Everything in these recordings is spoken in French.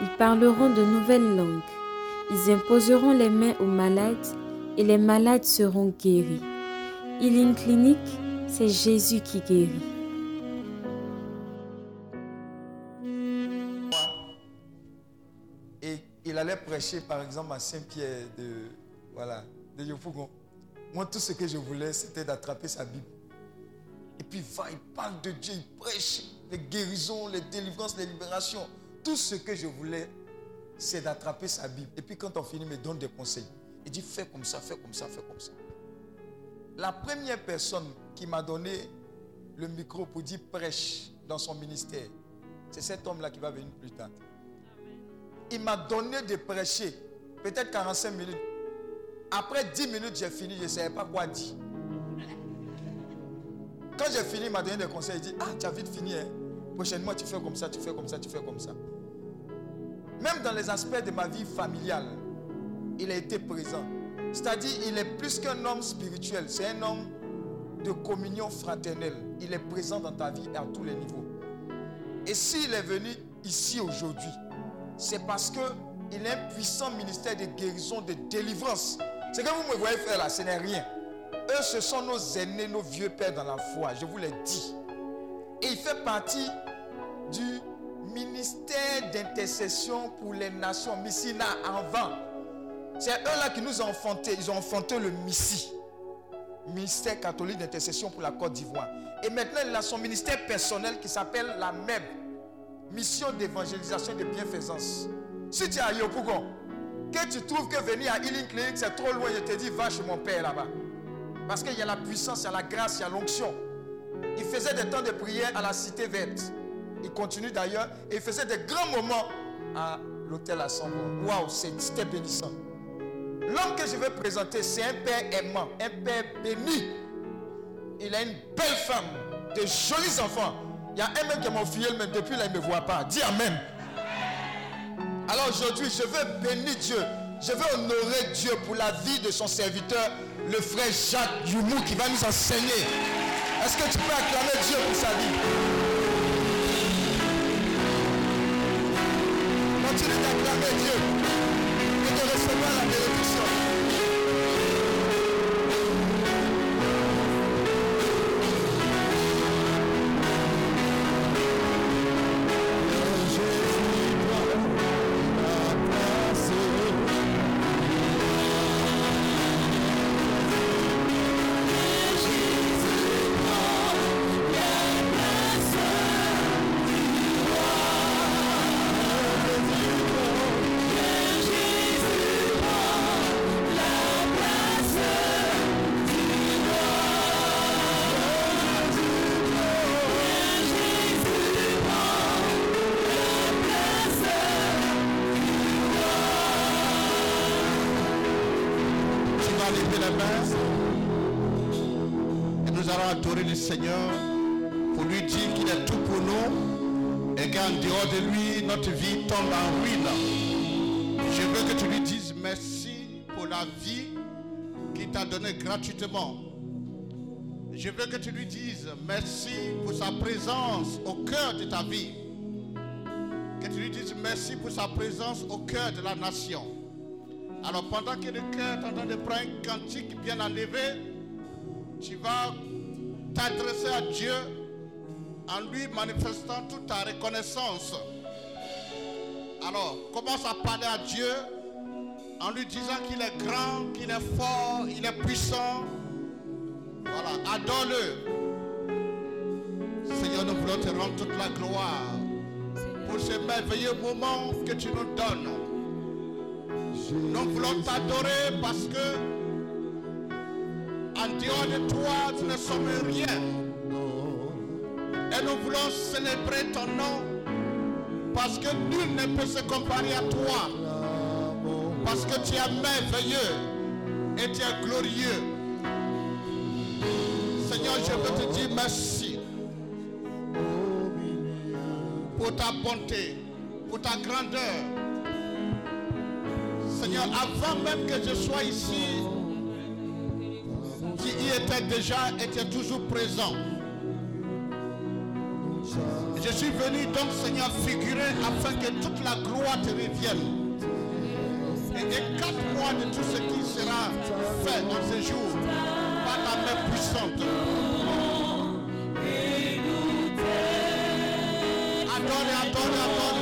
Ils parleront de nouvelles langues. Ils imposeront les mains aux malades et les malades seront guéris. Healing Clinic, c'est Jésus qui guérit. Et il allait prêcher par exemple à Saint-Pierre de, voilà, de Yopougon. Moi, tout ce que je voulais, c'était d'attraper sa Bible. Et puis, il va, il parle de Dieu, il prêche les guérisons, les délivrances, les libérations. Tout ce que je voulais, c'est d'attraper sa Bible. Et puis, quand on finit, il me donne des conseils. Il dit, fais comme ça, fais comme ça, fais comme ça. La première personne qui m'a donné le micro pour dire prêche dans son ministère, c'est cet homme-là qui va venir plus tard. Il m'a donné de prêcher, peut-être 45 minutes. Après 10 minutes, j'ai fini, je ne savais pas quoi dire. Quand j'ai fini, il m'a donné des conseils. Il dit Ah, tu as vite fini. Hein. Prochainement, tu fais comme ça, tu fais comme ça, tu fais comme ça. Même dans les aspects de ma vie familiale, il a été présent. C'est-à-dire, il est plus qu'un homme spirituel. C'est un homme de communion fraternelle. Il est présent dans ta vie à tous les niveaux. Et s'il est venu ici aujourd'hui, c'est parce qu'il a un puissant ministère de guérison, de délivrance. Ce que vous me voyez faire là, ce n'est rien. Eux, ce sont nos aînés, nos vieux pères dans la foi, je vous l'ai dit. Et il fait partie du ministère d'intercession pour les nations, Missina avant. C'est eux-là qui nous ont enfanté. Ils ont enfanté le Missi, ministère catholique d'intercession pour la Côte d'Ivoire. Et maintenant, il a son ministère personnel qui s'appelle la MEB, mission d'évangélisation et de bienfaisance. Si tu es à Yopougon, que tu trouves que venir à Healing Clinic, c'est trop loin, je te dis, va chez mon père là-bas. Parce qu'il y a la puissance, il y a la grâce, il y a l'onction. Il faisait des temps de prière à la cité verte. Il continue d'ailleurs et il faisait des grands moments à l'hôtel Assemblée. Waouh, c'était bénissant. L'homme que je vais présenter, c'est un père aimant, un père béni. Il a une belle femme, de jolis enfants. Il y a un mec qui m'a fille, mais depuis là, il ne me voit pas. Dis Amen. Alors aujourd'hui, je veux bénir Dieu. Je veux honorer Dieu pour la vie de son serviteur, le frère Jacques Youmou, qui va nous enseigner. Est-ce que tu peux acclamer Dieu pour sa vie? Continue d'acclamer Dieu et de recevoir la bénédiction. Seigneur pour lui dire qu'il est tout pour nous et qu'en dehors de lui, notre vie tombe en ruine. Je veux que tu lui dises merci pour la vie qu'il t'a donnée gratuitement. Je veux que tu lui dises merci pour sa présence au cœur de ta vie. Que tu lui dises merci pour sa présence au cœur de la nation. Alors pendant que le cœur train de prendre un cantique bien enlevé, tu vas t'adresser à Dieu en lui manifestant toute ta reconnaissance. Alors commence à parler à Dieu en lui disant qu'il est grand, qu'il est fort, il est puissant. Voilà, adore-le. Seigneur, nous voulons te rendre toute la gloire pour ce merveilleux moment que tu nous donnes. Nous voulons t'adorer parce que en dehors de toi, nous ne sommes rien. Et nous voulons célébrer ton nom Parce que nul ne peut se comparer à toi. Parce que tu es merveilleux et tu es glorieux. Seigneur, je veux te dire merci pour ta bonté, pour ta grandeur. Seigneur, avant même que je sois ici, qui y était déjà, était toujours présent. Je suis venu donc, Seigneur, figurer afin que toute la gloire te revienne. Et écarte-moi de tout ce qui sera fait dans ce jour par ta main puissante. Adore, adore, adore.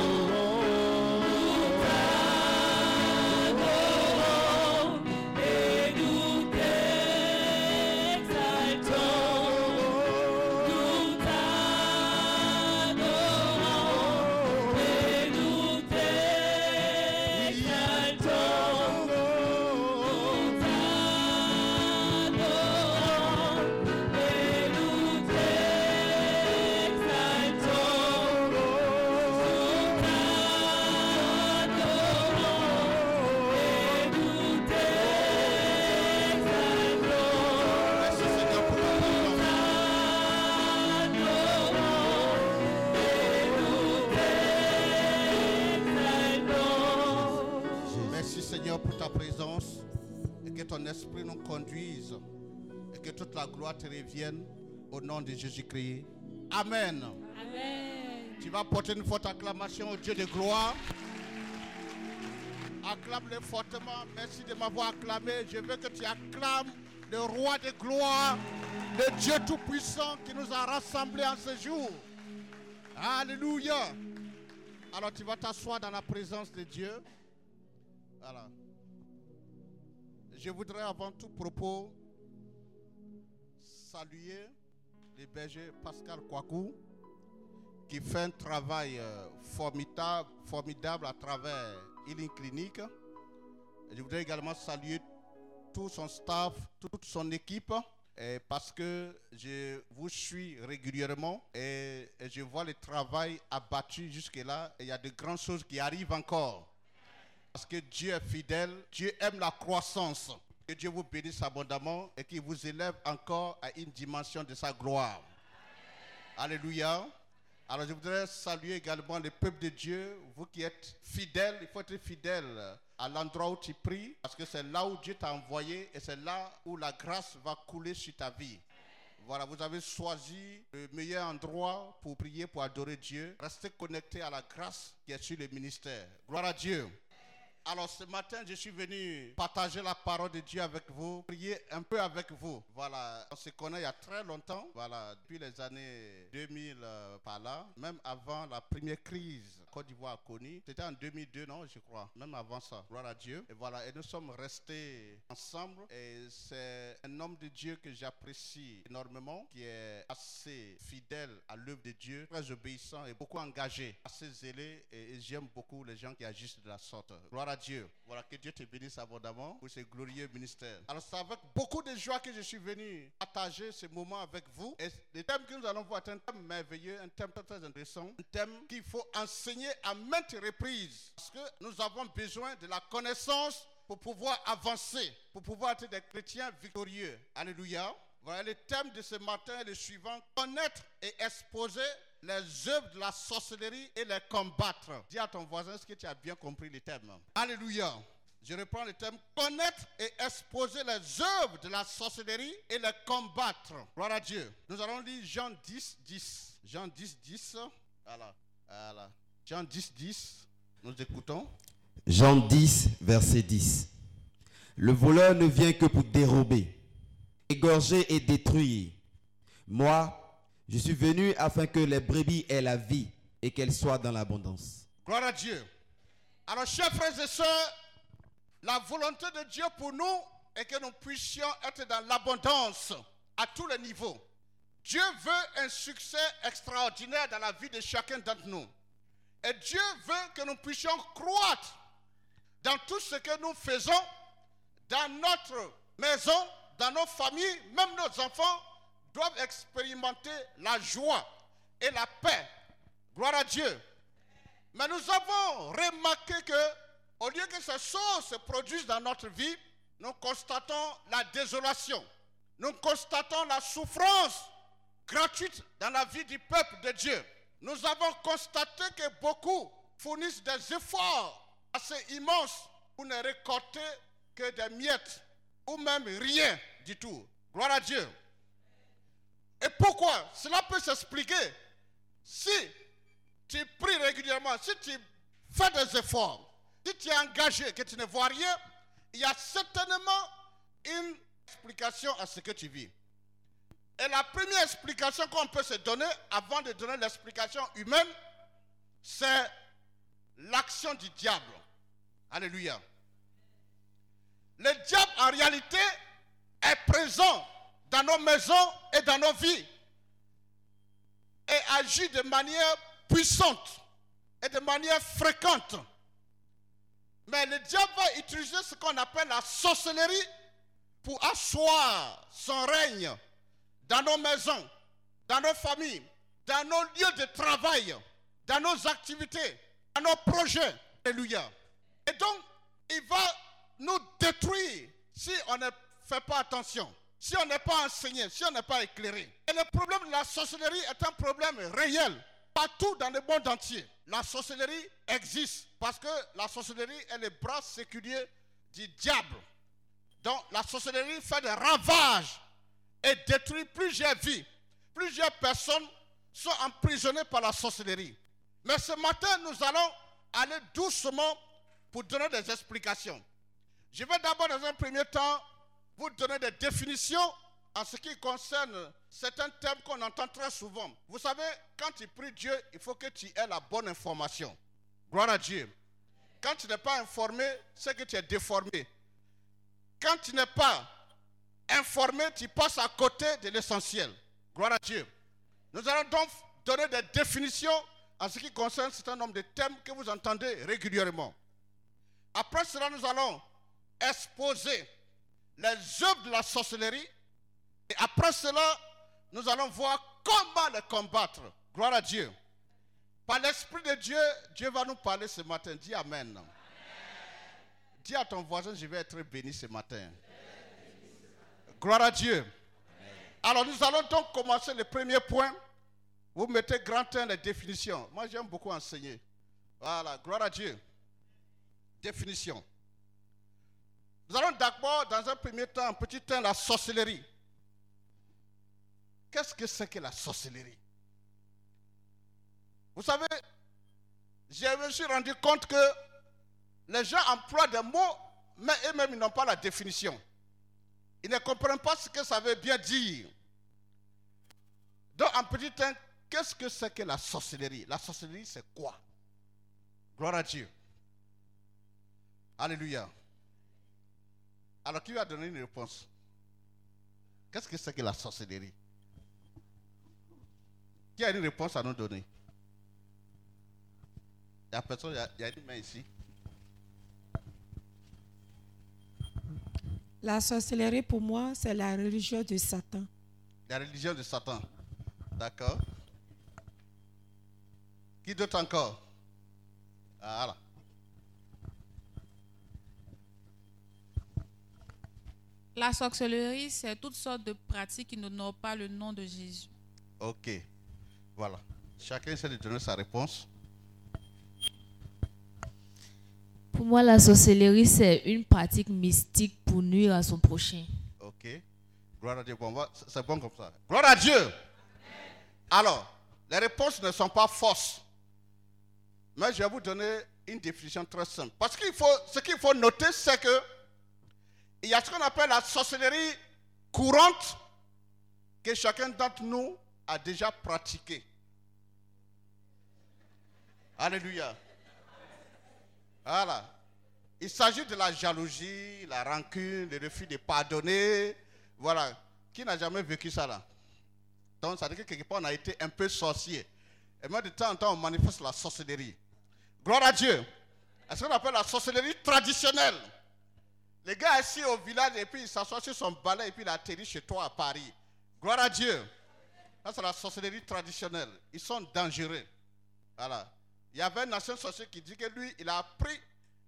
Gloire te revienne au nom de Jésus-Christ. Amen. Tu vas porter une forte acclamation au Dieu de gloire. Acclame-le fortement. Merci de m'avoir acclamé. Je veux que tu acclames le roi de gloire, le Dieu Tout-Puissant qui nous a rassemblés en ce jour. Alléluia. Alors tu vas t'asseoir dans la présence de Dieu. Voilà. Je voudrais avant tout propos saluer le berger Pascal Kouakou qui fait un travail euh, formidable, formidable à travers Healing Clinic. Je voudrais également saluer tout son staff, toute son équipe, parce que je vous suis régulièrement et, et je vois le travail abattu jusque-là. Il y a de grandes choses qui arrivent encore. Parce que Dieu est fidèle, Dieu aime la croissance. Que Dieu vous bénisse abondamment et qu'il vous élève encore à une dimension de sa gloire. Alléluia. Alors je voudrais saluer également le peuple de Dieu, vous qui êtes fidèles, il faut être fidèle à l'endroit où tu pries, parce que c'est là où Dieu t'a envoyé et c'est là où la grâce va couler sur ta vie. Voilà, vous avez choisi le meilleur endroit pour prier, pour adorer Dieu. Restez connectés à la grâce qui est sur le ministère. Gloire à Dieu. Alors ce matin, je suis venu partager la parole de Dieu avec vous, prier un peu avec vous. Voilà, on se connaît il y a très longtemps, voilà, depuis les années 2000 euh, par là, même avant la première crise Côte d'Ivoire a connue. C'était en 2002, non, je crois, même avant ça. Gloire à Dieu. Et voilà, et nous sommes restés ensemble. Et c'est un homme de Dieu que j'apprécie énormément, qui est assez fidèle à l'œuvre de Dieu, très obéissant et beaucoup engagé, assez zélé. Et, et j'aime beaucoup les gens qui agissent de la sorte. Gloire à Dieu. Voilà, que Dieu te bénisse abondamment pour ce glorieux ministère. Alors, c'est avec beaucoup de joie que je suis venu partager ce moment avec vous. Et le thème que nous allons voir est un thème merveilleux, un thème très, très intéressant, un thème qu'il faut enseigner à maintes reprises. Parce que nous avons besoin de la connaissance pour pouvoir avancer, pour pouvoir être des chrétiens victorieux. Alléluia. Voilà, le thème de ce matin est le suivant. Connaître et exposer les œuvres de la sorcellerie et les combattre. Dis à ton voisin, est-ce que tu as bien compris le thème? Alléluia. Je reprends le thème. Connaître et exposer les œuvres de la sorcellerie et les combattre. Gloire à Dieu. Nous allons lire Jean 10, 10. Jean 10, 10. Voilà. Voilà. Jean 10, 10. Nous écoutons. Jean 10, verset 10. Le voleur ne vient que pour dérober, égorger et détruire. Moi, je suis venu afin que les brebis aient la vie et qu'elles soient dans l'abondance. Gloire à Dieu. Alors, chers frères et sœurs, la volonté de Dieu pour nous est que nous puissions être dans l'abondance à tous les niveaux. Dieu veut un succès extraordinaire dans la vie de chacun d'entre nous. Et Dieu veut que nous puissions croître dans tout ce que nous faisons, dans notre maison, dans nos familles, même nos enfants doivent expérimenter la joie et la paix. Gloire à Dieu. Mais nous avons remarqué que, au lieu que ces choses se produisent dans notre vie, nous constatons la désolation. Nous constatons la souffrance gratuite dans la vie du peuple de Dieu. Nous avons constaté que beaucoup fournissent des efforts assez immenses pour ne récolter que des miettes ou même rien du tout. Gloire à Dieu. Et pourquoi Cela peut s'expliquer. Si tu pries régulièrement, si tu fais des efforts, si tu es engagé, que tu ne vois rien, il y a certainement une explication à ce que tu vis. Et la première explication qu'on peut se donner, avant de donner l'explication humaine, c'est l'action du diable. Alléluia. Le diable, en réalité, est présent dans nos maisons et dans nos vies et agit de manière puissante et de manière fréquente. Mais le diable va utiliser ce qu'on appelle la sorcellerie pour asseoir son règne dans nos maisons, dans nos familles, dans nos lieux de travail, dans nos activités, dans nos projets. Alléluia. Et donc, il va nous détruire si on ne fait pas attention, si on n'est pas enseigné, si on n'est pas éclairé. Et le problème de la sorcellerie est un problème réel. Partout dans le monde entier, la sorcellerie existe parce que la sorcellerie est le bras séculier du diable. Donc la sorcellerie fait des ravages et détruit plusieurs vies. Plusieurs personnes sont emprisonnées par la sorcellerie. Mais ce matin, nous allons aller doucement pour donner des explications. Je vais d'abord, dans un premier temps, vous donner des définitions en ce qui concerne certains thèmes qu'on entend très souvent. Vous savez, quand tu pries Dieu, il faut que tu aies la bonne information. Gloire à Dieu. Quand tu n'es pas informé, c'est que tu es déformé. Quand tu n'es pas informé, tu passes à côté de l'essentiel. Gloire à Dieu. Nous allons donc donner des définitions en ce qui concerne certain nombre de thèmes que vous entendez régulièrement. Après cela, nous allons exposer les œuvres de la sorcellerie. Et après cela, nous allons voir comment les combattre. Gloire à Dieu. Par l'Esprit de Dieu, Dieu va nous parler ce matin. Dis Amen. Dis à ton voisin, je vais être béni ce matin. Gloire à Dieu. Alors nous allons donc commencer le premier point. Vous mettez grand temps les définitions. Moi j'aime beaucoup enseigner. Voilà, gloire à Dieu. Définition. Nous allons d'abord, dans un premier temps, un petit temps, la sorcellerie. Qu'est-ce que c'est que la sorcellerie? Vous savez, je me suis rendu compte que les gens emploient des mots, mais eux-mêmes, ils n'ont pas la définition. Ils ne comprennent pas ce que ça veut bien dire. Donc, en petit temps, qu'est-ce que c'est que la sorcellerie? La sorcellerie, c'est quoi? Gloire à Dieu. Alléluia. Alors, qui va donner une réponse? Qu'est-ce que c'est que la sorcellerie? Qui a une réponse à nous donner? Il a personne, il y a une main ici. La sorcellerie, pour moi, c'est la religion de Satan. La religion de Satan. D'accord. Qui d'autre encore? Voilà. La sorcellerie, c'est toutes sortes de pratiques qui n'honorent pas le nom de Jésus. Ok. Voilà. Chacun essaie de donner sa réponse. Pour moi, la sorcellerie, c'est une pratique mystique pour nuire à son prochain. Ok. Gloire à Dieu. C'est bon comme ça. Gloire à Dieu. Alors, les réponses ne sont pas fausses. Mais je vais vous donner une définition très simple. Parce qu'il faut, ce qu'il faut noter, c'est que il y a ce qu'on appelle la sorcellerie courante que chacun d'entre nous a déjà pratiquée. Alléluia. Voilà. Il s'agit de la jalousie, la rancune, le refus de pardonner. Voilà. Qui n'a jamais vécu ça là? Donc, ça veut dire que quelque part, on a été un peu sorcier. Et même de temps en temps, on manifeste la sorcellerie. Gloire à Dieu. C'est ce qu'on appelle la sorcellerie traditionnelle? Les gars assis au village et puis il s'assoit sur son balai et puis il atterrit chez toi à Paris. Gloire à Dieu. Ça, c'est la sorcellerie traditionnelle. Ils sont dangereux. Voilà. Il y avait un ancien sorcier qui dit que lui, il a appris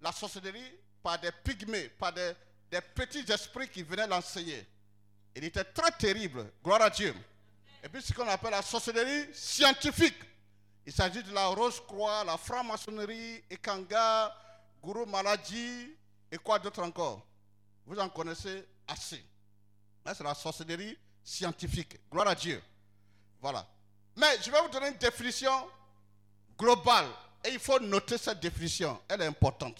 la sorcellerie par des pygmées, par des, petits esprits qui venaient l'enseigner. Il était très terrible, gloire à Dieu. Et puis ce qu'on appelle la sorcellerie scientifique. Il s'agit de la Rose-Croix, la franc-maçonnerie, Ekanga, Gourou Maladie et quoi d'autre encore. Vous en connaissez assez. C'est la sorcellerie scientifique. Gloire à Dieu. Voilà. Mais je vais vous donner une définition Et il faut noter cette définition. Elle est importante.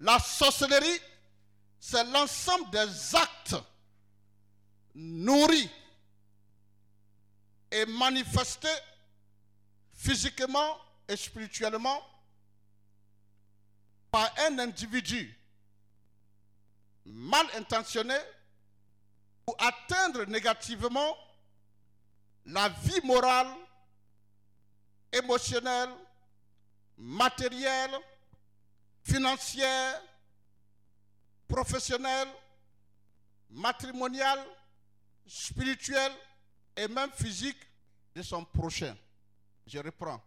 La sorcellerie, c'est l'ensemble des actes nourris et manifestés physiquement et spirituellement par un individu mal intentionné pour atteindre négativement la vie morale, émotionnelle, matérielle, financière, professionnelle, matrimoniale, spirituelle et même physique de son prochain. Je reprends.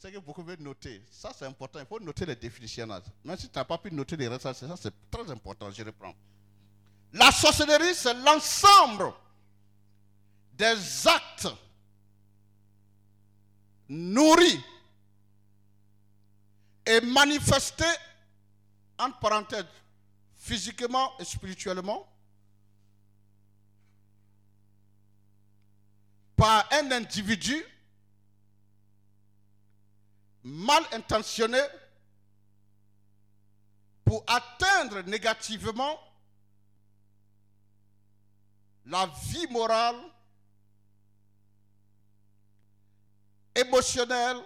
C'est que vous pouvez noter. Ça, c'est important. Il faut noter les définitions. Même si tu n'as pas pu noter les restes, ça, c'est très important. Je reprends. La sorcellerie, c'est l'ensemble des actes nourris et manifestés, entre parenthèses, physiquement et spirituellement, par un individu mal intentionné pour atteindre négativement la vie morale, émotionnelle,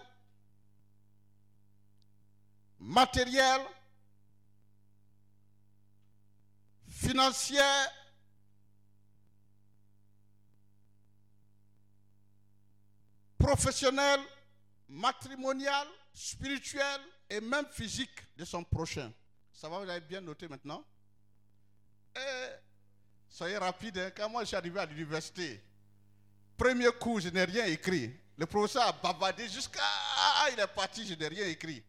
matérielle, financière, professionnelle, matrimoniale, spirituelle et même physique de son prochain. Ça va, vous avez bien noté maintenant Soyez rapide, hein. quand moi je suis arrivé à l'université, premier cours, je n'ai rien écrit. Le professeur a bavardé jusqu'à... Il est parti, je n'ai rien écrit.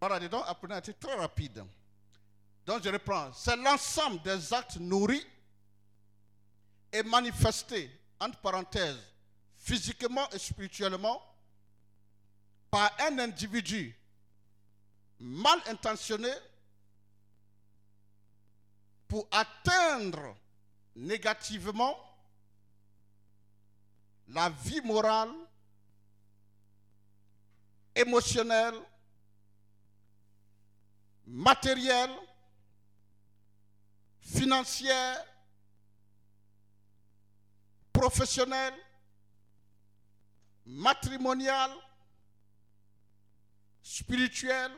Apprenez à être très rapide. Donc je reprends. C'est l'ensemble des actes nourris et manifestés, entre parenthèses, physiquement et spirituellement, par un individu mal intentionné pour atteindre négativement la vie morale, émotionnelle, matérielle, financière, professionnelle, matrimoniale, spirituelle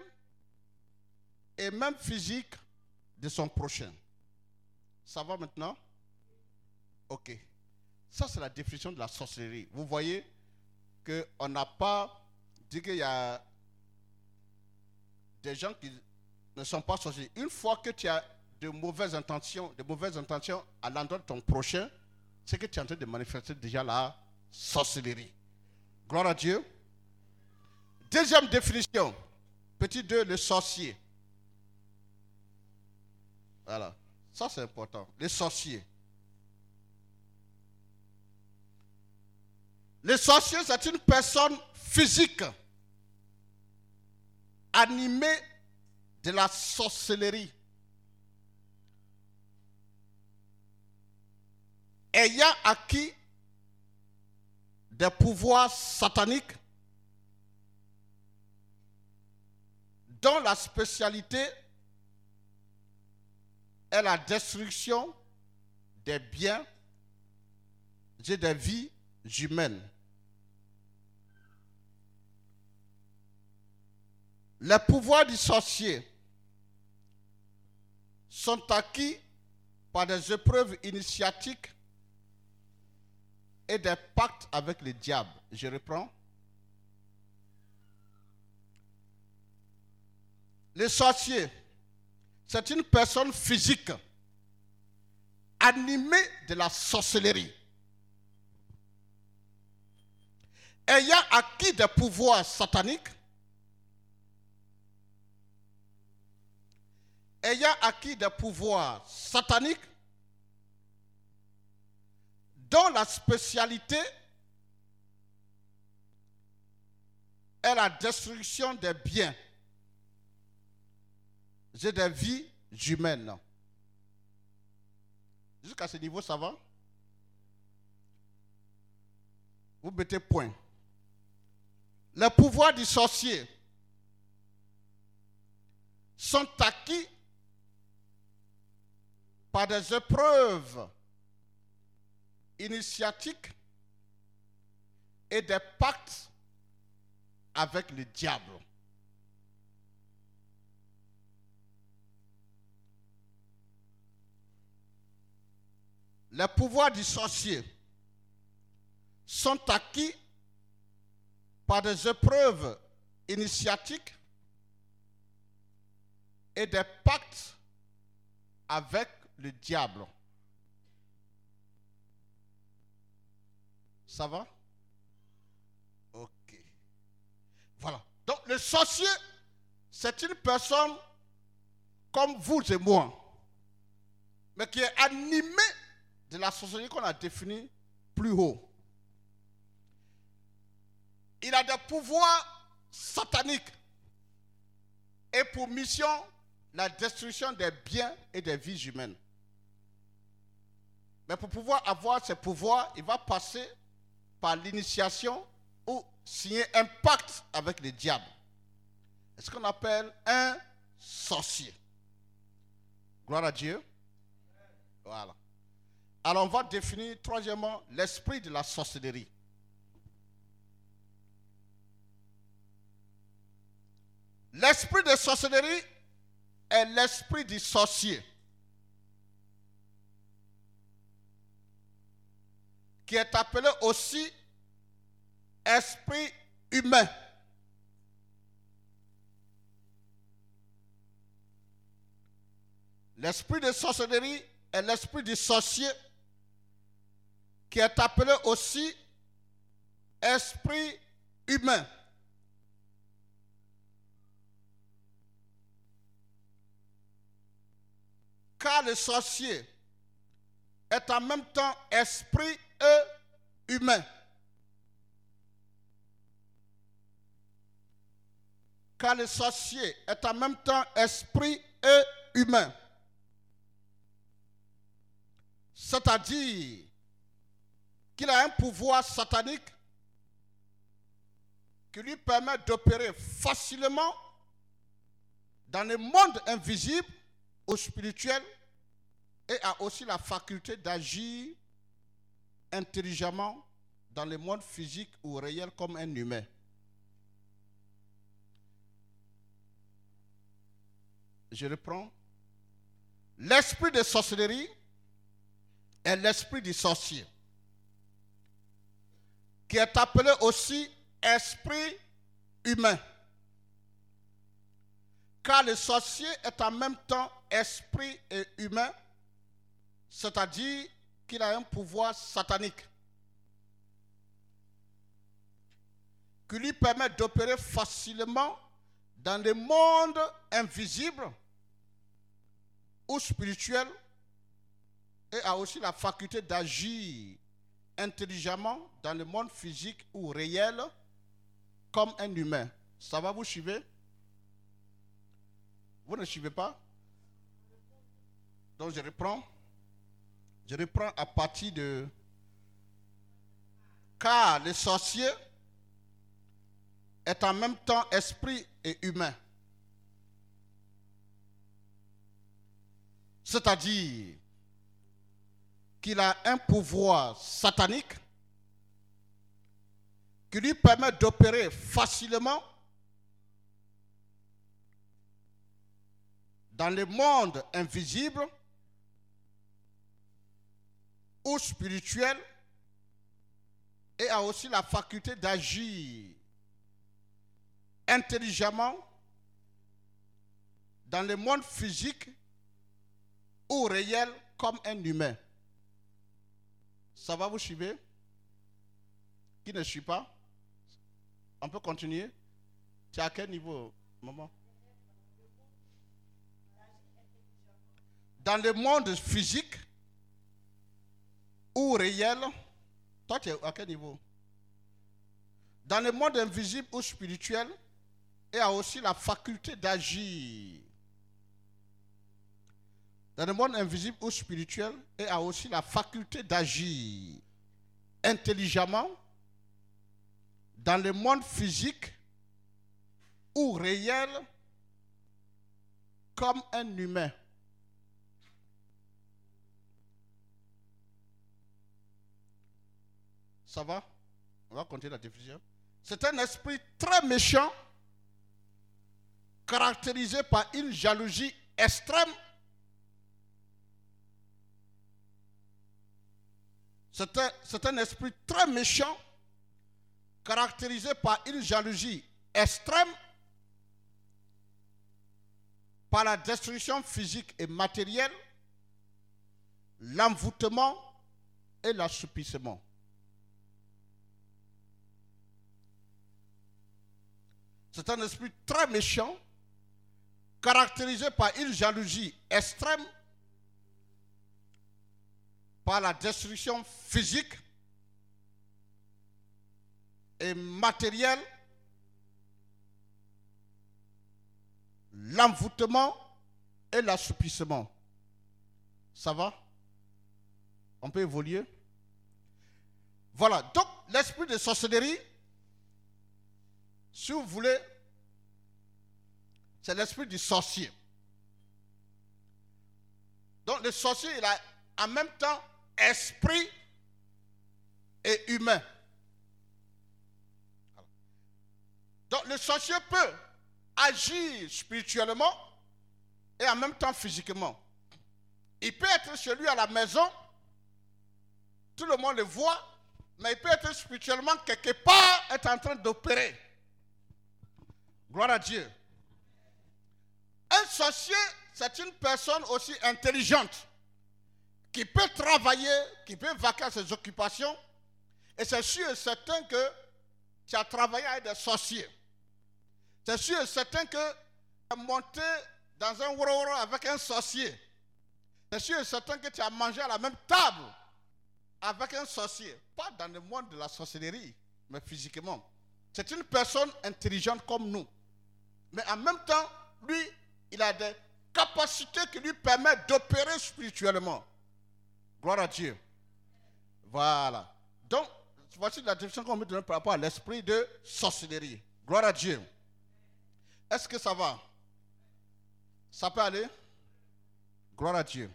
et même physique de son prochain. Ça va maintenant? Ok. Ça, c'est la définition de la sorcellerie. Vous voyez qu'on n'a pas dit qu'il y a des gens qui ne sont pas sorciers. Une fois que tu as de mauvaises intentions, de mauvaises intentions à l'endroit de ton prochain, c'est que tu es en train de manifester déjà la sorcellerie. Gloire à Dieu. Deuxième définition. Petit 2, le sorcier. Voilà. Ça, c'est important. Les sorciers. Les sorciers, c'est une personne physique animée de la sorcellerie. Ayant acquis des pouvoirs sataniques dont la spécialité est la destruction des biens et des vies Les pouvoirs du sorcier sont acquis par des épreuves initiatiques et des pactes avec le diable. Je reprends. Les sorciers c'est une personne physique animée de la sorcellerie. Ayant acquis des pouvoirs sataniques, ayant acquis des pouvoirs sataniques, dont la spécialité est la destruction des biens et des vies humaines. Jusqu'à ce niveau, ça va? Vous mettez point. Les pouvoirs du sorcier sont acquis par des épreuves initiatiques et des pactes avec le diable. Les pouvoirs du sorcier sont acquis par des épreuves initiatiques et des pactes avec le diable. Ça va? Ok. Voilà. Donc le sorcier, c'est une personne comme vous et moi, mais qui est animée de la sorcellerie qu'on a définie plus haut. Il a des pouvoirs sataniques et pour mission la destruction des biens et des vies humaines. Mais pour pouvoir avoir ces pouvoirs, il va passer par l'initiation ou signer un pacte avec le diable. C'est ce qu'on appelle un sorcier. Gloire à Dieu. Voilà. Alors on va définir troisièmement l'esprit de la sorcellerie. L'esprit de sorcellerie est l'esprit du sorcier qui est appelé aussi esprit humain. L'esprit de sorcellerie est l'esprit du sorcier qui est appelé aussi esprit humain. Car le sorcier est en même temps esprit et humain. Car le sorcier est en même temps esprit et humain. C'est-à-dire qu'il a un pouvoir satanique qui lui permet d'opérer facilement dans le monde invisible ou spirituel et a aussi la faculté d'agir intelligemment dans le monde physique ou réel comme un humain. Je reprends. L'esprit de sorcellerie est l'esprit du sorcier, qui est appelé aussi esprit humain. Car le sorcier est en même temps esprit et humain, c'est-à-dire qu'il a un pouvoir satanique qui lui permet d'opérer facilement dans le monde invisible ou spirituel et a aussi la faculté d'agir intelligemment dans le monde physique ou réel comme un humain. Ça va vous suivre? Vous ne suivez pas? Donc je reprends. Je reprends à partir de... Car le sorcier est en même temps esprit et humain. C'est-à-dire qu'il a un pouvoir satanique qui lui permet d'opérer facilement dans le monde invisible ou spirituel et a aussi la faculté d'agir intelligemment dans le monde physique ou réel comme un humain. Ça va vous suivre? Qui ne suit pas? On peut continuer? Es à quel niveau, maman? Dans le monde physique ou réel, toi tu es à quel niveau? Dans le monde invisible ou spirituel, y a aussi la faculté d'agir. Dans le monde invisible ou spirituel, y a aussi la faculté d'agir intelligemment dans le monde physique ou réel comme un humain. Ça va On va continuer la définition. C'est un esprit très méchant, caractérisé par une jalousie extrême. C'est un, un esprit très méchant, caractérisé par une jalousie extrême, par la destruction physique et matérielle, l'envoûtement et l'assoupissement. C'est un esprit très méchant, caractérisé par une jalousie extrême, par la destruction physique et matérielle, l'envoûtement et l'assoupissement. Ça va? On peut évoluer? Voilà, donc l'esprit de sorcellerie, si vous voulez, c'est l'esprit du sorcier. Donc le sorcier, il a en même temps esprit et humain. Donc le sorcier peut agir spirituellement et en même temps physiquement. Il peut être chez lui à la maison, tout le monde le voit, mais il peut être spirituellement quelque part, être en train d'opérer. Gloire à Dieu. Un sorcier, c'est une personne aussi intelligente qui peut travailler, qui peut vaquer à ses occupations. Et c'est sûr et certain que tu as travaillé avec des sorciers. C'est sûr et certain que tu as monté dans un woro avec un sorcier. C'est sûr et certain que tu as mangé à la même table avec un sorcier. Pas dans le monde de la sorcellerie, mais physiquement. C'est une personne intelligente comme nous. Mais en même temps, lui, il a des capacités qui lui permettent d'opérer spirituellement. Gloire à Dieu. Voilà. Donc, voici la définition qu'on me donne par rapport à l'esprit de sorcellerie. Gloire à Dieu. Est-ce que ça va? Ça peut aller? Gloire à Dieu.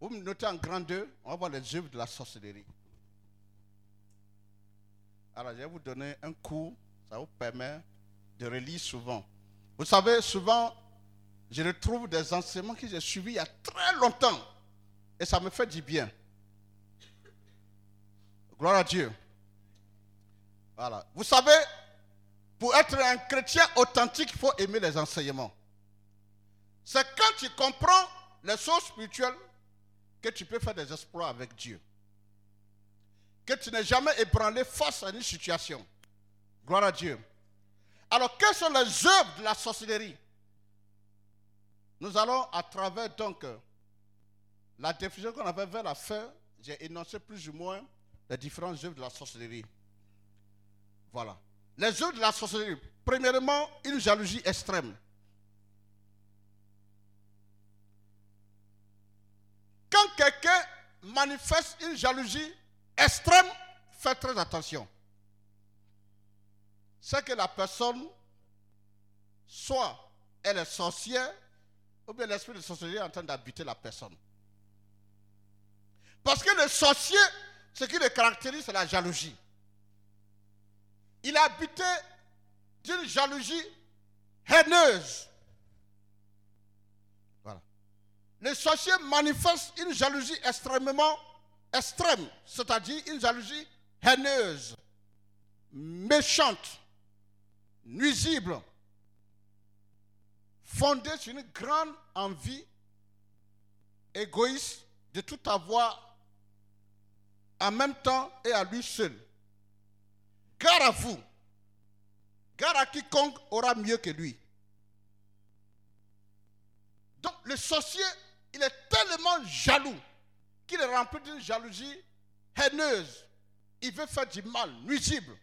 Vous me notez en grand 2, on va voir les œuvres de la sorcellerie. Alors, je vais vous donner un cours, ça vous permet de relire souvent. Vous savez, souvent, je retrouve des enseignements que j'ai suivis il y a très longtemps. Et ça me fait du bien. Gloire à Dieu. Voilà. Vous savez, pour être un chrétien authentique, il faut aimer les enseignements. C'est quand tu comprends les choses spirituelles que tu peux faire des exploits avec Dieu. Que tu n'es jamais ébranlé face à une situation. Gloire à Dieu. Alors, quelles sont les œuvres de la sorcellerie? Nous allons, à travers donc la définition qu'on avait vers la fin, j'ai énoncé plus ou moins les différentes œuvres de la sorcellerie. Voilà. Les œuvres de la sorcellerie. Premièrement, une jalousie extrême. Quand quelqu'un manifeste une jalousie extrême, faites très attention. C'est que la personne, soit elle est sorcière, ou bien l'esprit de sorcellerie est en train d'habiter la personne. Parce que le sorcier, ce qui le caractérise, c'est la jalousie. Il est habité d'une jalousie haineuse. Voilà. Le sorcier manifeste une jalousie extrêmement extrême, c'est-à-dire une jalousie haineuse, méchante, nuisible, fondée sur une grande envie égoïste de tout avoir en même temps et à lui seul. Car à vous, Gare à quiconque aura mieux que lui. Donc le sorcier, il est tellement jaloux qu'il est rempli d'une jalousie haineuse. Il veut faire du mal, nuisible.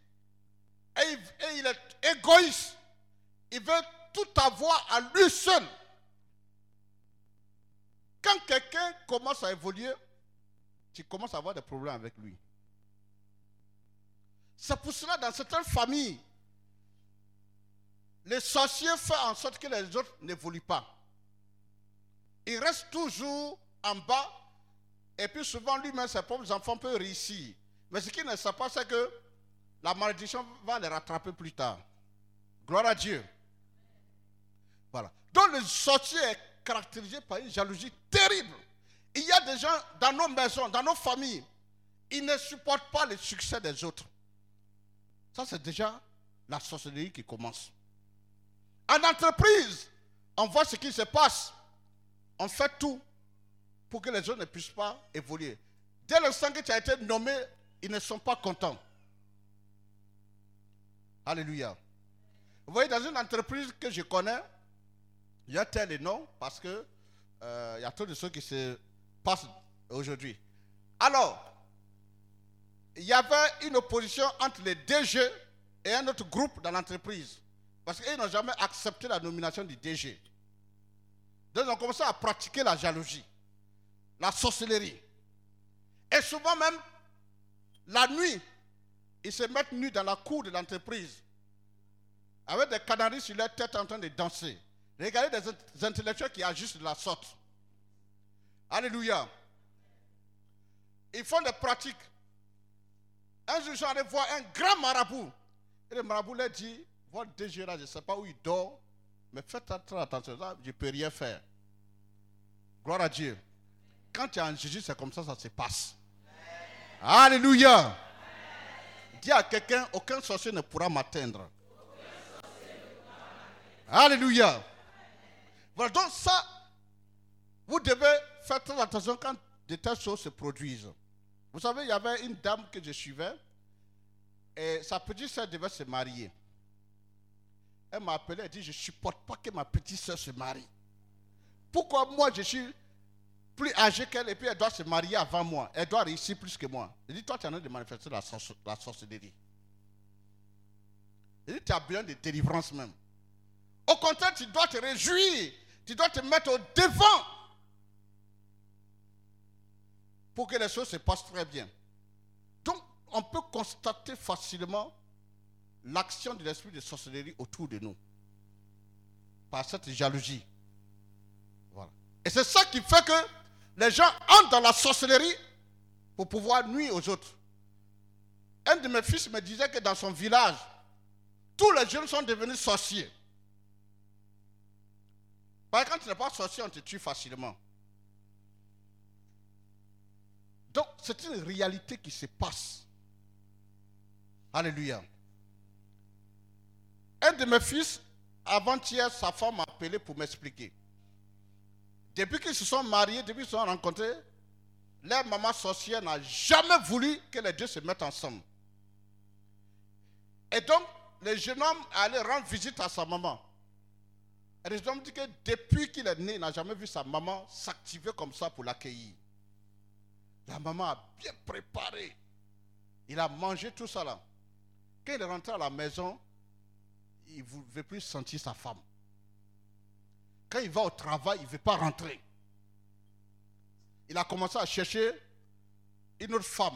Et il, est égoïste. Il veut tout avoir à lui seul. Quand quelqu'un commence à évoluer, tu commences à avoir des problèmes avec lui. C'est pour cela, dans certaines familles, les sorciers font en sorte que les autres n'évoluent pas. Il reste toujours en bas, et puis souvent lui-même, ses propres enfants peuvent réussir. Mais ce qu'il ne sait pas, c'est que la malédiction va les rattraper plus tard. Gloire à Dieu. Voilà. Donc le sorcier est caractérisé par une jalousie terrible. Il y a des gens dans nos maisons, dans nos familles, ils ne supportent pas le succès des autres. Ça, c'est déjà la sorcellerie qui commence. En entreprise, on voit ce qui se passe. On fait tout pour que les autres ne puissent pas évoluer. Dès l'instant que tu as été nommé, ils ne sont pas contents. Alléluia. Vous voyez, dans une entreprise que je connais, il y a tel et non, parce que euh, il y a trop de choses qui se passent aujourd'hui. Alors, il y avait une opposition entre les DG et un autre groupe dans l'entreprise. Parce qu'ils n'ont jamais accepté la nomination du DG. Donc, ils ont commencé à pratiquer la jalousie, la sorcellerie. Et souvent même, la nuit, ils se mettent nus dans la cour de l'entreprise, avec des canaris sur leur tête en train de danser. Regardez des intellectuels qui agissent de la sorte. Alléluia. Ils font des pratiques. Un jour, je allé voir un grand marabout. Et le marabout leur dit, votre DG là, je ne sais pas où il dort, mais faites très attention, je ne peux rien faire. Gloire à Dieu. Quand tu es en Jésus, c'est comme ça, ça se passe. Alléluia. Dis à quelqu'un, aucun sorcier ne pourra m'atteindre. Alléluia. Voilà, donc ça, vous devez faire très attention quand de telles choses se produisent. Vous savez, il y avait une dame que je suivais, et sa petite soeur devait se marier. Elle m'a appelé, elle dit, je ne supporte pas que ma petite soeur se marie. Pourquoi moi je suis plus âgé qu'elle et puis elle doit se marier avant moi Elle doit réussir plus que moi. Elle dit, toi tu es en train de manifester la, sorcellerie. Elle dit, tu as besoin de délivrance même. Au contraire, tu dois te réjouir. Tu dois te mettre au devant pour que les choses se passent très bien. Donc, on peut constater facilement l'action de l'esprit de sorcellerie autour de nous. Par cette jalousie. Voilà. Et c'est ça qui fait que les gens entrent dans la sorcellerie pour pouvoir nuire aux autres. Un de mes fils me disait que dans son village, tous les jeunes sont devenus sorciers. Parce que quand tu n'es pas sorcier, on te tue facilement. Donc, c'est une réalité qui se passe. Alléluia. Un de mes fils, avant-hier, sa femme m'a appelé pour m'expliquer. Depuis qu'ils se sont mariés, depuis qu'ils se sont rencontrés, leur maman sorcière n'a jamais voulu que les deux se mettent ensemble. Et donc, le jeune homme allait rendre visite à sa maman. Et le jeune homme dit que depuis qu'il est né, il n'a jamais vu sa maman s'activer comme ça pour l'accueillir. La maman a bien préparé. Il a mangé tout ça là. Quand il est rentré à la maison, il ne veut plus sentir sa femme. Quand il va au travail, il ne veut pas rentrer. Il a commencé à chercher une autre femme.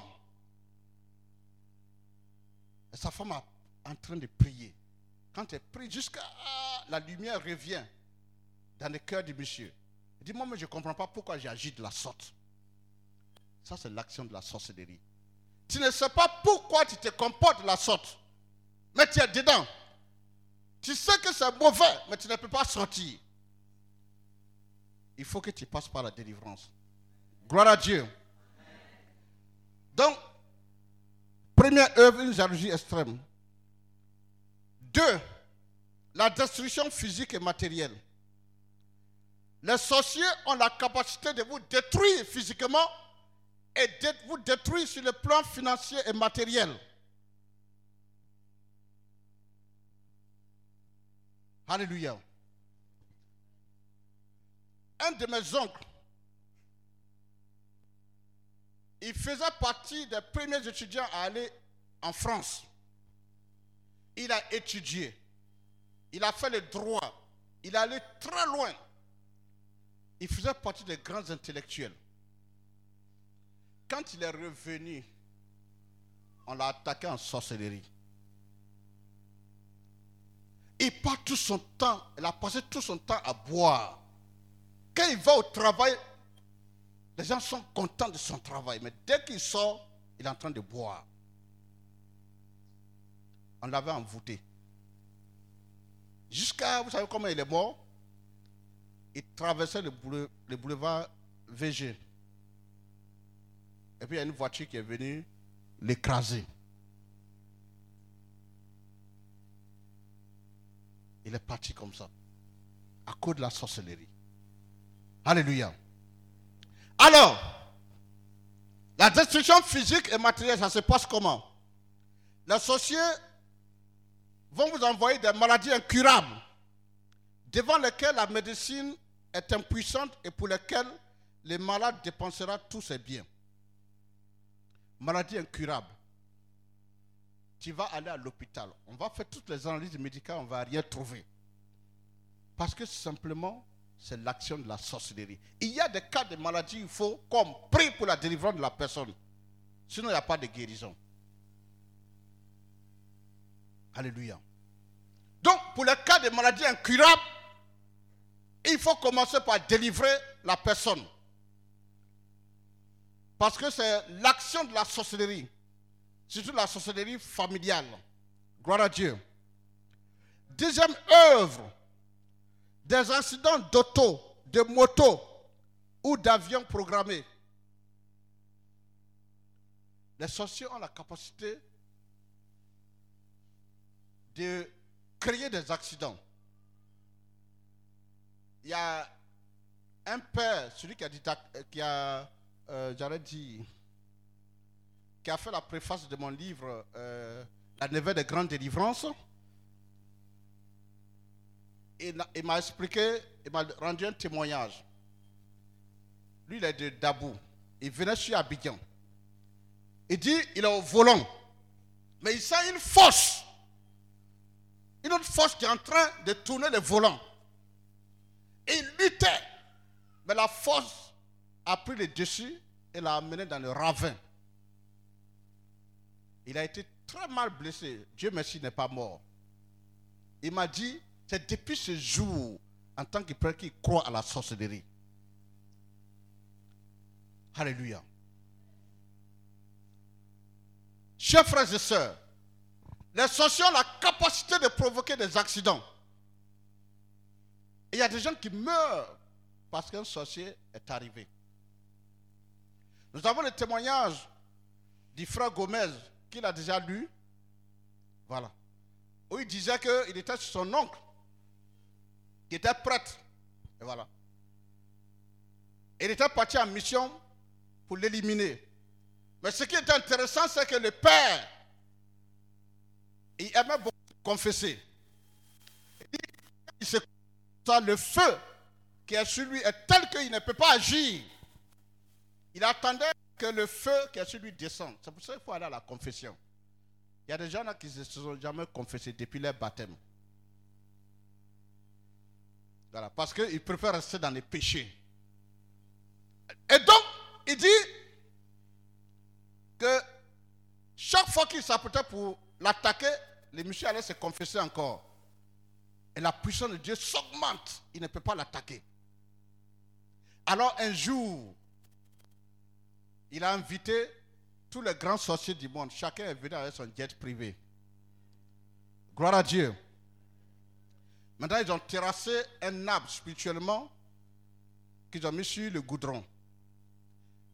Et sa femme est en train de prier. Quand elle prie, jusqu'à la lumière revient dans le cœur du monsieur. Il dit, moi, mais je ne comprends pas pourquoi j'agis de la sorte. Ça, c'est l'action de la sorcellerie. Tu ne sais pas pourquoi tu te comportes de la sorte. Mais tu es dedans. Tu sais que c'est mauvais, mais tu ne peux pas sortir. Il faut que tu passes par la délivrance. Gloire à Dieu. Donc, première œuvre, une jalousie extrême. Deux, la destruction physique et matérielle. Les sorciers ont la capacité de vous détruire physiquement et de vous détruire sur le plan financier et matériel. Alléluia. Un de mes oncles, il faisait partie des premiers étudiants à aller en France. Il a étudié. Il a fait le droit. Il est allé très loin. Il faisait partie des grands intellectuels. Quand il est revenu, on l'a attaqué en sorcellerie. Il passe tout son temps, il a passé tout son temps à boire. Quand il va au travail, les gens sont contents de son travail, mais dès qu'il sort, il est en train de boire. On l'avait envoûté. Jusqu'à, vous savez comment il est mort? Il traversait le, le boulevard VG. Et puis il y a une voiture qui est venue l'écraser. Il est parti comme ça, à cause de la sorcellerie. Alléluia. Alors, la destruction physique et matérielle, ça se passe comment? Les sorciers vont vous envoyer des maladies incurables, devant lesquelles la médecine est impuissante et pour lesquelles les malades dépensera tous ses biens. Maladie incurable. Tu vas aller à l'hôpital. On va faire toutes les analyses médicales, on ne va rien trouver. Parce que simplement, c'est l'action de la sorcellerie. Il y a des cas de maladie, il faut qu'on prie pour la délivrance de la personne. Sinon, il n'y a pas de guérison. Alléluia. Donc, pour les cas de maladies incurables, il faut commencer par délivrer la personne. Parce que c'est l'action de la sorcellerie, surtout la sorcellerie familiale. Gloire à Dieu. Deuxième œuvre, des accidents d'auto, de moto ou d'avion programmés. Les sorciers ont la capacité de créer des accidents. Il y a un père, celui qui a, dit, qui a euh, j'aurais dit, qui a fait la préface de mon livre euh, La neveu des grandes délivrances. Il, il m'a expliqué, il m'a rendu un témoignage. Lui, il est de Dabou. Il venait sur Abidjan. Il dit, il est au volant. Mais il sent une force. Une autre force qui est en train de tourner le volant. Et il luttait. Mais la force a pris le dessus et l'a amené dans le ravin. Il a été très mal blessé. Dieu merci, n'est pas mort. Il m'a dit, c'est depuis ce jour, en tant que prêtre, qu'il croit à la sorcellerie. Alléluia. Chers frères et sœurs, les sorciers ont la capacité de provoquer des accidents. Il y a des gens qui meurent parce qu'un sorcier est arrivé. Nous avons le témoignage du frère Gomez qu'il a déjà lu. Voilà. Où il disait qu'il était son oncle, qui était prêtre. Et voilà. Il était parti en mission pour l'éliminer. Mais ce qui est intéressant, c'est que le père, il aimait beaucoup confesser. Il se le feu qui est sur lui est tel qu'il ne peut pas agir. Il attendait que le feu qui est sur lui descende. C'est pour ça qu'il faut aller à la confession. Il y a des gens là qui ne se sont jamais confessés depuis leur baptême. Parce qu'ils préfèrent rester dans les péchés. Et donc, il dit que chaque fois qu'il s'apprêtait pour l'attaquer, les messieurs allaient se confesser encore. Et la puissance de Dieu s'augmente. Il ne peut pas l'attaquer. Alors un jour, il a invité tous les grands sorciers du monde. Chacun est venu avec son jet privé. Gloire à Dieu. Maintenant, ils ont terrassé un arbre spirituellement qu'ils ont mis sur le goudron.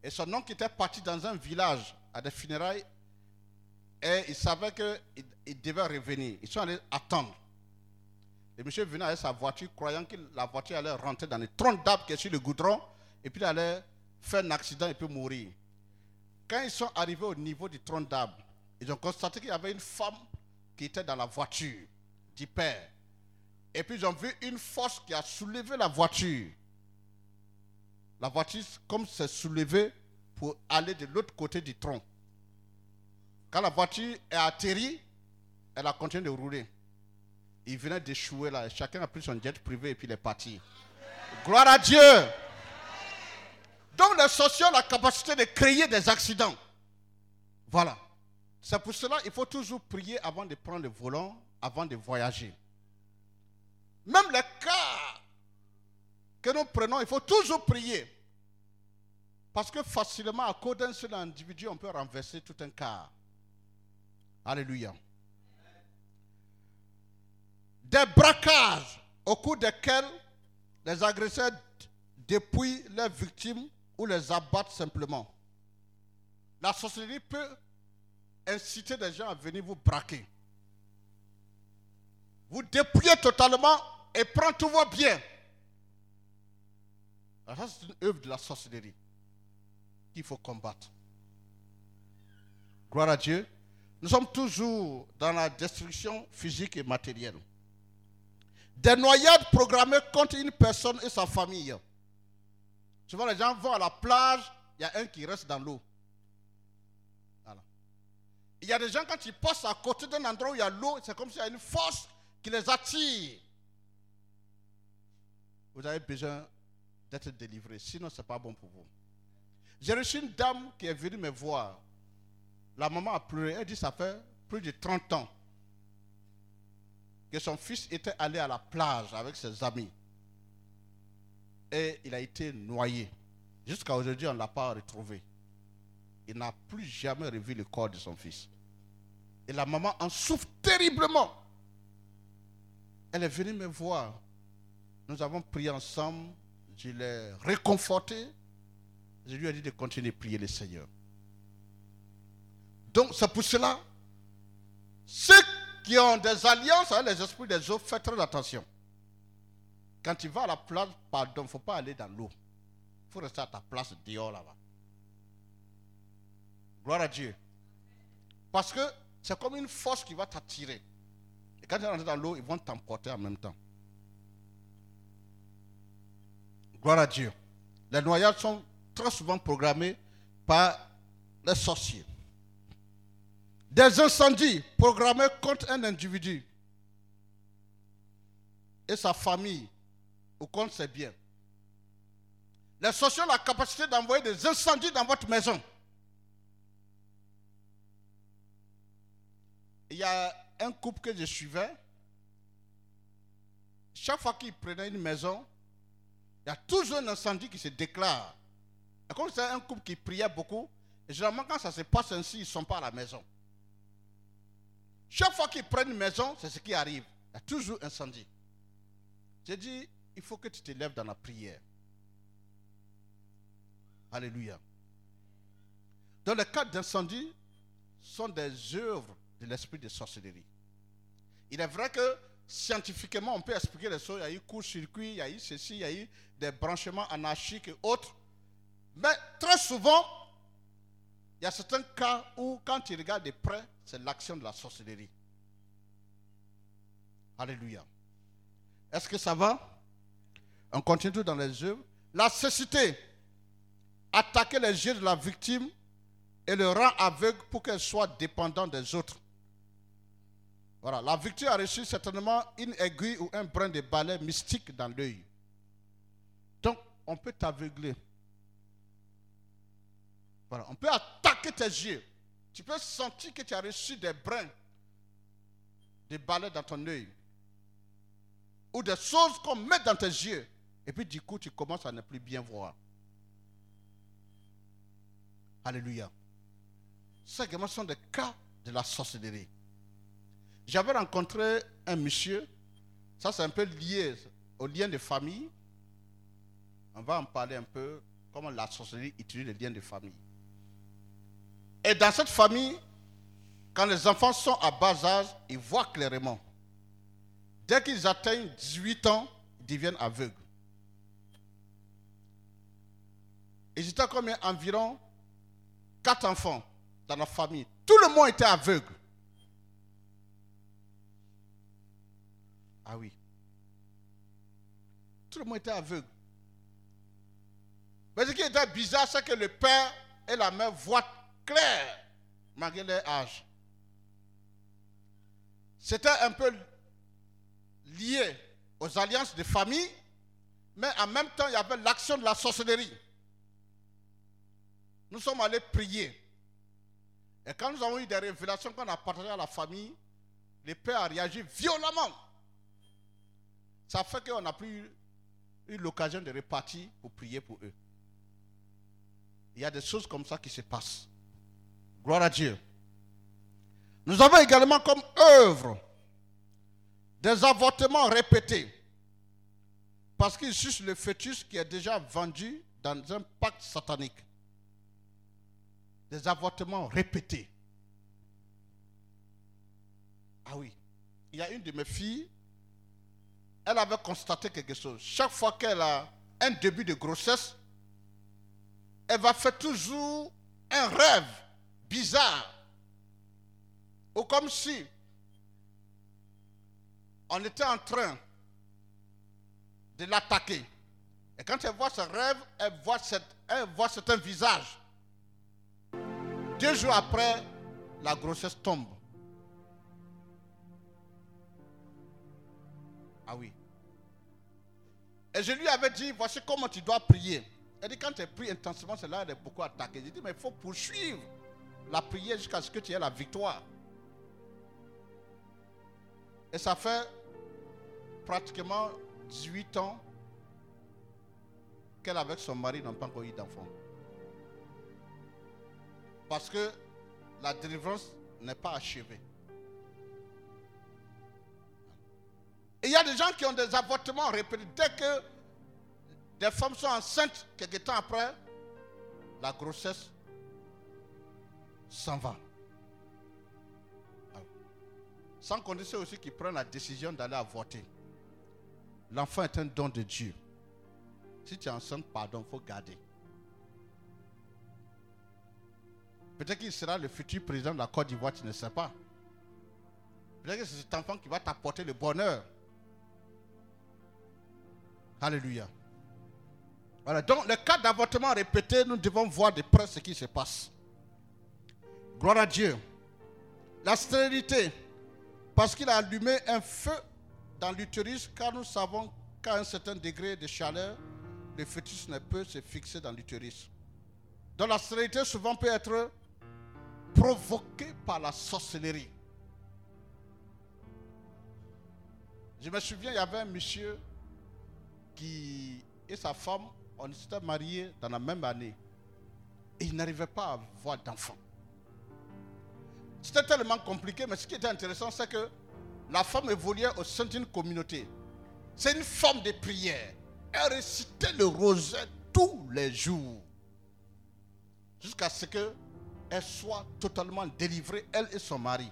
Et son oncle était parti dans un village à des funérailles et il savait qu'il devait revenir. Ils sont allés attendre. Le monsieur venait avec sa voiture, croyant que la voiture allait rentrer dans le tronc d'arbre qui est sur le goudron, et puis il allait faire un accident et puis mourir. Quand ils sont arrivés au niveau du tronc d'arbre, ils ont constaté qu'il y avait une femme qui était dans la voiture du père. Et puis ont vu une force qui a soulevé la voiture. La voiture, comme s'est soulevée pour aller de l'autre côté du tronc. Quand la voiture est atterrie, elle a continué de rouler. Il venait d'échouer là. Chacun a pris son jet privé et puis il est parti. Gloire à Dieu. Donc les sorciers ont la capacité de créer des accidents. Voilà. C'est pour cela qu'il faut toujours prier avant de prendre le volant, avant de voyager. Même les cas que nous prenons, il faut toujours prier. Parce que facilement, à cause d'un seul individu, on peut renverser tout un cas. Alléluia. Des braquages au cours desquels les agresseurs dépouillent leurs victimes ou les abattent simplement. La sorcellerie peut inciter des gens à venir vous braquer. Vous dépouillez totalement et prendre tous vos biens. Alors ça, c'est une œuvre de la sorcellerie qu'il faut combattre. Gloire à Dieu. Nous sommes toujours dans la destruction physique et matérielle. Des noyades programmées contre une personne et sa famille. Souvent, les gens vont à la plage, il y a un qui reste dans l'eau. Voilà. Il y a des gens, quand ils passent à côté d'un endroit où il y a l'eau, c'est comme s'il y a une force qui les attire. Vous avez besoin d'être délivré, sinon ce n'est pas bon pour vous. J'ai reçu une dame qui est venue me voir. La maman a pleuré. Elle dit ça fait plus de 30 ans que son fils était allé à la plage avec ses amis. Et il a été noyé. Jusqu'à aujourd'hui, on ne l'a pas retrouvé. Il n'a plus jamais revu le corps de son fils. Et la maman en souffre terriblement. Elle est venue me voir. Nous avons prié ensemble. Je l'ai réconforté. Je lui ai dit de continuer de prier le Seigneur. Donc, c'est pour cela, ceux qui ont des alliances avec les esprits des eaux, faites très attention. Quand tu vas à la plage, pardon, il ne faut pas aller dans l'eau. Il faut rester à ta place dehors là-bas. Gloire à Dieu. Parce que c'est comme une force qui va t'attirer. Quand tu rentres dans l'eau, ils vont t'emporter en même temps. Gloire à Dieu. Les noyades sont très souvent programmées par les sorciers. Des incendies programmés contre un individu et sa famille ou contre ses biens. Les sorciers ont la capacité d'envoyer des incendies dans votre maison. Il y a un couple que je suivais. Chaque fois qu'ils prenaient une maison, il y a toujours un incendie qui se déclare. Et comme c'est un couple qui priait beaucoup, et généralement quand ça se passe ainsi, ils ne sont pas à la maison. Chaque fois qu'ils prennent une maison, c'est ce qui arrive. Il y a toujours un incendie. J'ai dit, il faut que tu te lèves dans la prière. Alléluia. Dans le cas d'incendie, sont des œuvres de l'esprit de sorcellerie. Il est vrai que scientifiquement, on peut expliquer les choses. Il y a eu court-circuit, il y a eu ceci, il y a eu des branchements anarchiques et autres. Mais très souvent, il y a certains cas où, quand tu regardes de près, c'est l'action de la sorcellerie. Alléluia. Est-ce que ça va? On continue dans les œuvres. La cécité. Attaquer les yeux de la victime et le rend aveugle pour qu'elle soit dépendante des autres. Voilà. La victime a reçu certainement une aiguille ou un brin de balai mystique dans l'œil. Donc, on peut t'aveugler. Voilà. On peut attaquer tes yeux. Tu peux sentir que tu as reçu des brins de balai dans ton œil. Ou des choses qu'on met dans tes yeux. Et puis du coup, tu commences à ne plus bien voir. Alléluia. Ces sont des cas de la sorcellerie. J'avais rencontré un monsieur, ça c'est un peu lié au lien de famille. On va en parler un peu, comment la sorcellerie utilise les liens de famille. Et dans cette famille, quand les enfants sont à bas âge, ils voient clairement. Dès qu'ils atteignent 18 ans, ils deviennent aveugles. Et j'étais combien Environ 4 enfants dans la famille. Tout le monde était aveugle. Ah oui. Tout le monde était aveugle. Mais ce qui était bizarre, c'est que le père et la mère voient clair malgré leur âge. C'était un peu lié aux alliances de famille, mais en même temps, il y avait l'action de la sorcellerie. Nous sommes allés prier. Et quand nous avons eu des révélations qu'on a partagées à la famille, le père a réagi violemment. Ça fait qu'on n'a plus eu l'occasion de repartir pour prier pour eux. Il y a des choses comme ça qui se passent. Gloire à Dieu. Nous avons également comme œuvre des avortements répétés. Parce qu'il suce le fœtus qui est déjà vendu dans un pacte satanique. Des avortements répétés. Ah oui. Il y a une de mes filles, elle avait constaté quelque chose. Chaque fois qu'elle a un début de grossesse, elle va faire toujours un rêve bizarre. Ou comme si on était en train de l'attaquer. Et quand elle voit ce rêve, elle voit, un visage. Deux jours après, la grossesse tombe. Ah oui. Et je lui avais dit, voici comment tu dois prier. Elle dit, quand tu pries intensément, c'est là qu'elle est beaucoup attaquée. J'ai dit, mais il faut poursuivre la prière jusqu'à ce que tu aies la victoire. Et ça fait pratiquement 18 ans qu'elle avec son mari n'a pas encore eu d'enfant. Parce que la délivrance n'est pas achevée. Il y a des gens qui ont des avortements répétés. Dès que des femmes sont enceintes, quelques temps après, la grossesse s'en va. Sans compter aussi qui prennent la décision d'aller avorter. L'enfant est un don de Dieu. Si tu es enceinte, pardon, il faut garder. Peut-être qu'il sera le futur président de la Côte d'Ivoire, tu ne sais pas. Peut-être que c'est cet enfant qui va t'apporter le bonheur. Alléluia. Voilà, donc le cas d'avortement répété, nous devons voir de près ce qui se passe. Gloire à Dieu. La stérilité, parce qu'il a allumé un feu dans l'utérus, car nous savons qu'à un certain degré de chaleur, le fœtus ne peut se fixer dans l'utérus. Donc la stérilité souvent peut être provoquée par la sorcellerie. Je me souviens, il y avait un monsieur qui et sa femme, on s'était mariés dans la même année. Et ils n'arrivaient pas à avoir d'enfants. C'était tellement compliqué, mais ce qui était intéressant, c'est que la femme évoluait au sein d'une communauté. C'est une forme de prière. Elle récitait le rosaire tous les jours. Jusqu'à ce qu'elle soit totalement délivrée, elle et son mari.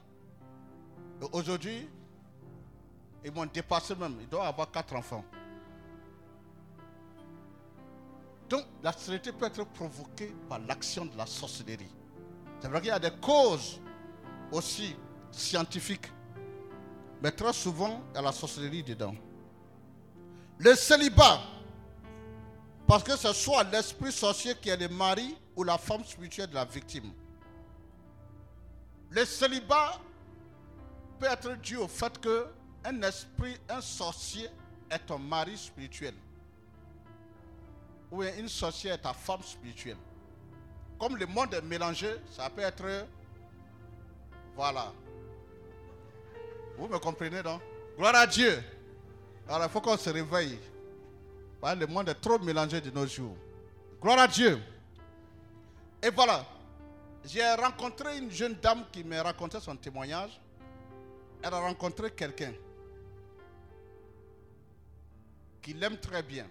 Aujourd'hui, ils m'ont dépassé même. Ils doivent avoir quatre enfants. Donc, la stérilité peut être provoquée par l'action de la sorcellerie. C'est vrai qu'il y a des causes aussi scientifiques. Mais très souvent, il y a la sorcellerie dedans. Le célibat, parce que ce soit l'esprit sorcier qui est le mari ou la femme spirituelle de la victime. Le célibat peut être dû au fait que un esprit, un sorcier est ton mari spirituel. Ou une sorcière est ta femme spirituelle. Comme le monde est mélangé, ça peut être. Voilà. Vous me comprenez, non Gloire à Dieu. Alors il faut qu'on se réveille. le monde est trop mélangé de nos jours. Gloire à Dieu. Et voilà. J'ai rencontré une jeune dame qui m'a raconté son témoignage. Elle a rencontré quelqu'un qui l'aime très bien.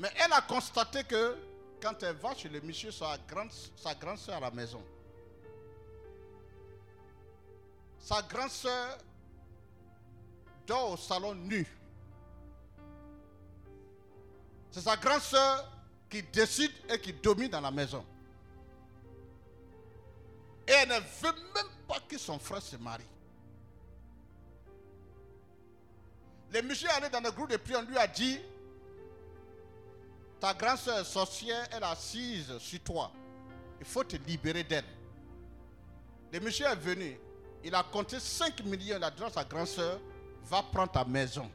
Mais elle a constaté que quand elle va chez le monsieur, sa grande, soeur à la maison, sa grande soeur dort au salon nu. C'est sa grande soeur qui décide et qui domine dans la maison. Et elle ne veut même pas que son frère se marie. Le monsieur allé dans le groupe de prière, on lui a dit, ta grande soeur sorcière, elle est assise sur toi. Il faut te libérer d'elle. Le monsieur est venu. Il a compté 5 millions. Il a dit à sa grande soeur, va prendre ta maison.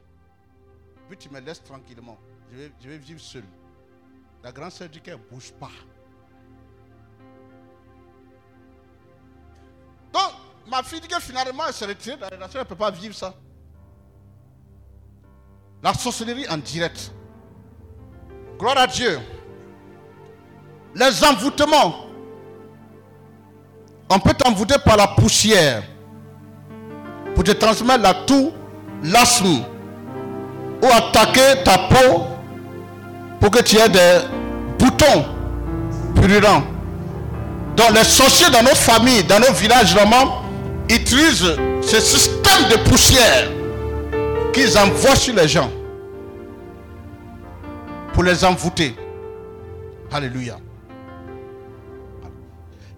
Puis tu me laisses tranquillement. Je vais, vivre seul. La grande soeur dit qu'elle ne bouge pas. Donc, ma fille dit que finalement, elle se retire. La relation, elle ne peut pas vivre ça. La sorcellerie en direct. Gloire à Dieu. Les envoûtements. On peut t'envoûter par la poussière pour te transmettre la toux, l'asthme ou attaquer ta peau pour que tu aies des boutons purulents. Donc les sorciers dans nos familles, dans nos villages romans, utilisent ce système de poussière qu'ils envoient sur les gens pour les envoûter. Alléluia.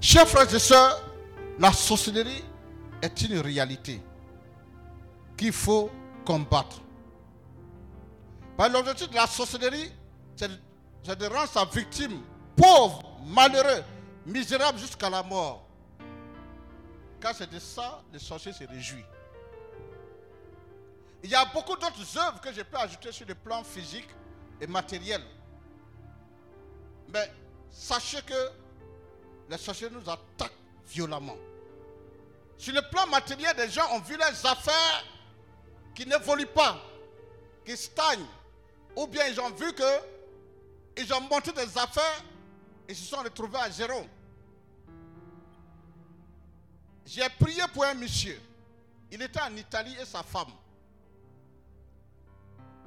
Chers frères et sœurs, la sorcellerie est une réalité qu'il faut combattre. L'objectif de la sorcellerie, c'est de rendre sa victime pauvre, malheureux, misérable jusqu'à la mort. Car c'est de ça le sorcier se réjouit. Il y a beaucoup d'autres œuvres que je peux ajouter sur le plan physique et matériel. Mais sachez que les sorciers nous attaquent violemment. Sur le plan matériel, des gens ont vu leurs affaires qui n'évoluent pas, qui stagnent. Ou bien ils ont vu que ils ont monté des affaires et se sont retrouvés à zéro. J'ai prié pour un monsieur. Il était en Italie et sa femme.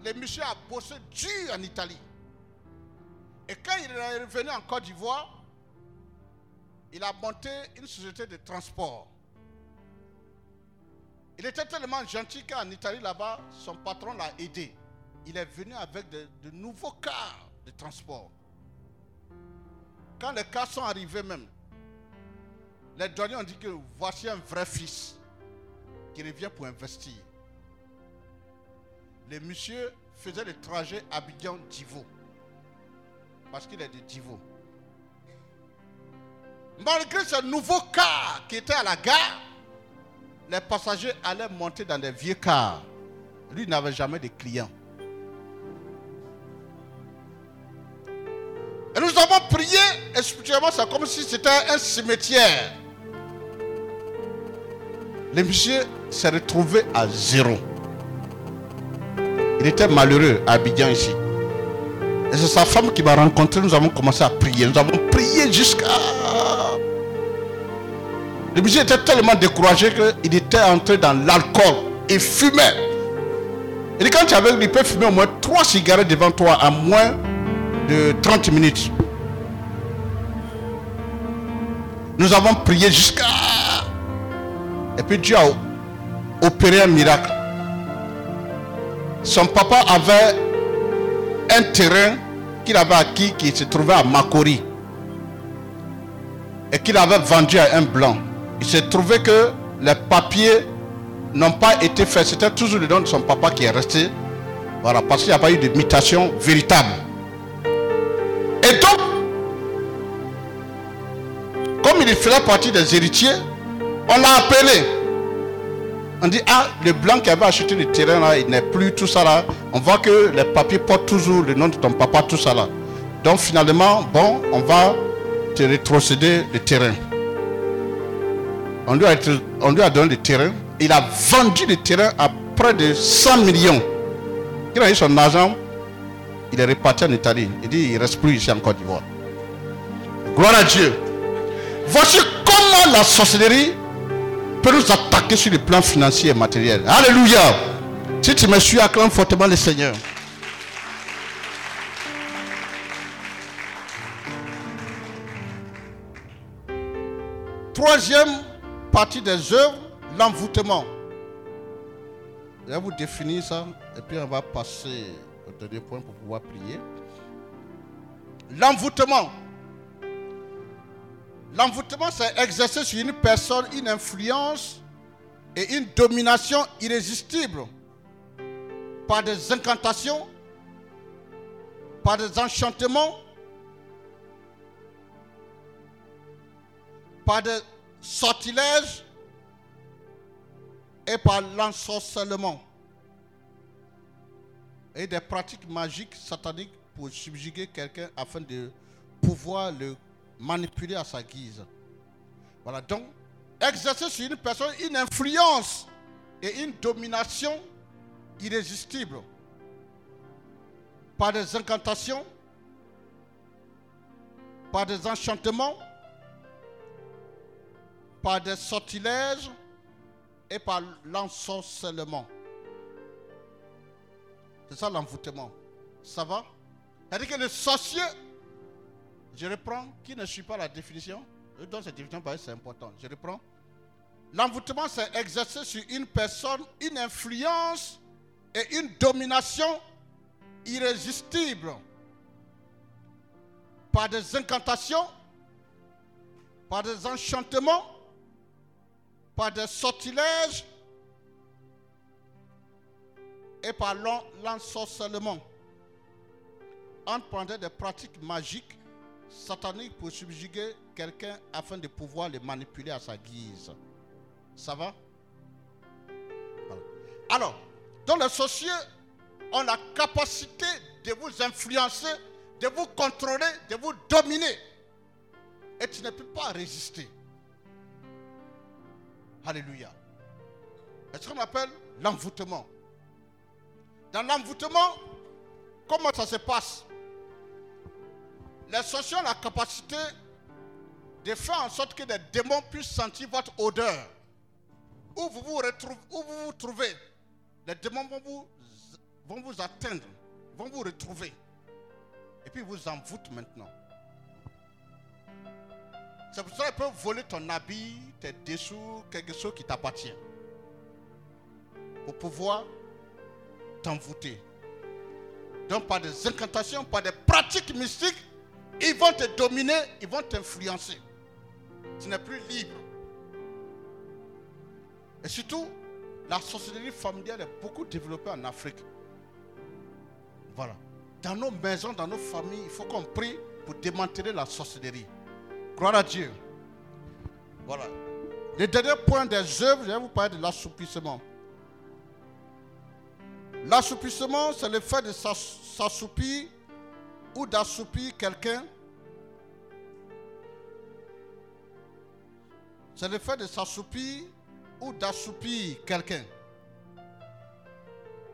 Le monsieur a bossé dur en Italie. Et quand il est revenu en Côte d'Ivoire, il a monté une société de transport. Il était tellement gentil qu'en Italie, là-bas, son patron l'a aidé. Il est venu avec de, de nouveaux cars de transport. Quand les cars sont arrivés même, les douaniers ont dit que voici un vrai fils qui revient pour investir. Le monsieur faisait le trajet Abidjan-Divo. Parce qu'il est de Divo. Malgré ce nouveau car qui était à la gare, les passagers allaient monter dans des vieux cars. Lui n'avait jamais de clients. Et nous avons prié, et spirituellement, c'est comme si c'était un cimetière. Le monsieur s'est retrouvé à zéro. Il était malheureux à Abidjan ici. Et c'est sa femme qui m'a rencontré. Nous avons commencé à prier. Nous avons prié jusqu'à. Le monsieur était tellement découragé qu'il était entré dans l'alcool. Il fumait. Et quand tu avais, il peut fumer au moins trois cigarettes devant toi à moins de 30 minutes. Nous avons prié jusqu'à. Et puis Dieu a opéré un miracle. Son papa avait un terrain qu'il avait acquis qui se trouvait à Makori. Et qu'il avait vendu à un blanc. Il s'est trouvé que les papiers n'ont pas été faits. C'était toujours le nom de son papa qui est resté. Voilà, parce qu'il n'y a pas eu de mutation véritable. Et donc, comme il faisait partie des héritiers, on l'a appelé. On dit, ah, le blanc qui avait acheté le terrain là, il n'est plus tout ça là. On voit que les papiers portent toujours le nom de ton papa, tout ça là. Donc finalement, bon, on va te rétrocéder le terrain. On lui, a, on lui a donné le terrain. Il a vendu le terrain à près de 100 millions. Il a eu son argent. Il est reparti en Italie. Il dit, il ne reste plus ici en Côte d'Ivoire. Gloire à Dieu. Voici comment la sorcellerie peut nous attaquer sur le plan financier et matériel. Alléluia. Si tu me suis, acclame fortement le Seigneur. Troisième partie des œuvres, l'envoûtement. Je vais vous définir ça et puis on va passer au dernier point pour pouvoir prier. L'envoûtement. L'envoûtement, c'est exercer sur une personne une influence et une domination irrésistible par des incantations, par des enchantements, par des sortilèges et par l'ensorcellement. Et des pratiques magiques sataniques pour subjuguer quelqu'un afin de pouvoir le manipuler à sa guise. Voilà, donc, exercer sur une personne une influence et une domination irrésistible par des incantations, par des enchantements, par des sortilèges et par l'ensorcellement. C'est ça l'envoûtement. Ça va? C'est-à-dire que le sorcier, je reprends, qui ne suit pas la définition, je cette définition parce que c'est important. Je reprends. L'envoûtement, c'est exercer sur une personne une influence et une domination irrésistible par des incantations, par des enchantements, par des sortilèges et par l'en- l'ensorcellement. On prendrait des pratiques magiques, sataniques pour subjuguer quelqu'un afin de pouvoir le manipuler à sa guise. Ça va? Alors, dans les sorciers ont la capacité de vous influencer, de vous contrôler, de vous dominer. Et tu ne peux pas résister. Alléluia. C'est ce qu'on appelle l'envoûtement? Dans l'envoûtement, comment ça se passe? Les sorciers ont la capacité de faire en sorte que les démons puissent sentir votre odeur. Où vous vous, retrouvez, où vous, vous trouvez, les démons vont vous, vont vous atteindre, vont vous retrouver. Et puis vous envoûtent maintenant. C'est pour ça qu'ils peuvent voler ton habit, tes dessous, quelque chose qui t'appartient. Pour pouvoir t'envoûter. Donc par des incantations, par des pratiques mystiques, ils vont te dominer, ils vont t'influencer. Tu n'es plus libre. Et surtout, la sorcellerie familiale est beaucoup développée en Afrique. Voilà. Dans nos maisons, dans nos familles, il faut qu'on prie pour démanteler la sorcellerie. Gloire à Dieu. Voilà. Le dernier point des œuvres, je vais vous parler de l'assoupissement. L'assoupissement, c'est le fait de s'ass- s'assoupir ou d'assoupir quelqu'un. C'est le fait de s'assoupir ou d'assoupir quelqu'un.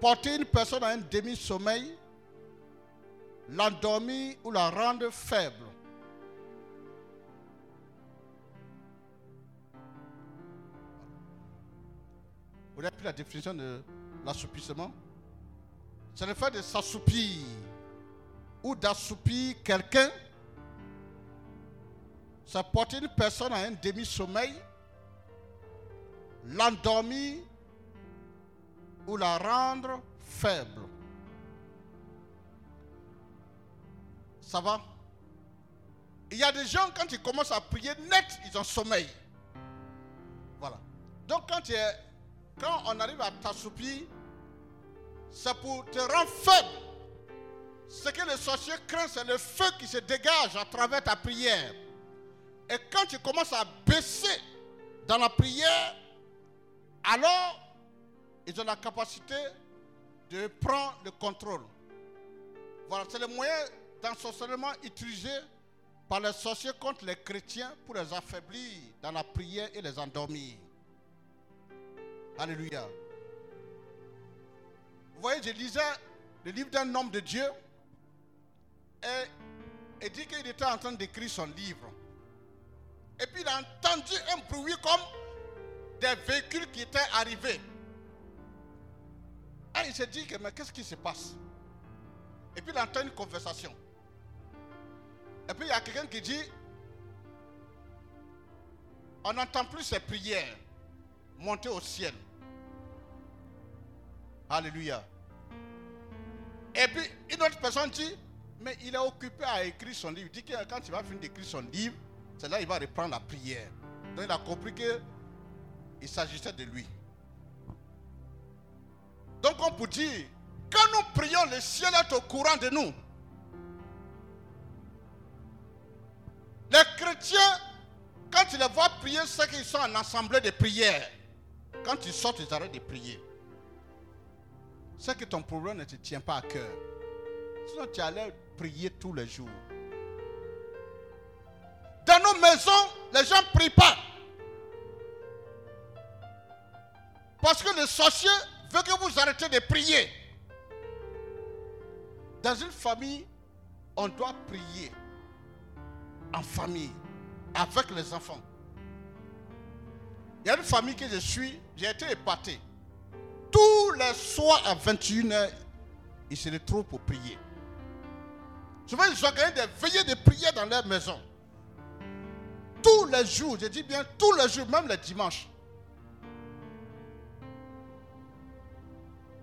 Porter une personne à un demi-sommeil, l'endormir ou la rendre faible. Vous avez pris la définition de l'assoupissement? C'est le fait de s'assoupir ou d'assoupir quelqu'un. C'est porter une personne à un demi-sommeil, l'endormir ou la rendre faible. Ça va? Il y a des gens, quand ils commencent à prier net, ils ont sommeil. Voilà. Donc quand, tu es, quand on arrive à t'assoupir, c'est pour te rendre faible. Ce que le sorcier craint, c'est le feu qui se dégage à travers ta prière. Et quand tu commences à baisser dans la prière, alors ils ont la capacité de prendre le contrôle. Voilà, c'est le moyen d'ensorcellement utilisé par les sorciers contre les chrétiens pour les affaiblir dans la prière et les endormir. Alléluia. Vous voyez, je lisais le livre d'un homme de Dieu et dit qu'il était en train d'écrire son livre. Et puis il a entendu un bruit comme des véhicules qui étaient arrivés. Et il s'est dit que mais qu'est-ce qui se passe? Et puis il entend une conversation. Et puis il y a quelqu'un qui dit on n'entend plus ses prières monter au ciel. Alléluia. Et puis une autre personne dit mais il est occupé à écrire son livre. Il dit que quand il va finir d'écrire son livre, c'est là qu'il va reprendre la prière. Donc il a compris qu'il s'agissait de lui. Donc on peut dire, quand nous prions, le ciel est au courant de nous. Les chrétiens, quand ils les voient prier, c'est qu'ils sont en assemblée de prière. Quand ils sortent, ils arrêtent de prier. C'est que ton problème ne te tient pas à cœur. Sinon, tu allais prier tous les jours. Dans nos maisons, les gens ne prient pas. Parce que le sorcier veut que vous arrêtez de prier. Dans une famille, on doit prier en famille, avec les enfants. Il y a une famille que je suis, j'ai été épaté. Tous les soirs à 21h, ils se retrouvent pour prier. Souvent, ils organisent des veillées de prière dans leur maison. Tous les jours, je dis bien tous les jours, même les dimanches.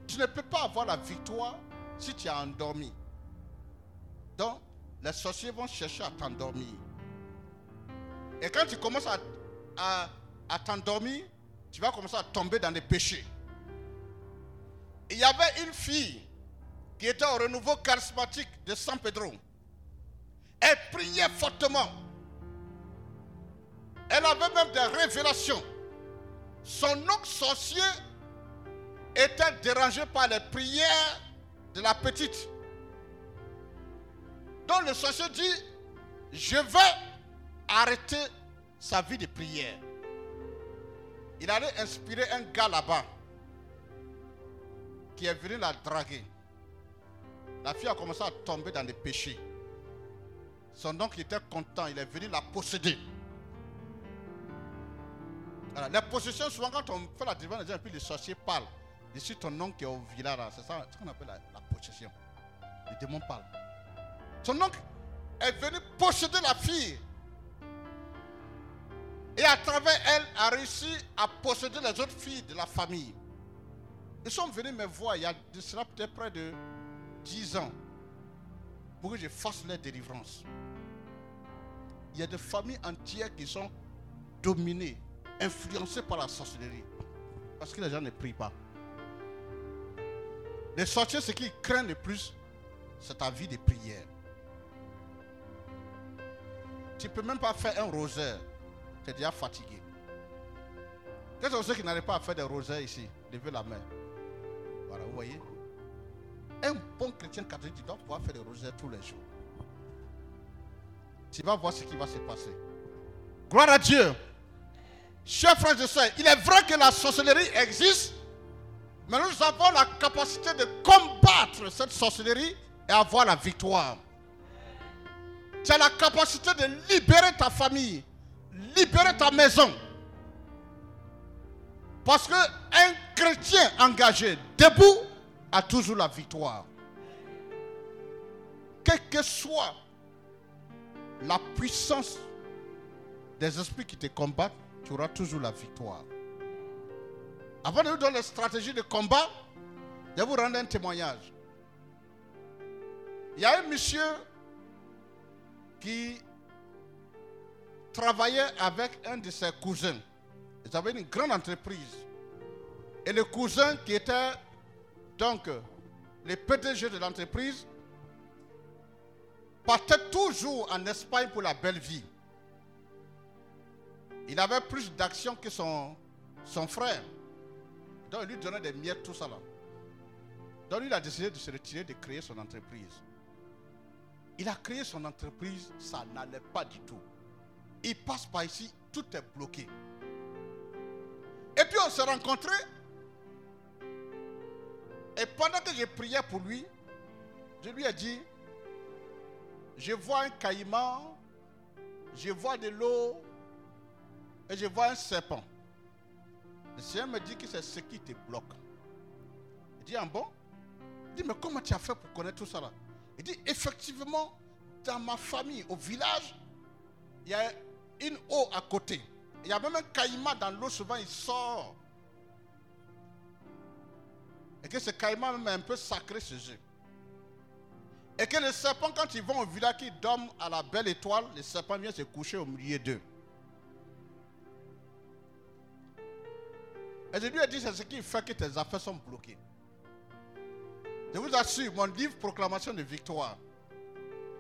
Tu ne peux pas avoir la victoire si tu es endormi. Donc, les sorciers vont chercher à t'endormir. Et quand tu commences à, t'endormir, tu vas commencer à tomber dans des péchés. Il y avait une fille qui était au renouveau charismatique de San Pedro. Elle priait fortement. Elle avait même des révélations. Son oncle sorcier était dérangé par les prières de la petite. Donc le sorcier dit, je vais arrêter sa vie de prière. Il allait inspirer un gars là-bas qui est venu la draguer. La fille a commencé à tomber dans des péchés. Son oncle était content, il est venu la posséder. Voilà. Les possessions, souvent quand on fait la délivrance, et puis le sorcier parle. Ici, ton oncle qui est au village, c'est ça ce qu'on appelle la, la possession. Le démon parle. Son oncle est venu posséder la fille. Et à travers elle, a réussi à posséder les autres filles de la famille. Ils sont venus me voir il y a de cela peut-être près de 10 ans pour que je fasse leur délivrance. Il y a des familles entières qui sont dominées, influencées par la sorcellerie. Parce que les gens ne prient pas. Les sorciers, ce qu'ils craignent le plus, c'est ta vie de prière. Tu ne peux même pas faire un rosaire. Tu es déjà fatigué. Quels sont ceux qui n'arrivent pas à faire des rosaires ici? Levez la main. Voilà, vous voyez? Un bon chrétien catholique, tu dois pouvoir faire des rosaires tous les jours. Tu vas voir ce qui va se passer. Gloire à Dieu. Chers frères et sœurs, il est vrai que la sorcellerie existe, mais nous avons la capacité de combattre cette sorcellerie et avoir la victoire. Tu as la capacité de libérer ta famille, libérer ta maison. Parce qu'un chrétien engagé, debout, a toujours la victoire. Quelle que soit la puissance des esprits qui te combattent, tu auras toujours la victoire. Avant de vous donner les stratégies de combat, je vais vous rendre un témoignage. Il y a un monsieur qui travaillait avec un de ses cousins. Ils avaient une grande entreprise. Et le cousin qui était donc le PDG de l'entreprise partait toujours en Espagne pour la belle vie. Il avait plus d'actions que son, son frère. Donc il lui donnait des miettes, tout ça là. Donc lui, il a décidé de se retirer, de créer son entreprise. Il a créé son entreprise, ça n'allait pas du tout. Il passe par ici, tout est bloqué. Et puis on s'est rencontrés. Et pendant que je priais pour lui, je lui ai dit, je vois un caïman, je vois de l'eau et je vois un serpent. Le Seigneur me dit que c'est ce qui te bloque. Il dit, ah bon? Il dit, mais comment tu as fait pour connaître tout ça là Il dit, effectivement, dans ma famille, au village, il y a une eau à côté. Il y a même un caïman dans l'eau, souvent il sort. Et que ce caïman même est un peu sacré chez eux. Et que les serpents, quand ils vont au village, qui dorment à la belle étoile, les serpents viennent se coucher au milieu d'eux. Et je lui ai dit, c'est ce qui fait que tes affaires sont bloquées. Je vous assure, mon livre Proclamation de victoire,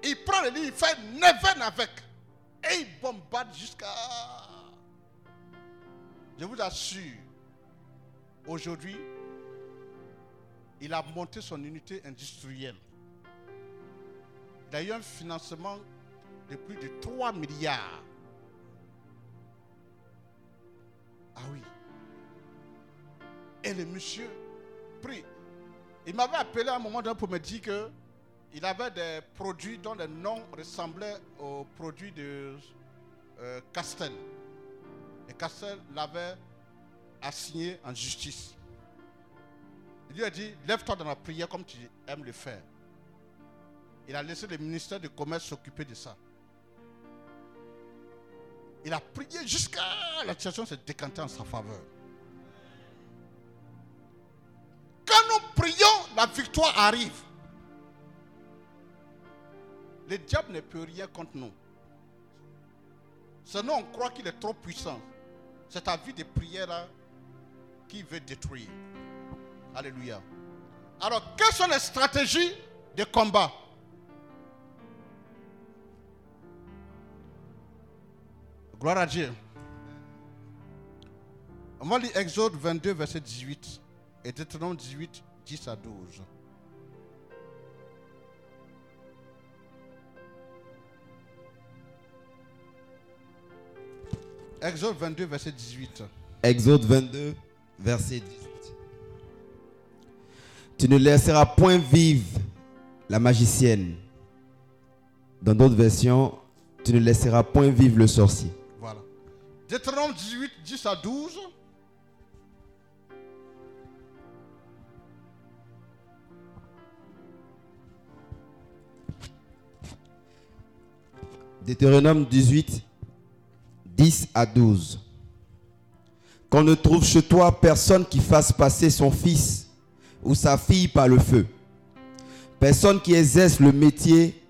il prend le livre, il fait neuf avec. Et il bombarde jusqu'à... Je vous assure, aujourd'hui, il a monté son unité industrielle. Il a eu un financement de plus de 3 milliards. Ah oui. Et le monsieur pris. Il m'avait appelé à un moment donné pour me dire que il avait des produits dont le nom ressemblait aux produits de euh, Castel. Et Castel l'avait assigné en justice. Lui a dit, lève-toi dans la prière comme tu aimes le faire. Il a laissé le ministère du Commerce s'occuper de ça. Il a prié jusqu'à la situation s'est décantée en sa faveur. Quand nous prions, la victoire arrive. Le diable ne peut rien contre nous. Sinon, on croit qu'il est trop puissant. C'est ta vie de prière qui veut détruire. Alléluia. Alors, quelles sont les stratégies de combat? Gloire à Dieu. On va lire Exode 22, verset 18 et Deutéronome 18, 10 à 12. Exode 22, verset 18. Exode 22, verset 18. Tu ne laisseras point vivre la magicienne. Dans d'autres versions, tu ne laisseras point vivre le sorcier. Voilà. Deutéronome 18, 10 à 12. Deutéronome 18, 10 à 12. Qu'on ne trouve chez toi personne qui fasse passer son fils ou sa fille par le feu. Personne qui exerce le métier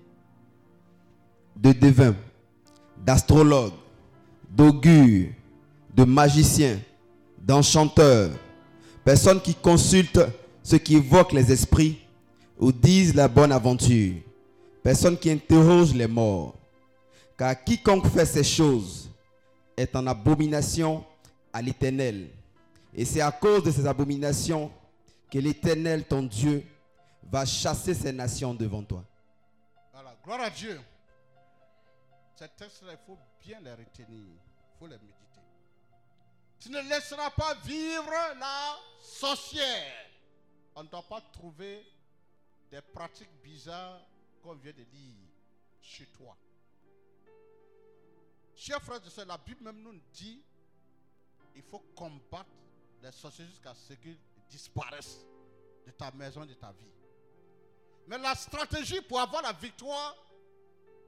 de devin, d'astrologue, d'augure, de magicien, d'enchanteur. Personne qui consulte ce qui évoque les esprits ou dise la bonne aventure. Personne qui interroge les morts. Car quiconque fait ces choses est en abomination à l'Éternel. Et c'est à cause de ces abominations que l'Éternel, ton Dieu, va chasser ces nations devant toi. Voilà. Gloire à Dieu. Ces textes-là, il faut bien les retenir. Il faut les méditer. Tu ne laisseras pas vivre la sorcière. On ne doit pas trouver des pratiques bizarres qu'on vient de lire chez toi. Chers frères et sœurs, la Bible même nous dit il faut combattre les sorciers jusqu'à ce qu'ils disparaissent de ta maison, de ta vie. Mais la stratégie pour avoir la victoire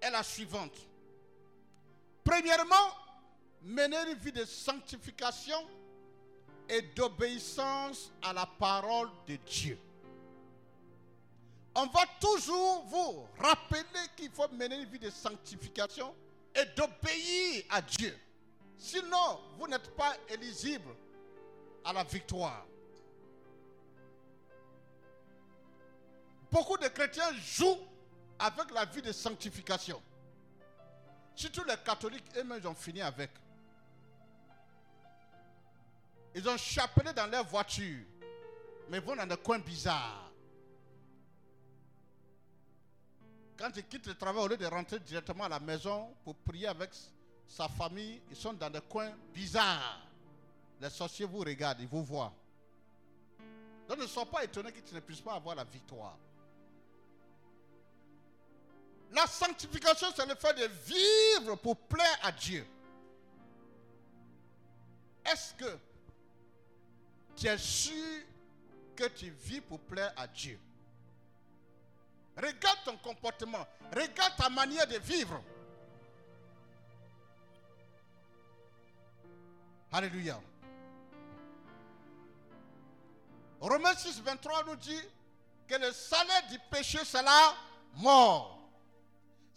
est la suivante. Premièrement, mener une vie de sanctification et d'obéissance à la parole de Dieu. On va toujours vous rappeler qu'il faut mener une vie de sanctification et d'obéir à Dieu. Sinon, vous n'êtes pas éligible à la victoire. Beaucoup de chrétiens jouent avec la vie de sanctification. Surtout les catholiques, eux-mêmes, ont fini avec. Ils ont chapelé dans leur voiture, mais vont dans des coins bizarres. Quand ils quittent le travail, au lieu de rentrer directement à la maison pour prier avec sa famille, ils sont dans des coins bizarres. Les sorciers vous regardent, ils vous voient. Donc ne sois pas étonné que tu ne puisses pas avoir la victoire. La sanctification, c'est le fait de vivre pour plaire à Dieu. Est-ce que tu es sûr que tu vis pour plaire à Dieu? Regarde ton comportement, regarde ta manière de vivre. Alléluia. Romains 6, 23 nous dit que le salaire du péché, c'est la mort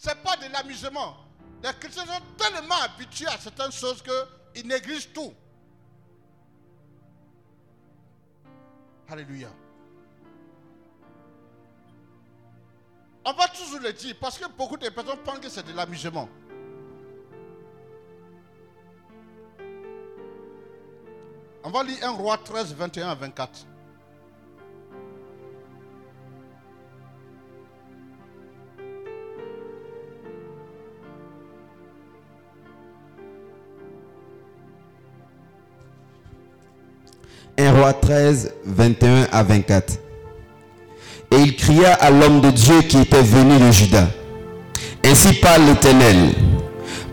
n'est pas de l'amusement. Les chrétiens sont tellement habitués à certaines choses qu'ils négligent tout. Alléluia. On va toujours le dire parce que beaucoup de personnes pensent que c'est de l'amusement. On va lire 1 roi 13, 21 à 24. Un roi 13, 21 à 24. Et il cria à l'homme de Dieu qui était venu de Juda. Ainsi parle l'Éternel,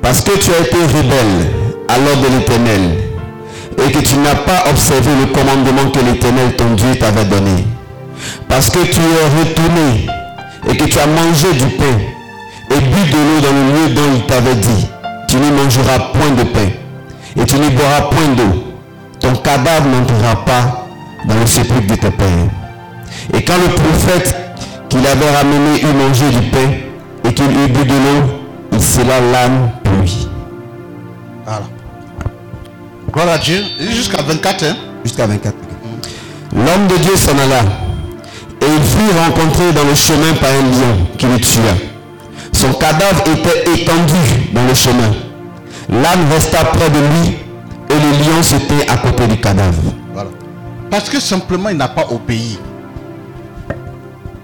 parce que tu as été rebelle à l'ordre de l'Éternel, et que tu n'as pas observé le commandement que l'Éternel ton Dieu t'avait donné. Parce que tu es retourné et que tu as mangé du pain et bu de l'eau dans le lieu dont il t'avait dit, tu ne mangeras point de pain et tu ne boiras point d'eau. Ton cadavre n'entrera pas dans le sépulcre de tes pères. Et quand le prophète qu'il avait ramené eut mangé du pain et qu'il eut bu de l'eau, il scella l'âme pour lui. Voilà. Gloire à Dieu. Jusqu'à 24. Hein? Jusqu'à 24. L'homme de Dieu s'en alla. Et il fut rencontré dans le chemin par un lion qui le tua. Son cadavre était étendu dans le chemin. L'âne resta près de lui et le lion se tint à côté du cadavre. Parce que simplement il n'a pas obéi.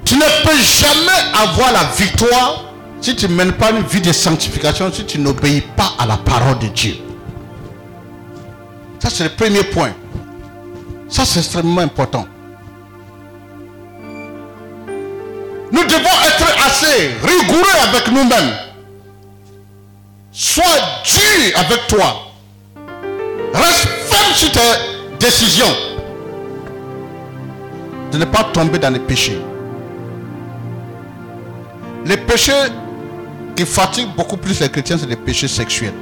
Tu ne peux jamais avoir la victoire si tu ne mènes pas une vie de sanctification, si tu n'obéis pas à la parole de Dieu. Ça, c'est le premier point. Ça, c'est extrêmement important. Nous devons être assez rigoureux avec nous-mêmes. Sois dur avec toi. Sur tes décisions. De ne pas tomber dans les péchés? Les péchés qui fatiguent beaucoup plus les chrétiens, c'est les péchés sexuels.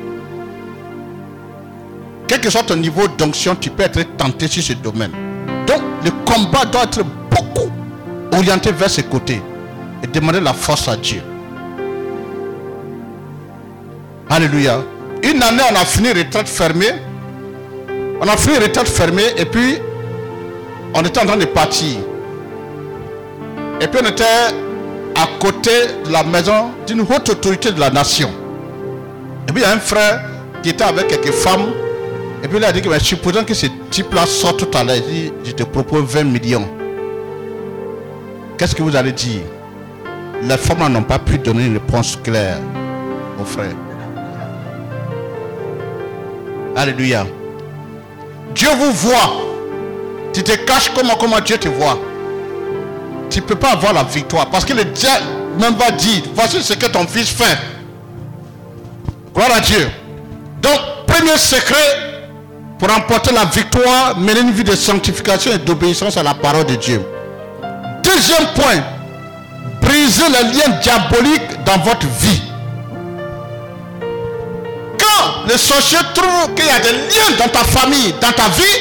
Quel que soit ton niveau d'onction, tu peux être tenté sur ce domaine. Donc, le combat doit être beaucoup orienté vers ce côtés et demander la force à Dieu. Alléluia. Une année, on a fini retraite fermée. On a fini retraite fermée et puis on était en train de partir. Et puis on était à côté de la maison d'une haute autorité de la nation. Et puis il y a un frère qui était avec quelques femmes. Et puis il a dit que supposons que ce type-là sort tout à l'heure. Il dit, je te propose 20 millions. Qu'est-ce que vous allez dire? Les femmes n'ont pas pu donner une réponse claire au frère. Alléluia. Dieu vous voit. Tu te caches comment, comment Dieu te voit. Tu ne peux pas avoir la victoire. Parce que le diable même va dire, voici ce que ton fils fait. Gloire à Dieu. Donc, premier secret pour remporter la victoire, mener une vie de sanctification et d'obéissance à la parole de Dieu. Deuxième point, briser les liens diaboliques dans votre vie. Le sorcier trouve qu'il y a des liens dans ta famille, dans ta vie,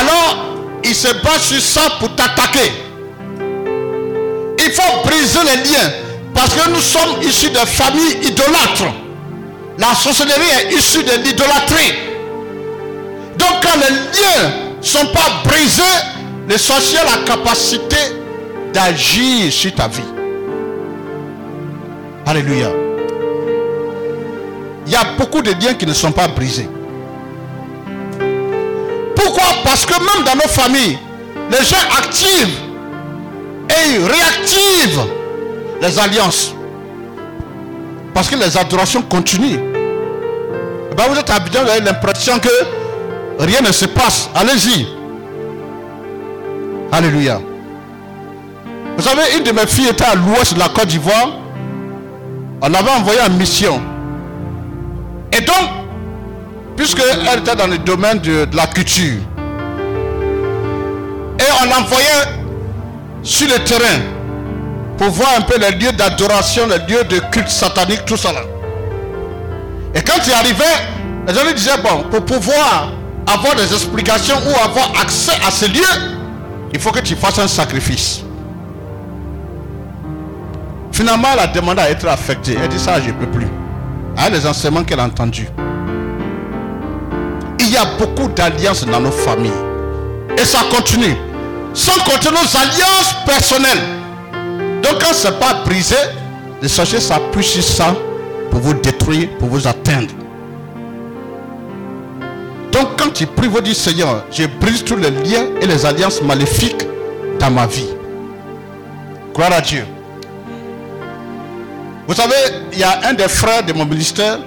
alors il se bat sur ça pour t'attaquer. Il faut briser les liens parce que nous sommes issus de familles idolâtres. La sorcellerie est issue de l'idolâtrie. Donc quand les liens ne sont pas brisés, le sorcier a la capacité d'agir sur ta vie. Alléluia. Il y a beaucoup de liens qui ne sont pas brisés. Pourquoi? Parce que même dans nos familles, les gens activent et réactivent les alliances. Parce que les adorations continuent. Eh ben, vous êtes habitué, vous avez l'impression que rien ne se passe. Allez-y. Alléluia. Vous savez, une de mes filles était à l'ouest de la Côte d'Ivoire. On l'avait envoyée en mission. Et donc, puisqu'elle était dans le domaine de, la culture, et on l'envoyait sur le terrain pour voir un peu les lieux d'adoration, les lieux de culte satanique, tout ça. Et quand il arrivait, les gens lui disaient, bon, pour pouvoir avoir des explications ou avoir accès à ces lieux, il faut que tu fasses un sacrifice. Finalement, elle a demandé à être affectée. Elle dit ça, je ne peux plus. À les enseignements qu'elle a entendus. Il y a beaucoup d'alliances dans nos familles. Et ça continue. Sans compter nos alliances personnelles. Donc quand ce n'est pas brisé, les sorciers s'appuient sur ça pour vous détruire, pour vous atteindre. Donc quand tu pries, vous dites Seigneur, je brise tous les liens et les alliances maléfiques dans ma vie. Gloire à Dieu. Vous savez, il y a un des frères de mon ministère,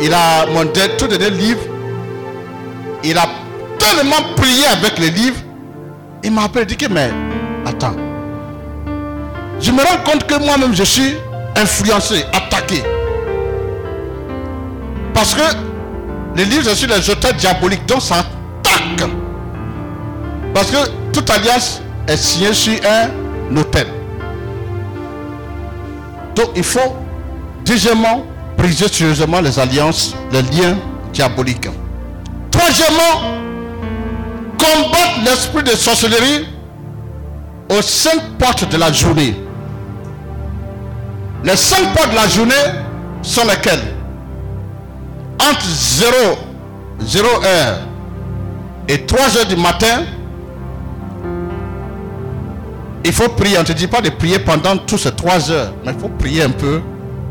il a mon dé- tout dernier livre. Il a tellement prié avec les livres. Il m'a appelé, que mais attends. Je me rends compte que moi-même je suis influencé, attaqué. Parce que les livres c'est sur les auteurs diaboliques, donc ça attaque. Parce que toute alliance est signée sur un hôtel. Donc il faut, deuxièmement, briser sérieusement les alliances, les liens diaboliques. Troisièmement, combattre l'esprit de sorcellerie aux cinq portes de la journée. Les cinq portes de la journée sont lesquelles? Entre 0, 0 heure et 3 heures du matin, il faut prier. On ne te dit pas de prier pendant tous ces 3 heures, mais il faut prier un peu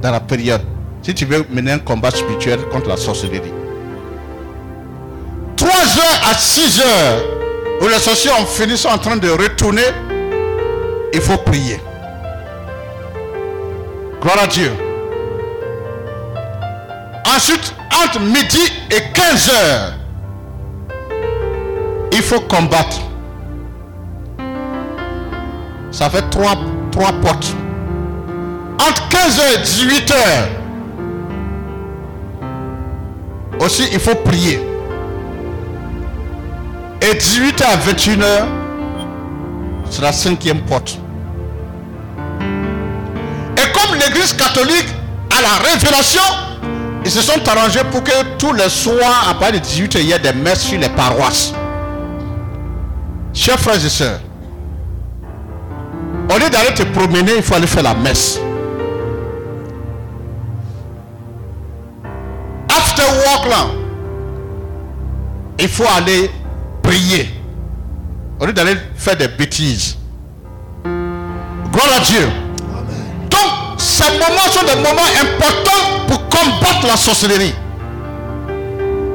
dans la période. Si tu veux mener un combat spirituel contre la sorcellerie. 3 heures à 6 heures, où les sorciers ont fini, sont en train de retourner, il faut prier. Gloire à Dieu. Ensuite, entre midi et 15 heures, il faut combattre. Ça fait trois, trois portes. Entre 15h et 18h, aussi il faut prier. Et 18h à 21h, c'est la cinquième porte. Et comme l'église catholique a la révélation, ils se sont arrangés pour que tous les soirs, à partir de 18h, il y ait des messes sur les paroisses. Chers frères et sœurs, au lieu d'aller te promener, il faut aller faire la messe. After work là, il faut aller prier. Au lieu d'aller faire des bêtises. Gloire à Dieu. Donc, ces moments sont des moments importants pour combattre la sorcellerie.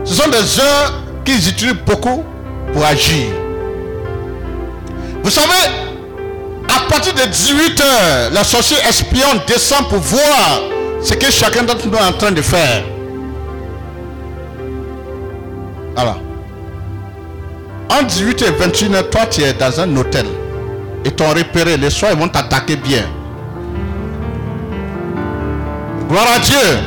Ce sont des heures qu'ils utilisent beaucoup pour agir. Vous savez, à partir de 18 heures, la sorcière espion descend pour voir ce que chacun d'entre nous est en train de faire. Voilà. En 18 et 21 heures, toi tu es dans un hôtel. Ils t'ont repéré. Les soirs, ils vont t'attaquer bien. Gloire à Dieu.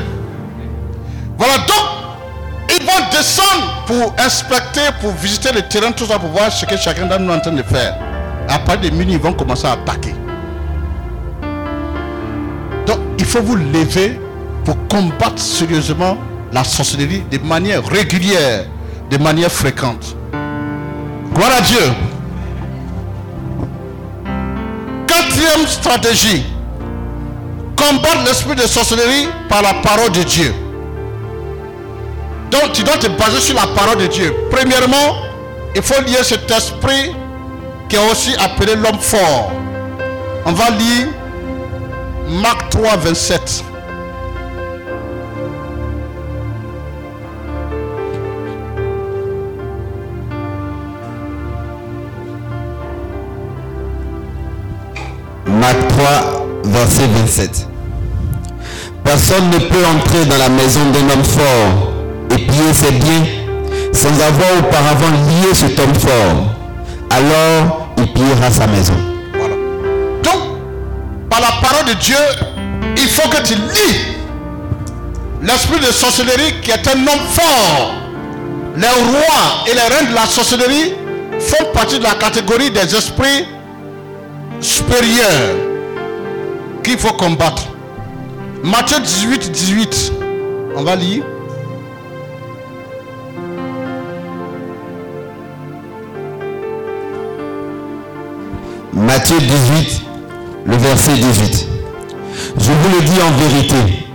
Voilà donc, ils vont descendre pour inspecter, pour visiter le terrain, tout ça, pour voir ce que chacun d'entre nous est en train de faire. À partir de minuit, ils vont commencer à attaquer. Donc, il faut vous lever pour combattre sérieusement la sorcellerie de manière régulière, de manière fréquente. Gloire à Dieu. Quatrième stratégie. Combattre l'esprit de sorcellerie par la parole de Dieu. Donc tu dois te baser sur la parole de Dieu. Premièrement, il faut lier cet esprit qui est aussi appelé l'homme fort. On va lire Marc 3, 27. Marc 3, verset 27. Personne ne peut entrer dans la maison d'un homme fort et piller ses biens sans avoir auparavant lié cet homme fort. Alors il pillera sa maison. Donc, par la parole de Dieu, il faut que tu lis l'esprit de sorcellerie qui est un homme fort. Les rois et les reines de la sorcellerie font partie de la catégorie des esprits supérieurs qu'il faut combattre. Matthieu 18, 18. On va lire. Matthieu 18, le verset 18. Je vous le dis en vérité,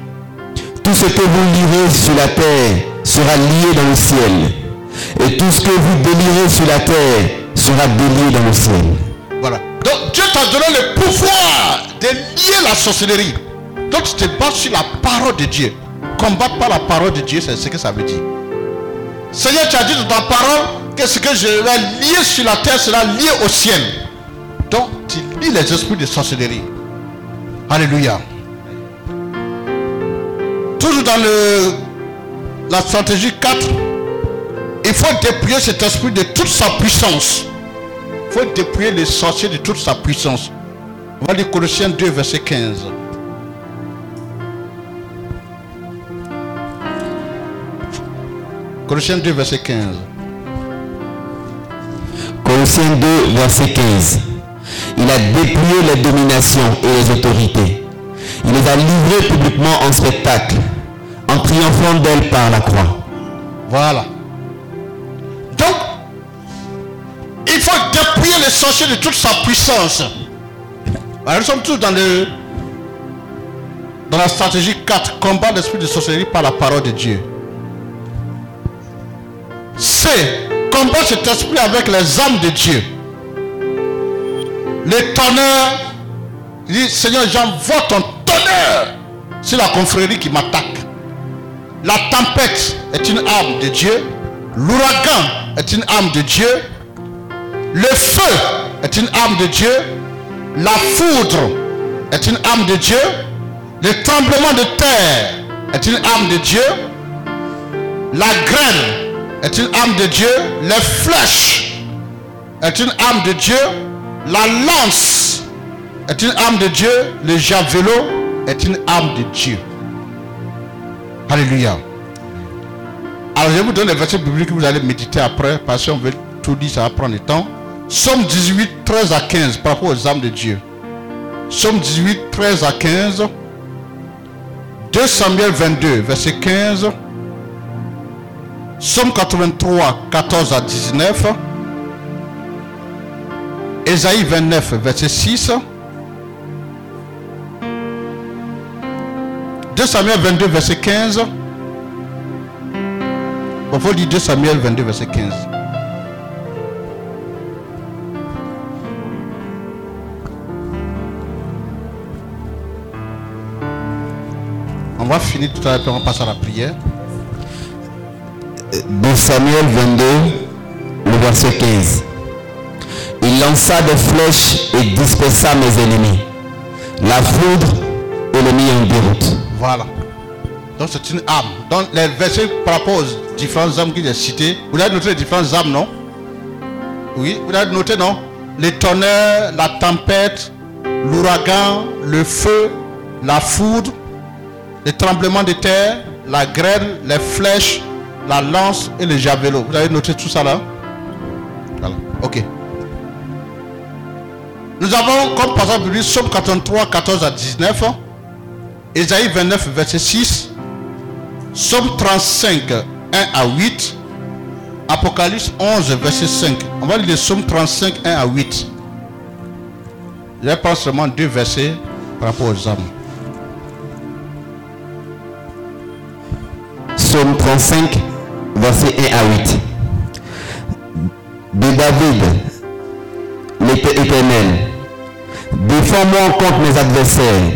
tout ce que vous lirez sur la terre sera lié dans le ciel, et tout ce que vous délirez sur la terre sera délié dans le ciel. Voilà. Donc Dieu t'a donné le pouvoir de lier la sorcellerie. Donc tu te bases sur la parole de Dieu. Combattre par la parole de Dieu, c'est ce que ça veut dire. Seigneur, tu as dit dans ta parole que ce que je vais lier sur la terre sera lié au ciel. Donc, tu lis les esprits de sorcellerie. Alléluia. Toujours dans la stratégie 4, il faut dépouiller cet esprit de toute sa puissance. Il faut dépouiller les sorciers de toute sa puissance. On va lire Colossiens 2, verset 15. Colossiens 2, verset 15. Colossiens 2, verset 15. Il a dépouillé les dominations et les autorités. Il les a livrées publiquement en spectacle, en triomphant d'elles par la croix. Voilà. Donc, il faut dépouiller les sorciers de toute sa puissance. Nous sommes tous dans, le, dans la stratégie 4, combat l'esprit de sorcellerie par la parole de Dieu. C'est combattre cet esprit avec les âmes de Dieu. Le tonnerre, il dit Seigneur, j'envoie ton tonnerre sur la confrérie qui m'attaque. La tempête est une arme de Dieu. L'ouragan est une arme de Dieu. Le feu est une arme de Dieu. La foudre est une arme de Dieu. Le tremblement de terre est une arme de Dieu. La grêle est une arme de Dieu. Les flèches est une arme de Dieu. La lance est une arme de Dieu. Le javelot est une arme de Dieu. Alléluia. Alors je vous donne les versets bibliques que vous allez méditer après, parce qu'on veut tout dire, ça va prendre le temps. Somme 18, 13 à 15, par rapport aux âmes de Dieu. Somme 18, 13 à 15. 2 Samuel 22, verset 15. Somme 83, 14 à 19. Ésaïe 29, verset 6. 2 Samuel 22, verset 15. Il faut lire 2 Samuel 22, verset 15. On va finir tout à l'heure, on passe à la prière. 2 Samuel 22, le verset 15. Il lança des flèches et dispersa mes ennemis. La foudre et le mit en déroute. Voilà. Donc c'est une arme. Donc les versets aux différentes armes qu'il a citées, vous avez noté les différentes armes, non? Oui, vous avez noté, non? Les tonnerres, la tempête, l'ouragan, le feu, la foudre, les tremblements de terre, la grêle, les flèches, la lance et le javelot. Vous avez noté tout ça là? Voilà. Ok. Nous avons comme par exemple Somme 83, 14 à 19. Ésaïe 29, verset 6. Somme 35, 1 à 8. Apocalypse 11, verset 5. On va lire Somme 35, 1 à 8. Je prends seulement deux versets par rapport aux âmes. Psaume 35, verset 1 à 8. De David, éternel, défends-moi contre mes adversaires,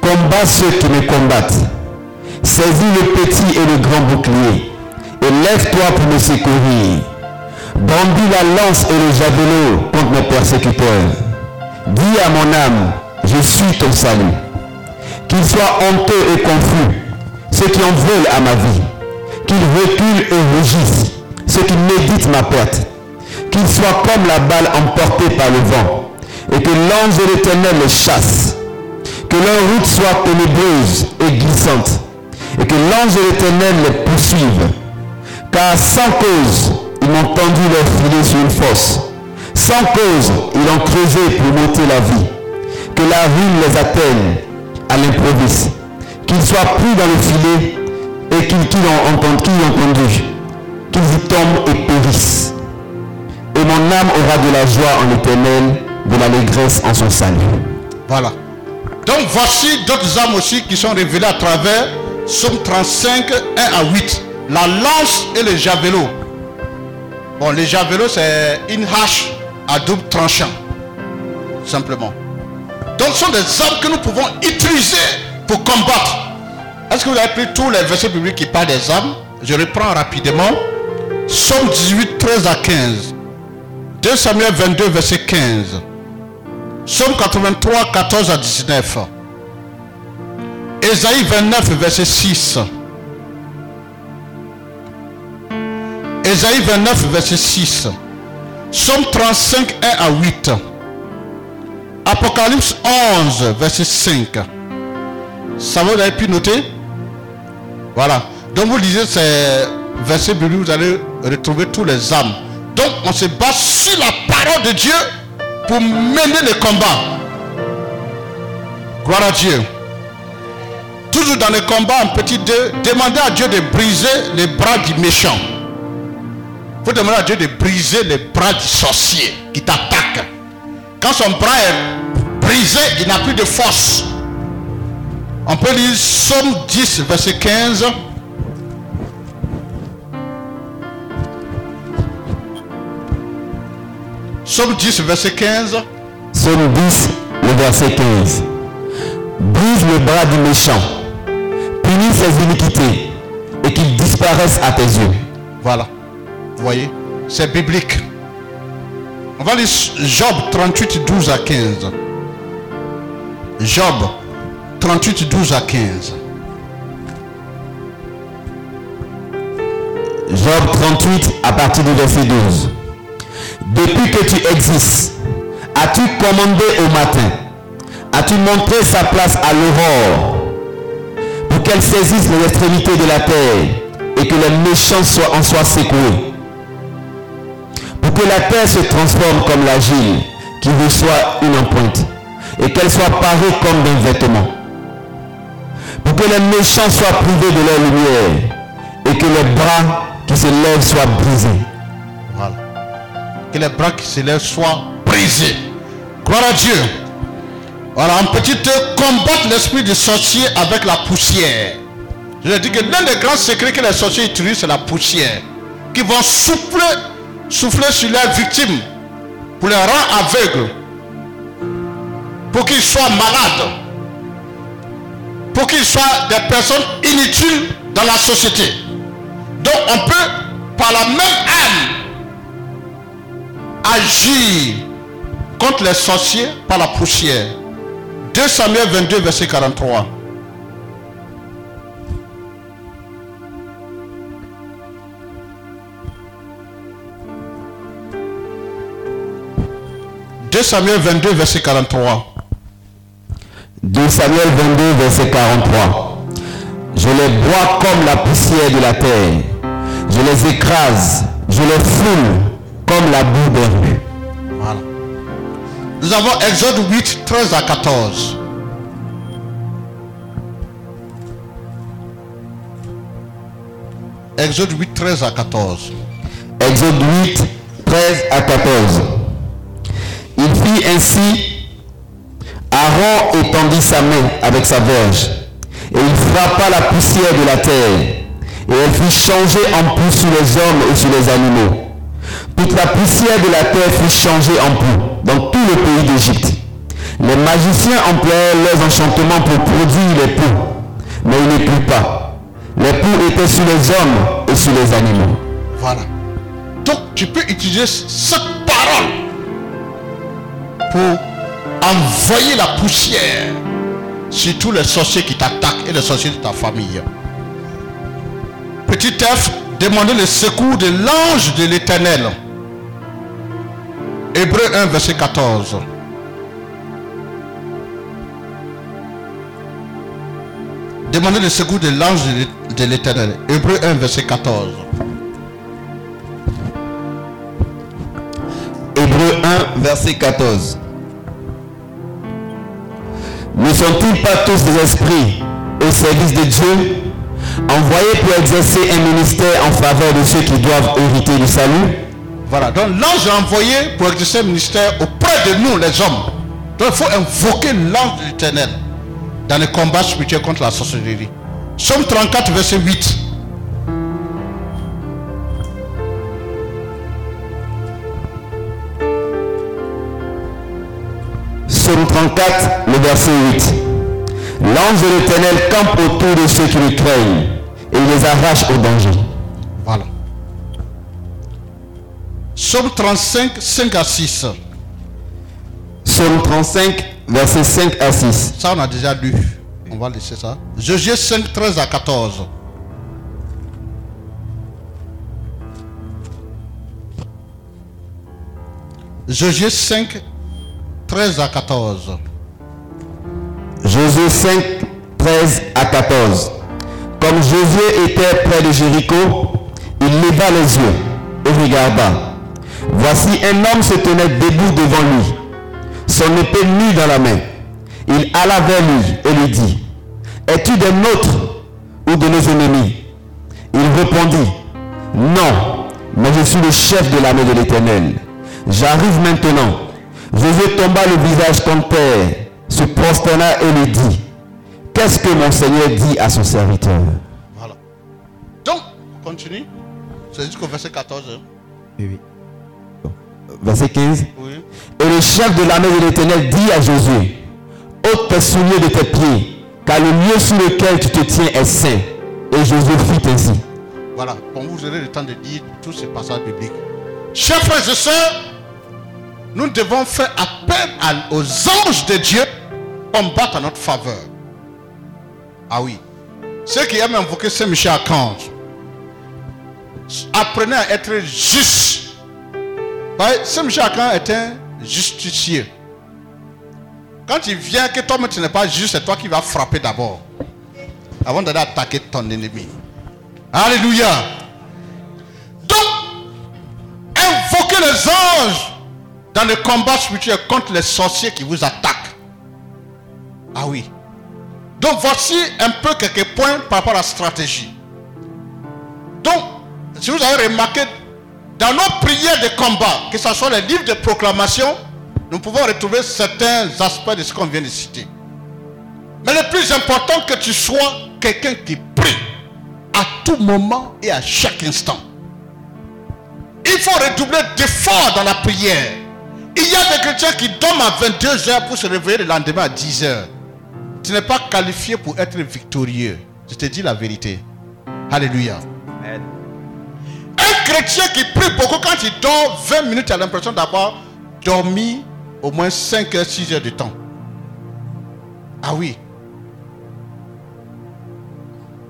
combat ceux qui me combattent, saisis le petit et le grand bouclier, et lève-toi pour me secourir. Brandis la lance et le javelot contre mes persécuteurs. Dis à mon âme, je suis ton salut. Qu'ils soient honteux et confus, ceux qui en veulent à ma vie. Qu'ils reculent et rougissent, ceux qui méditent ma perte. Qu'ils soient comme la balle emportée par le vent, et que l'ange de l'éternel les chasse. Que leur route soit ténébreuse et glissante, et que l'ange de l'éternel les poursuive. Car sans cause, ils m'ont tendu leur filet sur une fosse. Sans cause, ils ont creusé pour m'ôter la vie. Que la ruine les atteigne à l'improviste. Qu'ils soient pris dans le filet et qu'ils ont qu'ils ont entendu. Qu'ils y tombent et périssent. Et mon âme aura de la joie en l'éternel, de l'allégresse en son salut. Voilà. Donc voici d'autres âmes aussi qui sont révélées à travers Somme 35, 1 à 8. La lance et le javelot. Bon, le javelot, c'est une hache à double tranchant. Simplement. Donc ce sont des armes que nous pouvons utiliser pour combattre. Est-ce que vous avez pris tous les versets bibliques qui parlent des armes Je reprends rapidement. Somme 18, 13 à 15. 2 Samuel 22, verset 15. Somme 83, 14 à 19. Ésaïe 29, verset 6. Ésaïe 29, verset 6. Somme 35, 1 à 8. Apocalypse 11, verset 5. Ça vous avez pu noter? Voilà. Donc vous lisez ces versets bibliques, vous allez retrouver tous les âmes. Donc on se base la parole de Dieu pour mener le combat. Gloire à Dieu. Toujours dans le combat, en petit 2, demandez à Dieu de briser les bras du méchant. Vous demandez à Dieu de briser les bras du sorcier qui t'attaque. Quand son bras est brisé, il n'a plus de force. On peut lire Somme 10, verset 15. Somme 10, verset 15. Somme 10, le verset 15. Brise le bras du méchant, punis ses iniquités, et qu'il disparaisse à tes yeux. Voilà. Vous voyez C'est biblique. On va lire Job 38, 12 à 15. Job 38, 12 à 15. Job 38 à partir du verset 12. Depuis que tu existes, as-tu commandé au matin? As-tu montré sa place à l'aurore pour qu'elle saisisse les extrémités de la terre et que les méchants soient, en soient secoués? Pour que la terre se transforme comme l'agile qui reçoit une empreinte et qu'elle soit parée comme d'un vêtement. Pour que les méchants soient privés de leur lumière et que les bras qui se lèvent soient brisés. Que les bras qui se lèvent soient brisés. Gloire à Dieu. Voilà, en petit combattre l'esprit du sorcier avec la poussière. Je dis que l'un des grands secrets que les sorciers utilisent, c'est la poussière. Qui vont souffler, souffler sur leurs victimes pour les rendre aveugles. Pour qu'ils soient malades. Pour qu'ils soient des personnes inutiles dans la société. Donc on peut, par la même âme, agir contre les sorciers par la poussière. 2 Samuel 22, verset 43. « 2 Samuel 22, verset 43. 2 Samuel 22, verset 43. Je les bois comme la poussière de la terre. Je les écrase. Je les foule comme la boue des rues. Voilà. Nous avons Exode 8, 13 à 14. Exode 8, 13 à 14. Exode 8, 13 à 14. Il fit ainsi, Aaron étendit sa main avec sa verge, et il frappa la poussière de la terre, et elle fut changée en poux sur les hommes et sur les animaux. La poussière de la terre fut changée en poux dans tout le pays d'Égypte. Les magiciens employaient leurs enchantements pour produire les poux, mais il ne plut pas. Les poux étaient sur les hommes et sur les animaux. Voilà. Donc tu peux utiliser cette parole pour envoyer la poussière sur tous les sorciers qui t'attaquent et les sorciers de ta famille. Petit F, demandez le secours de l'ange de l'éternel. Hébreu 1, verset 14. Demandez le secours de l'ange de l'éternel. Hébreu 1, verset 14. Hébreu 1, verset 14. Ne sont-ils pas tous des esprits au service de Dieu, envoyés pour exercer un ministère en faveur de ceux qui doivent hériter du salut Voilà, donc l'ange est envoyé pour exercer un ministère auprès de nous, les hommes. Donc il faut invoquer l'ange de l'éternel dans le combat spirituel contre la sorcellerie. Somme 34, verset 8. Somme 34, le verset 8. L'ange de l'éternel campe autour de ceux qui le craignent et les arrache au danger. Psaume 35, 5 à 6. Psaume 35, versets 5 à 6. Ça, on a déjà lu. On va laisser ça. Josué 5, 13 à 14. Josué 5, 13 à 14. Josué 5, 13 à 14. Comme Josué était près de Jéricho, il leva les yeux et regarda. Voici un homme se tenait debout devant lui, son épée nue dans la main. Il alla vers lui et lui dit, Es-tu des nôtres ou de nos ennemis? Il répondit, Non, mais je suis le chef de l'armée de l'Éternel. J'arrive maintenant. Josué tomba le visage contre terre, se prosterna et lui dit, Qu'est-ce que mon Seigneur dit à son serviteur? Voilà. Donc, on continue. C'est jusqu'au verset 14. hein. Oui, oui. Verset 15. Oui. Et le chef de l'armée de l'Éternel dit à Josué, ôte tes souliers de tes pieds, car le lieu sur lequel tu te tiens est saint. Et Josué fit ainsi. Voilà. Bon, vous aurez le temps de dire tous ces passages bibliques. Chers frères et sœurs, nous devons faire appel à- aux anges de Dieu combattre à notre faveur. Ah oui. Ceux qui aiment invoquer Saint-Michel Archange, apprenez à être juste. Ouais, Saint-Michel Archange est un justicier. Quand il vient, que toi-même tu n'es pas juste, c'est toi qui vas frapper d'abord. Avant d'aller attaquer ton ennemi. Alléluia. Donc, invoquez les anges dans le combat spirituel contre les sorciers qui vous attaquent. Ah oui. Donc, voici un peu quelques points par rapport à la stratégie. Donc, si vous avez remarqué, dans nos prières de combat, que ce soit les livres de proclamation, nous pouvons retrouver certains aspects de ce qu'on vient de citer. Mais le plus important que tu sois quelqu'un qui prie à tout moment et à chaque instant. Il faut redoubler d'efforts dans la prière. Il y a des chrétiens qui dorment à 22 heures pour se réveiller le lendemain à 10 heures. Tu n'es pas qualifié pour être victorieux. Je te dis la vérité. Alléluia. Chrétien qui prie beaucoup quand il dort 20 minutes, il a l'impression d'avoir dormi au moins 5 heures, 6 heures de temps. Ah oui.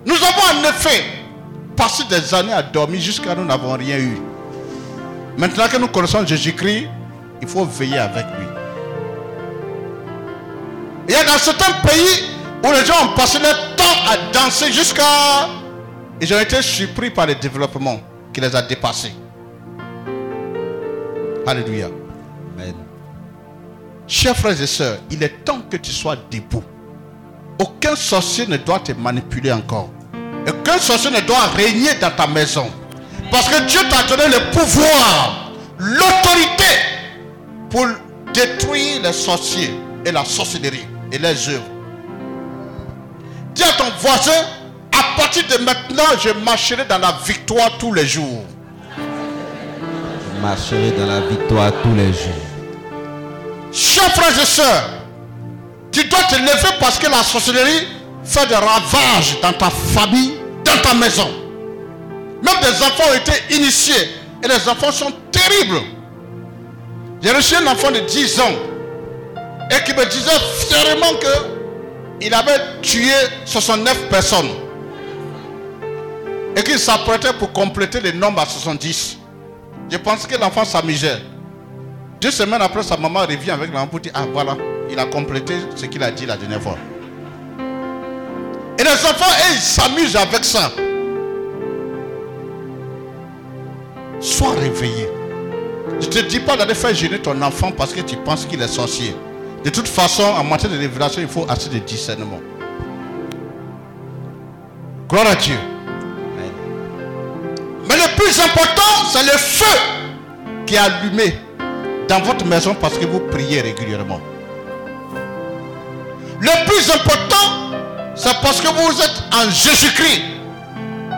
Nous avons en effet passé des années à dormir jusqu'à nous n'avons rien eu. Maintenant que nous connaissons Jésus-Christ, il faut veiller avec lui. Il y a dans certains pays où les gens ont passé leur temps à danser jusqu'à... Ils ont été surpris par le développement qui les a dépassés. Alléluia. Amen. Chers frères et sœurs, il est temps que tu sois debout. Aucun sorcier ne doit te manipuler encore. Aucun sorcier ne doit régner dans ta maison. Parce que Dieu t'a donné le pouvoir, l'autorité pour détruire les sorciers et la sorcellerie et les œuvres. Dis à ton voisin, à partir de maintenant, je marcherai dans la victoire tous les jours. Je marcherai dans la victoire tous les jours. Chers frères et sœurs, tu dois te lever parce que la sorcellerie fait des ravages dans ta famille, dans ta maison. Même des enfants ont été initiés et les enfants sont terribles. J'ai reçu un enfant de 10 ans et qui me disait fièrement que il avait tué 69 personnes et qu'il s'apprêtait pour compléter le nombre à 70. Je pense que l'enfant s'amusait. Deux semaines après, sa maman revient avec l'enfant pour dire Ah voilà, il a complété ce qu'il a dit la dernière fois. Et les enfants, ils s'amusent avec ça. Sois réveillé. Je ne te dis pas d'aller faire gêner ton enfant parce que tu penses qu'il est sorcier. De toute façon, en matière de révélation, il faut assez de discernement. Gloire à Dieu. Mais le plus important, c'est le feu qui est allumé dans votre maison parce que vous priez régulièrement. Le plus important, c'est parce que vous êtes en Jésus-Christ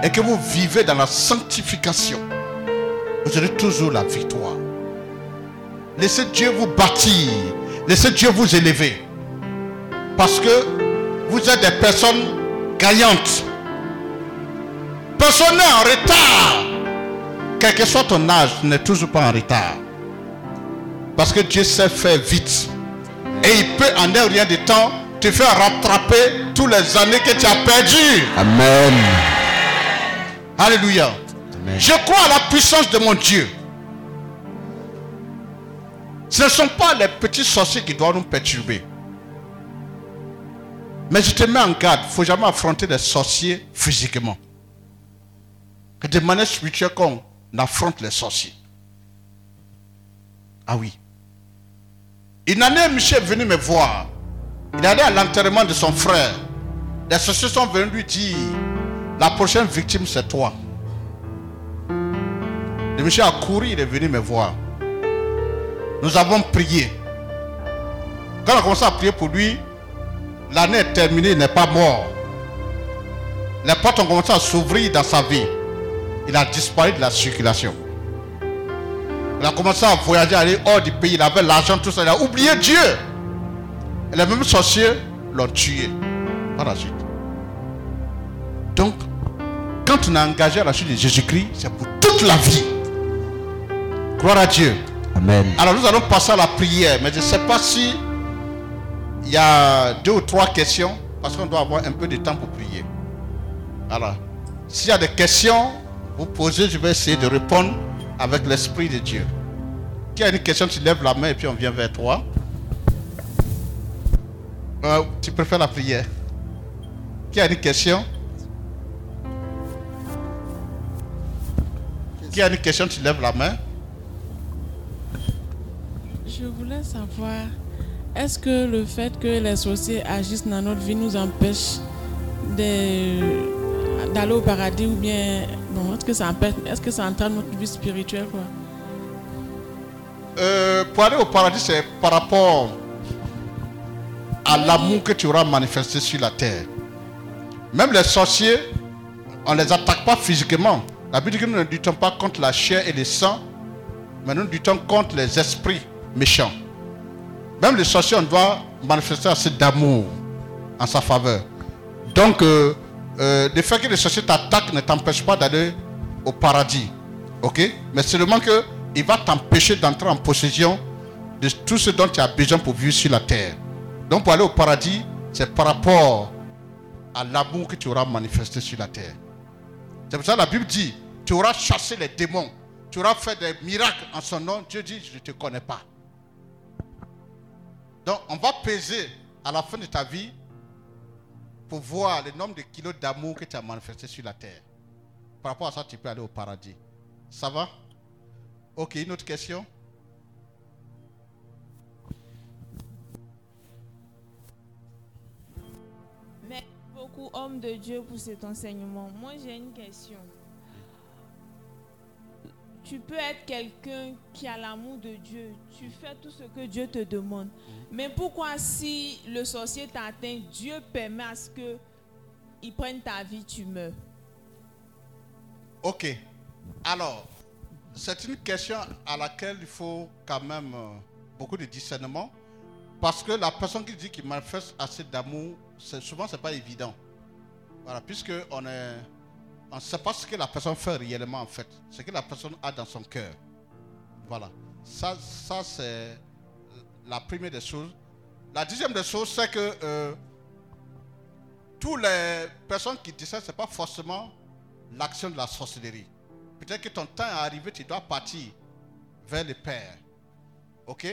et que vous vivez dans la sanctification. Vous aurez toujours la victoire. Laissez Dieu vous bâtir. Laissez Dieu vous élever. Parce que vous êtes des personnes gagnantes. Personne n'est en retard. quel que soit ton âge, tu n'es toujours pas en retard. Parce que Dieu sait faire vite. Et il peut en un rien de temps te faire rattraper toutes les années que tu as perdues. Amen. Alléluia. Je crois à la puissance de mon Dieu. Ce ne sont pas les petits sorciers qui doivent nous perturber. Mais je te mets en garde, il ne faut jamais affronter des sorciers physiquement. Que de manière spirituelle qu'on affronte les sorciers. Ah oui. Une année, Michel est venu me voir. Il allait à l'enterrement de son frère. Les sorciers sont venus lui dire, la prochaine victime c'est toi. Le monsieur a couru, il est venu me voir. Nous avons prié. Quand on a commencé à prier pour lui, l'année est terminée, il n'est pas mort. Les portes ont commencé à s'ouvrir dans sa vie. Il a disparu de la circulation. Il a commencé à voyager, aller hors du pays. Il avait l'argent, tout ça. Il a oublié Dieu. Et les mêmes sorciers l'ont tué par la suite. Donc, quand on a engagé à la suite de Jésus-Christ, c'est pour toute la vie. Gloire à Dieu. Amen. Alors nous allons passer à la prière, mais je ne sais pas si il y a deux ou trois questions, parce qu'on doit avoir un peu de temps pour prier. Alors, s'il y a des questions, vous posez, je vais essayer de répondre avec l'Esprit de Dieu. Qui a une question, tu lèves la main et puis on vient vers toi. Euh, tu préfères la prière Qui a une question Qui a une question, tu lèves la main. Je voulais savoir, est-ce que le fait que les sorciers agissent dans notre vie nous empêche de- d'aller au paradis ou bien non, est-ce que ça empêche, est-ce que ça entraîne notre vie spirituelle quoi? Euh, pour aller au paradis, c'est par rapport à l'amour que tu auras manifesté sur la terre. Même les sorciers, on ne les attaque pas physiquement. La Bible dit que nous ne luttons pas contre la chair et le sang, mais nous luttons contre les esprits méchants. Même les sorciers, on doit manifester assez d'amour en sa faveur. Donc, euh, euh, le fait que les sorciers t'attaquent ne t'empêche pas d'aller au paradis. Ok? Mais seulement que il va t'empêcher d'entrer en possession de tout ce dont tu as besoin pour vivre sur la terre. Donc, pour aller au paradis, c'est par rapport à l'amour que tu auras manifesté sur la terre. C'est pour ça que la Bible dit, tu auras chassé les démons, tu auras fait des miracles en son nom. Dieu dit, je ne te connais pas. Donc, on va peser à la fin de ta vie pour voir le nombre de kilos d'amour que tu as manifesté sur la terre. Par rapport à ça, tu peux aller au paradis. Ça va? Ok, une autre question? Merci beaucoup, homme de Dieu, pour cet enseignement. Moi, j'ai une question. Tu peux être quelqu'un qui a l'amour de Dieu. Tu fais tout ce que Dieu te demande. Mais pourquoi si le sorcier t'atteint, Dieu permet à ce que il prenne ta vie, tu meurs? Ok. Alors, c'est une question à laquelle il faut quand même euh, beaucoup de discernement. Parce que la personne qui dit qu'il manifeste assez d'amour, souvent, ce n'est pas évident. Voilà, puisque on est. On ne sait pas ce que la personne fait réellement en fait. Ce que la personne a dans son cœur. Voilà. Ça, ça c'est la première des choses. La deuxième des choses, c'est que euh, toutes les personnes qui disent ça, ce n'est pas forcément l'action de la sorcellerie. Peut-être que ton temps est arrivé, tu dois partir vers le Père. Ok?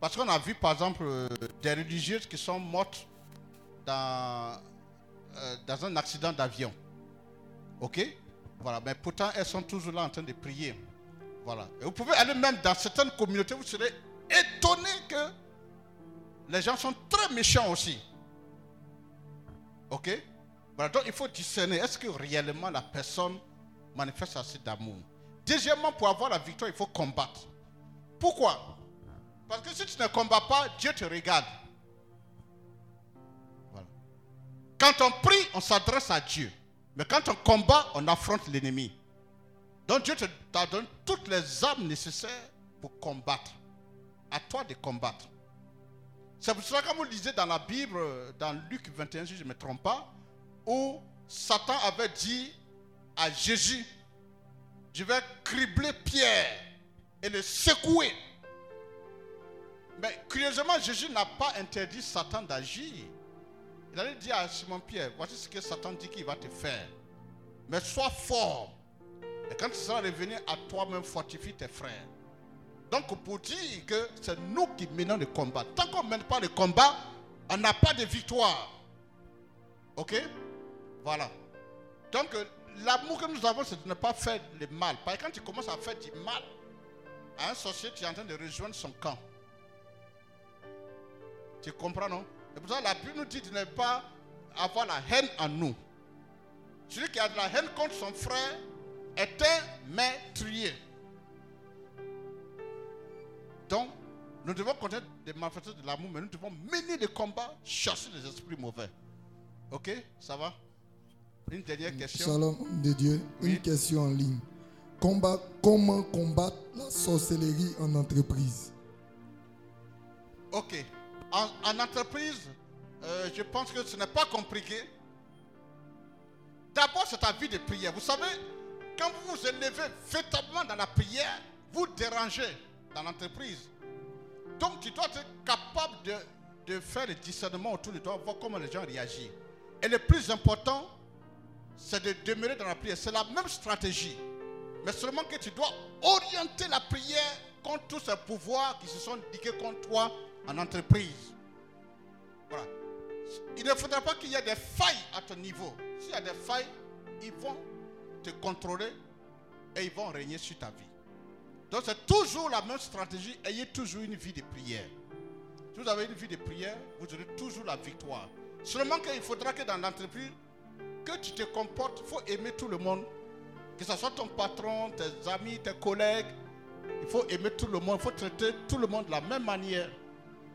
Parce qu'on a vu par exemple euh, des religieuses qui sont mortes dans, euh, dans un accident d'avion. Ok? Voilà, mais pourtant elles sont toujours là en train de prier. Voilà. Vous pouvez aller même dans certaines communautés, vous serez étonné que les gens sont très méchants aussi. Ok? Voilà, donc il faut discerner, est-ce que réellement la personne manifeste assez d'amour? Deuxièmement, pour avoir la victoire, il faut combattre. Pourquoi? Parce que si tu ne combats pas, Dieu te regarde. Voilà. Quand on prie, on s'adresse à Dieu. Mais quand on combat, on affronte l'ennemi. Donc Dieu te t'a donné toutes les armes nécessaires pour combattre. À toi de combattre. C'est pour cela que vous lisez dans la Bible, dans Luc 21, si je ne me trompe pas, où Satan avait dit à Jésus, je vais cribler Pierre et le secouer. Mais curieusement, Jésus n'a pas interdit Satan d'agir. Il allait dire à Simon Pierre, voici ce que Satan dit qu'il va te faire. Mais sois fort. Et quand tu seras revenu à toi-même, fortifie tes frères. Donc pour dire que c'est nous qui menons le combat. Tant qu'on ne mène pas le combat, on n'a pas de victoire. Ok? Voilà. Donc l'amour que nous avons, c'est de ne pas faire le mal. Parce que quand tu commences à faire du mal à un sorcier, tu es en train de rejoindre son camp. Tu comprends, non? Et pour ça, la Bible nous dit de ne pas avoir la haine en nous. Celui qui a de la haine contre son frère est un meurtrier. Donc, nous devons connaître des malfaiteurs de l'amour, mais nous devons mener le combat, chasser les esprits mauvais. Ok Ça va? Une dernière question. Shalom de Dieu. Une question en ligne. Combat, comment combattre la sorcellerie en entreprise? Ok. En, en entreprise, euh, je pense que ce n'est pas compliqué. D'abord, c'est ta vie de prière. Vous savez, quand vous vous élevez véritablement dans la prière, vous dérangez dans l'entreprise. Donc, tu dois être capable de, de faire le discernement autour de toi, voir comment les gens réagissent. Et le plus important, c'est de demeurer dans la prière. C'est la même stratégie. Mais seulement que tu dois orienter la prière contre tous ces pouvoirs qui se sont indiqués contre toi en entreprise. Voilà. Il ne faudra pas qu'il y ait des failles à ton niveau. S'il y a des failles, ils vont te contrôler et ils vont régner sur ta vie. Donc c'est toujours la même stratégie. Ayez toujours une vie de prière. Si vous avez une vie de prière, vous aurez toujours la victoire. Seulement qu'il faudra que dans l'entreprise, que tu te comportes, il faut aimer tout le monde. Que ce soit ton patron, tes amis, tes collègues. Il faut aimer tout le monde. Il faut traiter tout le monde de la même manière.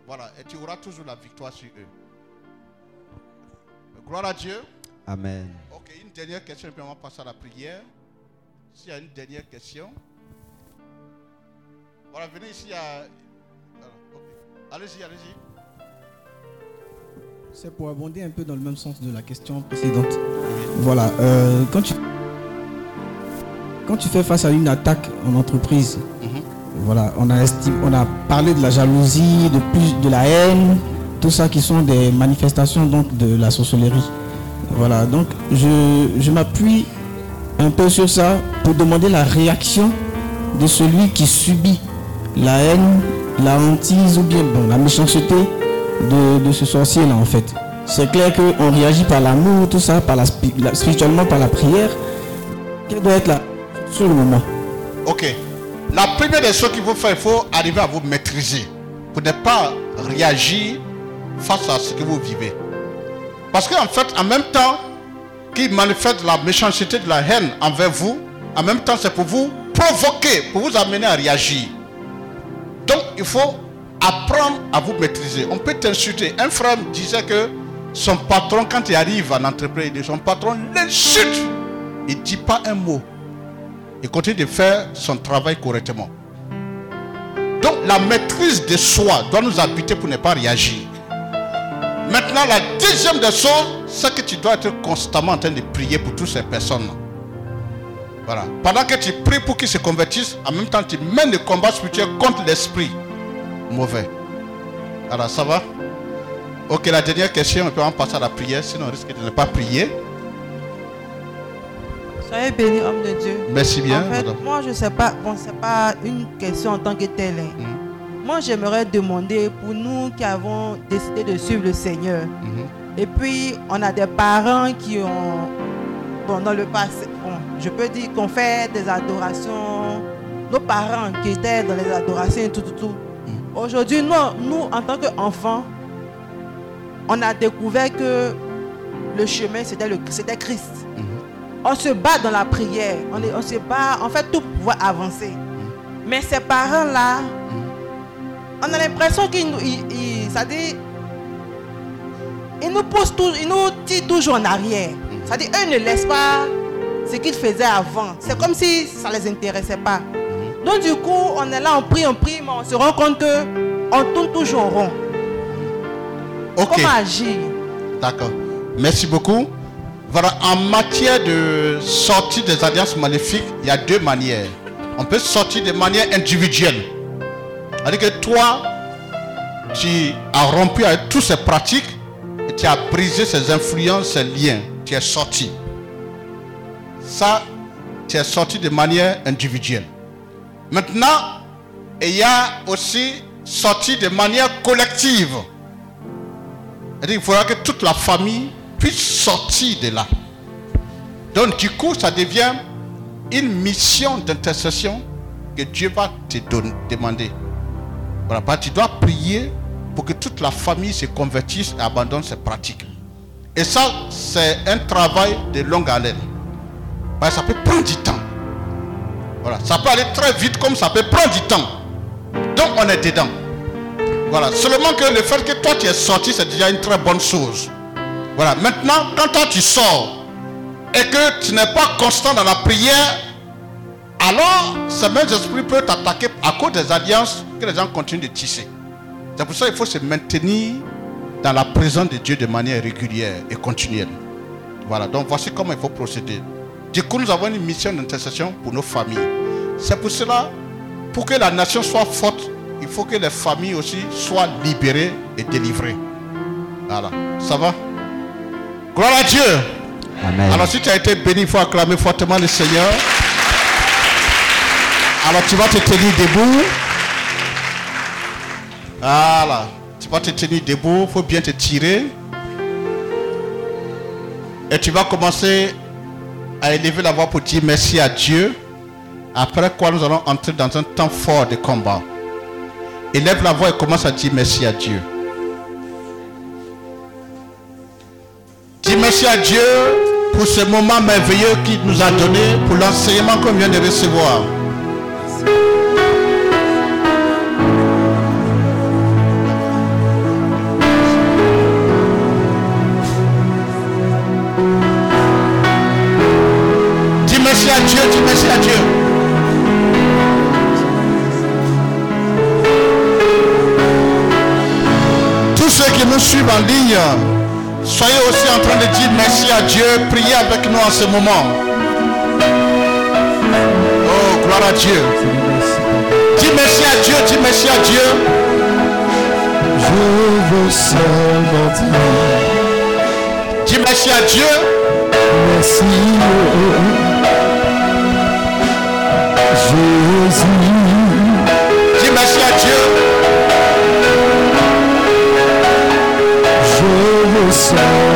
Voilà. Et tu auras toujours la victoire sur eux. Gloire à Dieu. Amen. Ok, une dernière question, et puis on va passer à la prière. S'il y a une dernière question. Voilà, venez ici à. Allez-y, allez-y. C'est pour abonder un peu dans le même sens de la question précédente. Voilà, euh, quand, tu, quand tu fais face à une attaque en entreprise, voilà, on a, parlé de la jalousie, de, plus, de la haine, tout ça qui sont des manifestations donc, de la sorcellerie. Voilà, donc je, je m'appuie un peu sur ça pour demander la réaction de celui qui subit la haine, la hantise ou bien bon, la méchanceté de, ce sorcier-là en fait. C'est clair qu'on réagit par l'amour, tout ça, par la- spirituellement par la prière. Quelle doit être là sur le moment? Ok. La première des choses qu'il faut faire, il faut arriver à vous maîtriser. Pour ne pas réagir face à ce que vous vivez. Parce qu'en fait, en même temps qu'il manifeste la méchanceté, de la haine envers vous, en même temps, c'est pour vous provoquer, pour vous amener à réagir. Donc, il faut apprendre à vous maîtriser. On peut t'insulter. Un frère disait que son patron, quand il arrive en entreprise, son patron l'insulte. Il ne dit pas un mot. Il continue de faire son travail correctement. Donc la maîtrise de soi doit nous habiter pour ne pas réagir. Maintenant, la deuxième des choses, c'est que tu dois être constamment en train de prier pour toutes ces personnes. Voilà. Pendant que tu pries pour qu'ils se convertissent, en même temps, tu mènes le combat spirituel contre l'esprit mauvais. Alors, ça va? Ok, la dernière question, on peut en passer à la prière, sinon on risque de ne pas prier. Soyez bénis, homme de Dieu. Merci bien, En fait, madame. moi, je sais pas, bon, c'est pas une question en tant que telle. hein. Mm. Moi, j'aimerais demander pour nous qui avons décidé de suivre le Seigneur. Mm-hmm. Et puis, on a des parents qui ont, bon, dans le passé, bon, je peux dire qu'on fait des adorations. Nos parents qui étaient dans les adorations et tout, tout, tout. Mm. Aujourd'hui, nous, nous, en tant qu'enfants, on a découvert que le chemin, c'était le- c'était Christ. On se bat dans la prière. On, est- on se bat, en fait, tout pour pouvoir avancer. Mais ces parents-là, on a l'impression qu'ils nous, ils- ils- ça dit, ils nous poussent, tout- ils nous tirent toujours en arrière. Ça dit, eux ne laissent pas ce qu'ils faisaient avant. C'est comme si ça les intéressait pas. Donc du coup, on est là, on prie, on prie, mais on se rend compte que on tourne toujours rond. Comment agir? D'accord. Merci beaucoup. Voilà, en matière de sortie des alliances maléfiques, il y a deux manières. On peut sortir de manière individuelle. C'est-à-dire que toi, tu as rompu avec toutes ces pratiques et tu as brisé ces influences, ces liens. Tu es sorti. Ça, tu es sorti de manière individuelle. Maintenant, il y a aussi sorti de manière collective. Qu'il faudra que toute la famille puisse sortir de là. Donc du coup, ça devient une mission d'intercession que Dieu va te demander. Voilà, bah, tu dois prier pour que toute la famille se convertisse et abandonne ces pratiques. Et ça, c'est un travail de longue haleine. Bah, ça peut prendre du temps. Voilà, ça peut aller très vite comme ça peut prendre du temps. Donc on est dedans. Voilà, seulement que le fait que toi tu es sorti, c'est déjà une très bonne chose. Voilà, maintenant, quand toi tu sors et que tu n'es pas constant dans la prière, alors ce même esprit peut t'attaquer à cause des alliances que les gens continuent de tisser. C'est pour ça qu'il faut se maintenir dans la présence de Dieu de manière régulière et continuelle. Voilà, donc voici comment il faut procéder. Du coup, nous avons une mission d'intercession pour nos familles. C'est pour cela, pour que la nation soit forte, il faut que les familles aussi soient libérées et délivrées. Voilà, ça va? Gloire à Dieu. Amen. Alors si tu as été béni, il faut acclamer fortement le Seigneur. Alors tu vas te tenir debout. Voilà. Tu vas te tenir debout. Il faut bien te tirer. Et tu vas commencer à élever la voix pour dire merci à Dieu. Après quoi nous allons entrer dans un temps fort de combat. Élève la voix et commence à dire merci à Dieu. Dis merci à Dieu pour ce moment merveilleux qu'il nous a donné, pour l'enseignement qu'on vient de recevoir. Dis merci à Dieu, dis merci à Dieu. Tous ceux qui nous suivent en ligne, soyez aussi en train de dire merci à Dieu, priez avec nous en ce moment. Oh, gloire à Dieu. Dis merci à Dieu, dis merci à Dieu. Je veux seulement dire Dis merci à Dieu. merci. Jésus, so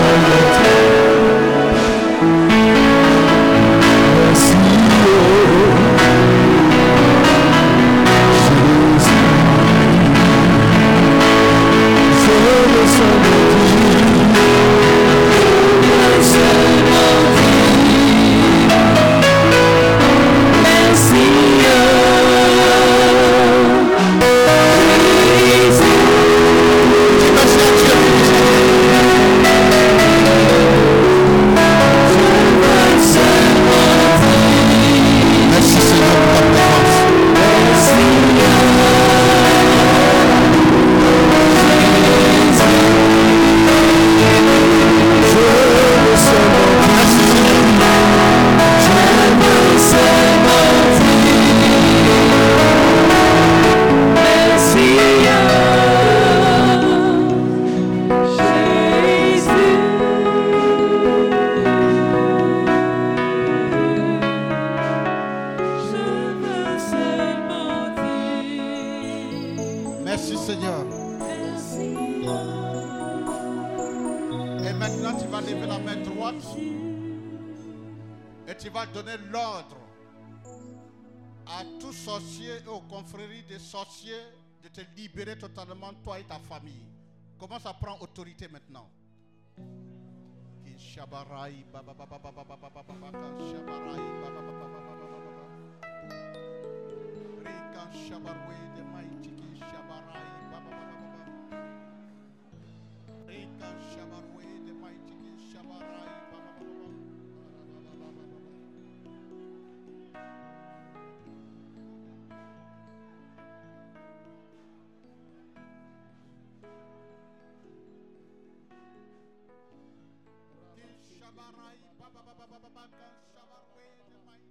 autorité maintenant. Kishabarai, shabarai shabarwe the mighty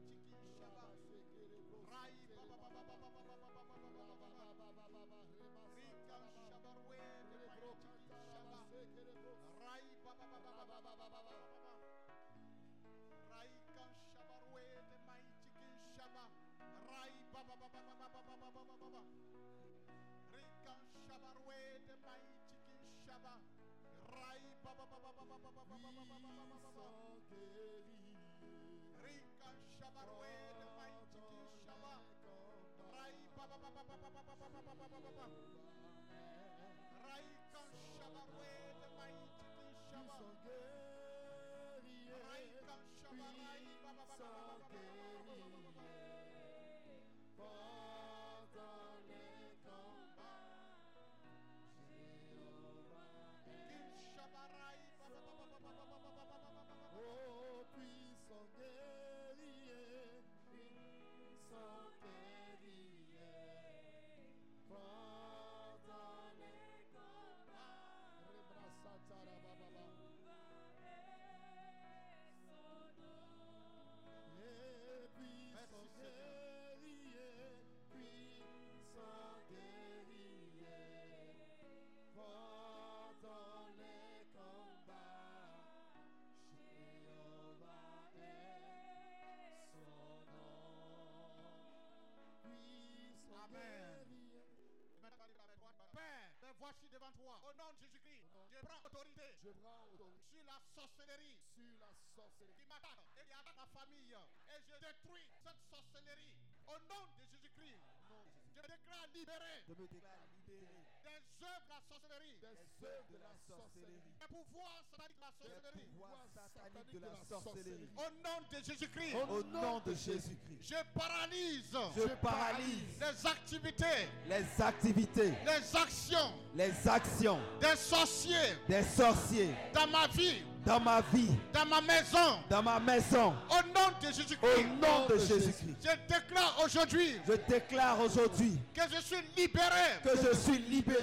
king baba baba rika shabarwe the mighty king shaba rai Et je détruis cette sorcellerie. Au nom de Jésus-Christ, je déclare libéré des œuvres de la sorcellerie, Des œuvres de la sorcellerie. des pouvoirs sataniques de la des sorcellerie. pouvoirs sataniques de la sorcellerie. Au nom de Jésus-Christ, Au nom de Jésus-Christ, je paralyse. Je paralyse. Les activités, les activités, les actions. Les actions. Des sorciers. Des sorciers. Dans ma vie, dans ma vie, dans ma maison. dans ma maison. Au nom de Au Jésus-Christ, nom de Jésus-Christ, je déclare aujourd'hui je déclare aujourd'hui que je suis libéré. que je suis libéré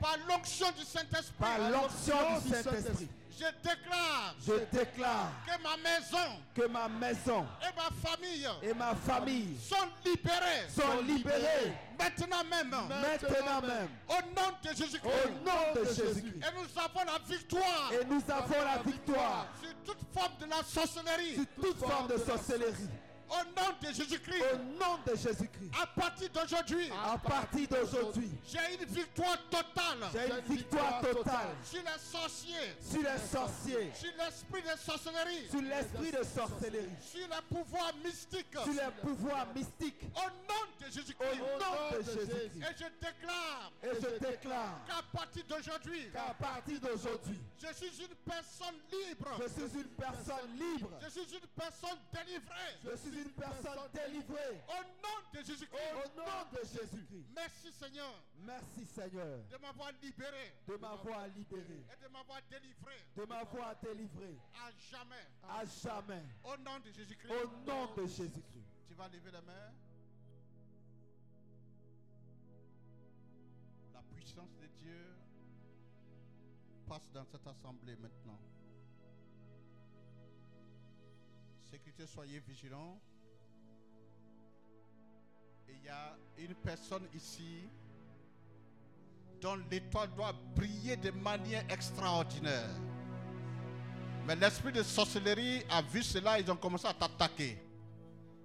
par l'onction du Saint-Esprit. par l'onction du Saint-Esprit. Je déclare Je déclare que ma maison que ma maison et ma famille et ma famille sont libérées sont libérées maintenant même. maintenant même. Au nom de Au Jésus-Christ. nom de Jésus-Christ. Et nous avons la victoire Et nous avons la victoire sur toute forme de la sorcellerie. sur toute forme de sorcellerie. Au nom de Jésus-Christ. Au nom de Jésus-Christ. À partir d'aujourd'hui, À partir d'aujourd'hui, j'ai une victoire totale j'ai une victoire totale sur les sorciers, sur les sorciers, sur l'esprit de sorcellerie, sur l'esprit de sorcellerie, sur les pouvoirs mystiques. sur les pouvoirs mystiques. Au nom de Jésus-Christ. Au nom de Jésus-Christ. Et je déclare Et je déclare qu'à partir d'aujourd'hui, qu'à partir d'aujourd'hui, je suis une personne libre. je suis une personne libre. Je suis une personne délivrée. Je suis une personne délivrée. Au nom de Jésus-Christ. Au nom de Jésus-Christ. Merci Seigneur Merci Seigneur de m'avoir libéré de m'avoir libéré, et de m'avoir délivré de m'avoir délivré à jamais. à jamais. Au nom de Jésus-Christ. Au nom de Jésus-Christ. Tu vas lever la main. La puissance de Dieu passe dans cette assemblée maintenant. Sécurité, soyez vigilants. Il y a une personne ici dont l'étoile doit briller de manière extraordinaire. Mais l'esprit de sorcellerie a vu cela, ils ont commencé à t'attaquer.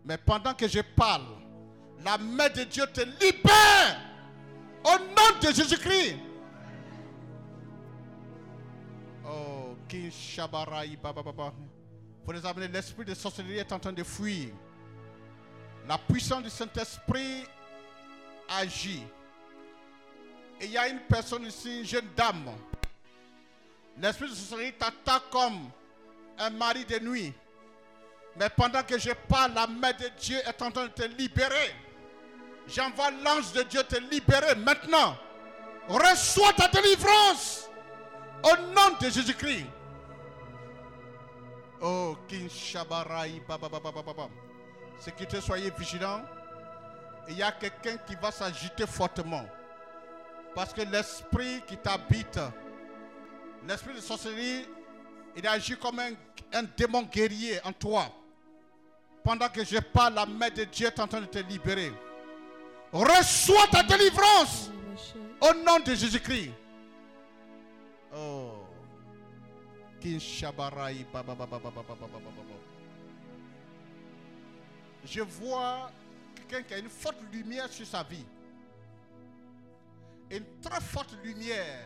Mais pendant que je parle, la main de Dieu te libère au nom de Jésus-Christ. Oh, King Shabarai, Baba Baba. Pour les amener, l'esprit de sorcellerie est en train de fuir. La puissance du Saint-Esprit agit. Et il y a une personne ici, une jeune dame. L'esprit de sorcellerie t'attaque comme un mari de nuit. Mais pendant que je parle, la main de Dieu est en train de te libérer. J'envoie l'ange de Dieu te libérer maintenant. Reçois ta délivrance. Au nom de Jésus-Christ. Oh, King Shabarai, Baba Baba Baba Baba. Sécurité, soyez vigilants. Il y a quelqu'un qui va s'agiter fortement. Parce que l'esprit qui t'habite, l'esprit de sorcellerie, Il agit comme un démon guerrier en toi. Pendant que je parle, la main de Dieu est en train de te libérer. Reçois ta délivrance au nom de Jésus-Christ. Je vois quelqu'un qui a une forte lumière sur sa vie. Une très forte lumière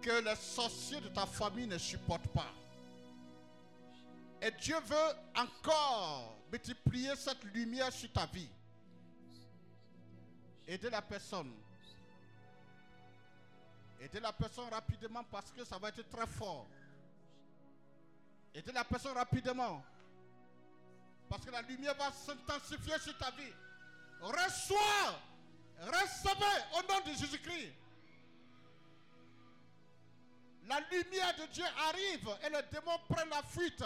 que les sorciers de ta famille ne supportent pas. Et Dieu veut encore multiplier cette lumière sur ta vie. Aider la personne. Aider la personne rapidement parce que ça va être très fort. Aider la personne rapidement. Parce que la lumière va s'intensifier sur ta vie. Reçois. Recevez au nom de Jésus-Christ. La lumière de Dieu arrive et le démon prend la fuite.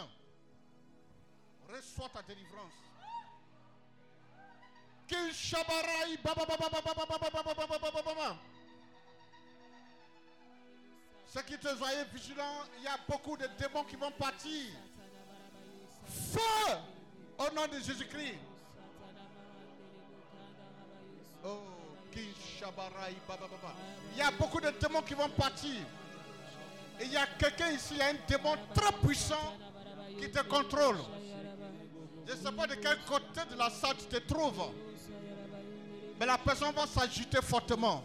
Reçois ta délivrance. Ceux qui te soyez vigilants, il y a beaucoup de démons qui vont partir. Feu au nom de Jésus-Christ. Oh. Il y a beaucoup de démons qui vont partir. Et il y a quelqu'un ici, il y a un démon très puissant qui te contrôle. Je ne sais pas de quel côté de la salle tu te trouves. Mais la personne va s'agiter fortement.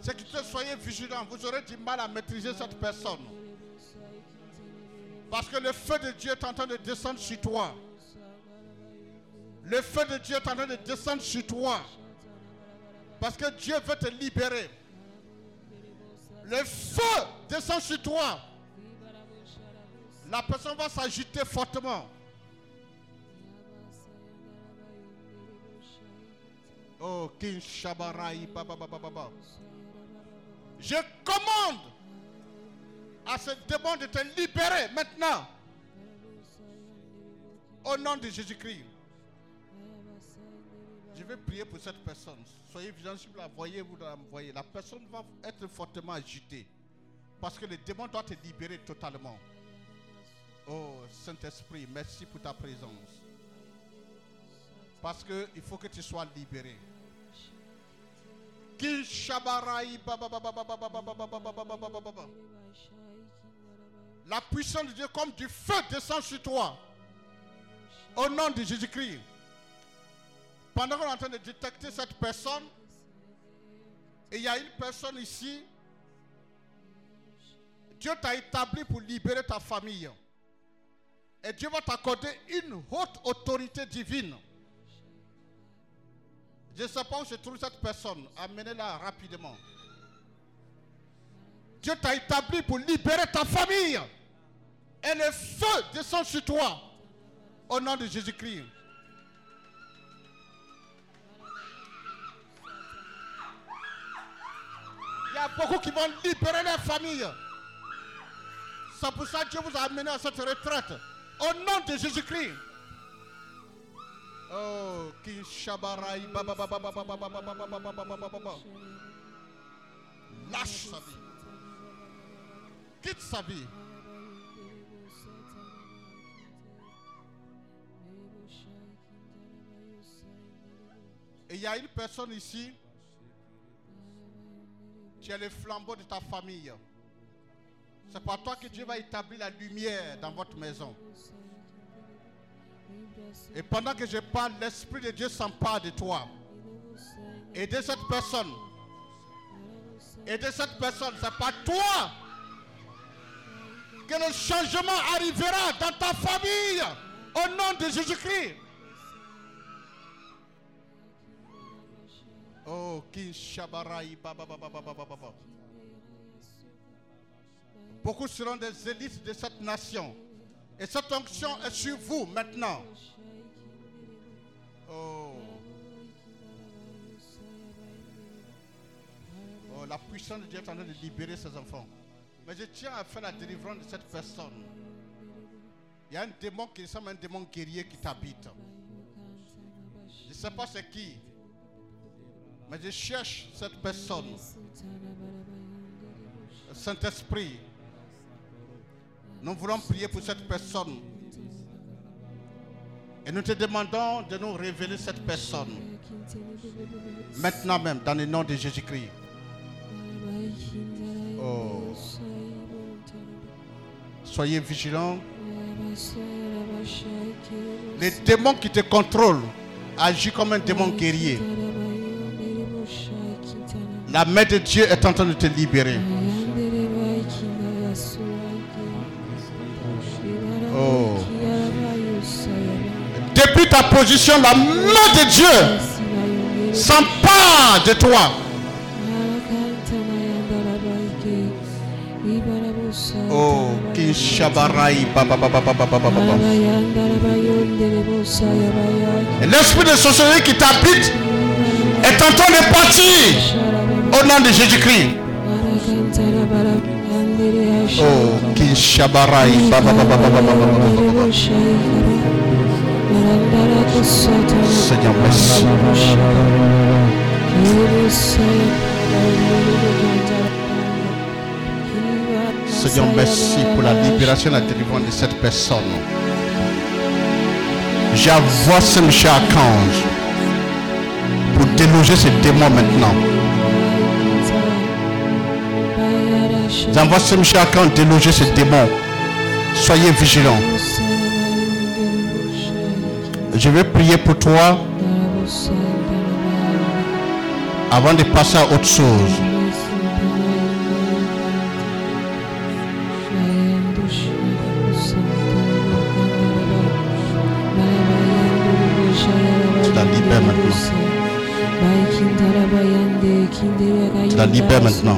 C'est que soyez vigilants. Vous aurez du mal à maîtriser cette personne. Parce que le feu de Dieu est en train de descendre sur toi. Le feu de Dieu est en train de descendre sur toi. Parce que Dieu veut te libérer. Le feu descend sur toi. La personne va s'agiter fortement. Oh, King Shabarai, ba, ba, ba, ba, ba, ba. Je commande à ce démon de te libérer maintenant. Au nom de Jésus-Christ. Je vais prier pour cette personne. Soyez vigilants si vous la voyez, vous la voyez. La personne va être fortement agitée. Parce que le démon doit te libérer totalement. Oh Saint-Esprit, merci pour ta présence. Parce qu'il faut que tu sois libéré. La puissance de Dieu comme du feu descend sur toi. Au nom de Jésus-Christ. Pendant qu'on est en train de détecter cette personne, il y a une personne ici, Dieu t'a établi pour libérer ta famille. Et Dieu va t'accorder une haute autorité divine. Je ne sais pas où se trouve cette personne. Amenez-la rapidement. Dieu t'a établi pour libérer ta famille. Et le feu descend sur toi. Au nom de Jésus-Christ. Il y a beaucoup qui vont libérer leur famille. C'est pour ça que Dieu vous a amené à cette retraite. Au nom de Jésus-Christ. Oh, Kishabarai, ba, ba, ba, ba, ba, ba, ba, ba, ba, ba, ba, ba, ba, ba, ba, ba, ba. Lâche sa vie. Quitte sa vie. Et il y a une personne ici, tu es le flambeau de ta famille. C'est par toi que Dieu va établir la lumière dans votre maison. Et pendant que je parle, l'Esprit de Dieu s'empare de toi. Et de cette personne. Et de cette personne. C'est pas toi que le changement arrivera dans ta famille. Au nom de Jésus-Christ. Oh, Beaucoup seront des élites de cette nation. Et cette onction est sur vous maintenant. Oh. Oh, la puissance de Dieu est en train de libérer ses enfants. Mais je tiens à faire la délivrance de cette personne. Il y a un démon qui ressemble à un démon guerrier qui t'habite. Je ne sais pas c'est qui. Mais je cherche cette personne. Saint-Esprit, nous voulons prier pour cette personne. Et nous te demandons de nous révéler cette personne. Maintenant même, dans le nom de Jésus-Christ. Oh. Soyez vigilants. Les démons qui te contrôlent agissent comme un démon guerrier. La main de Dieu est en train de te libérer. Oh. Depuis ta position, la main de Dieu s'empare de toi. Oh, L'esprit de sorcellerie qui t'habite est en train de partir au nom de Jésus-Christ. Oh, Kinshabarai. Seigneur, merci. Seigneur, merci pour la libération et la délivrance de cette personne. J'envoie ce monsieur Archange pour déloger ces démons maintenant. J'envoie ce monsieur Archange déloger ces démons. Soyez vigilants. Je vais prier pour toi avant de passer à autre chose.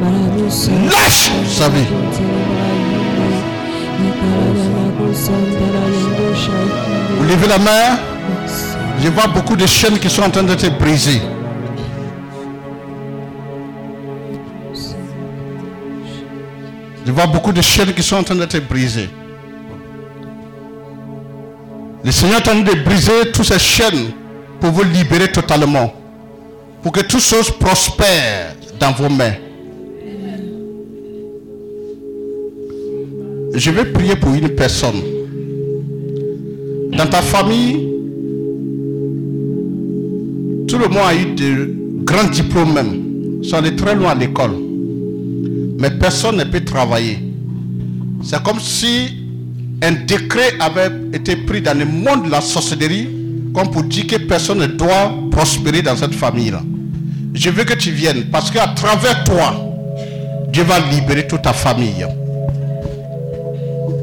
Lâche sa vie. Vous levez la main. Je vois beaucoup de chaînes qui sont en train d'être brisées. Je vois beaucoup de chaînes qui sont en train d'être brisées. Le Seigneur est en train de briser toutes ces chaînes pour vous libérer totalement. Pour que toutes choses prospèrent dans vos mains. Je vais prier pour une personne. Dans ta famille, tout le monde a eu de grands diplômes même. Ils sont allés très loin à l'école. Mais personne ne peut travailler. C'est comme si un décret avait été pris dans le monde de la sorcellerie, comme pour dire que personne ne doit prospérer dans cette famille-là. Je veux que tu viennes, parce qu'à travers toi, Dieu va libérer toute ta famille.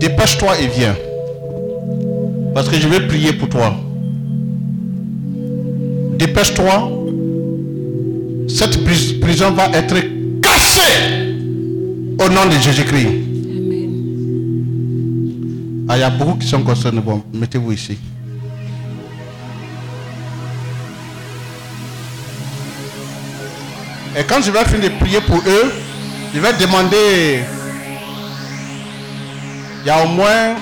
Dépêche-toi et viens. Parce que je vais prier pour toi. Dépêche-toi. Cette pris- prison va être cassée au nom de Jésus-Christ. Ah, il y a beaucoup qui sont concernés. Bon, mettez-vous ici. Et quand je vais finir de prier pour eux, je vais demander. Il y a au moins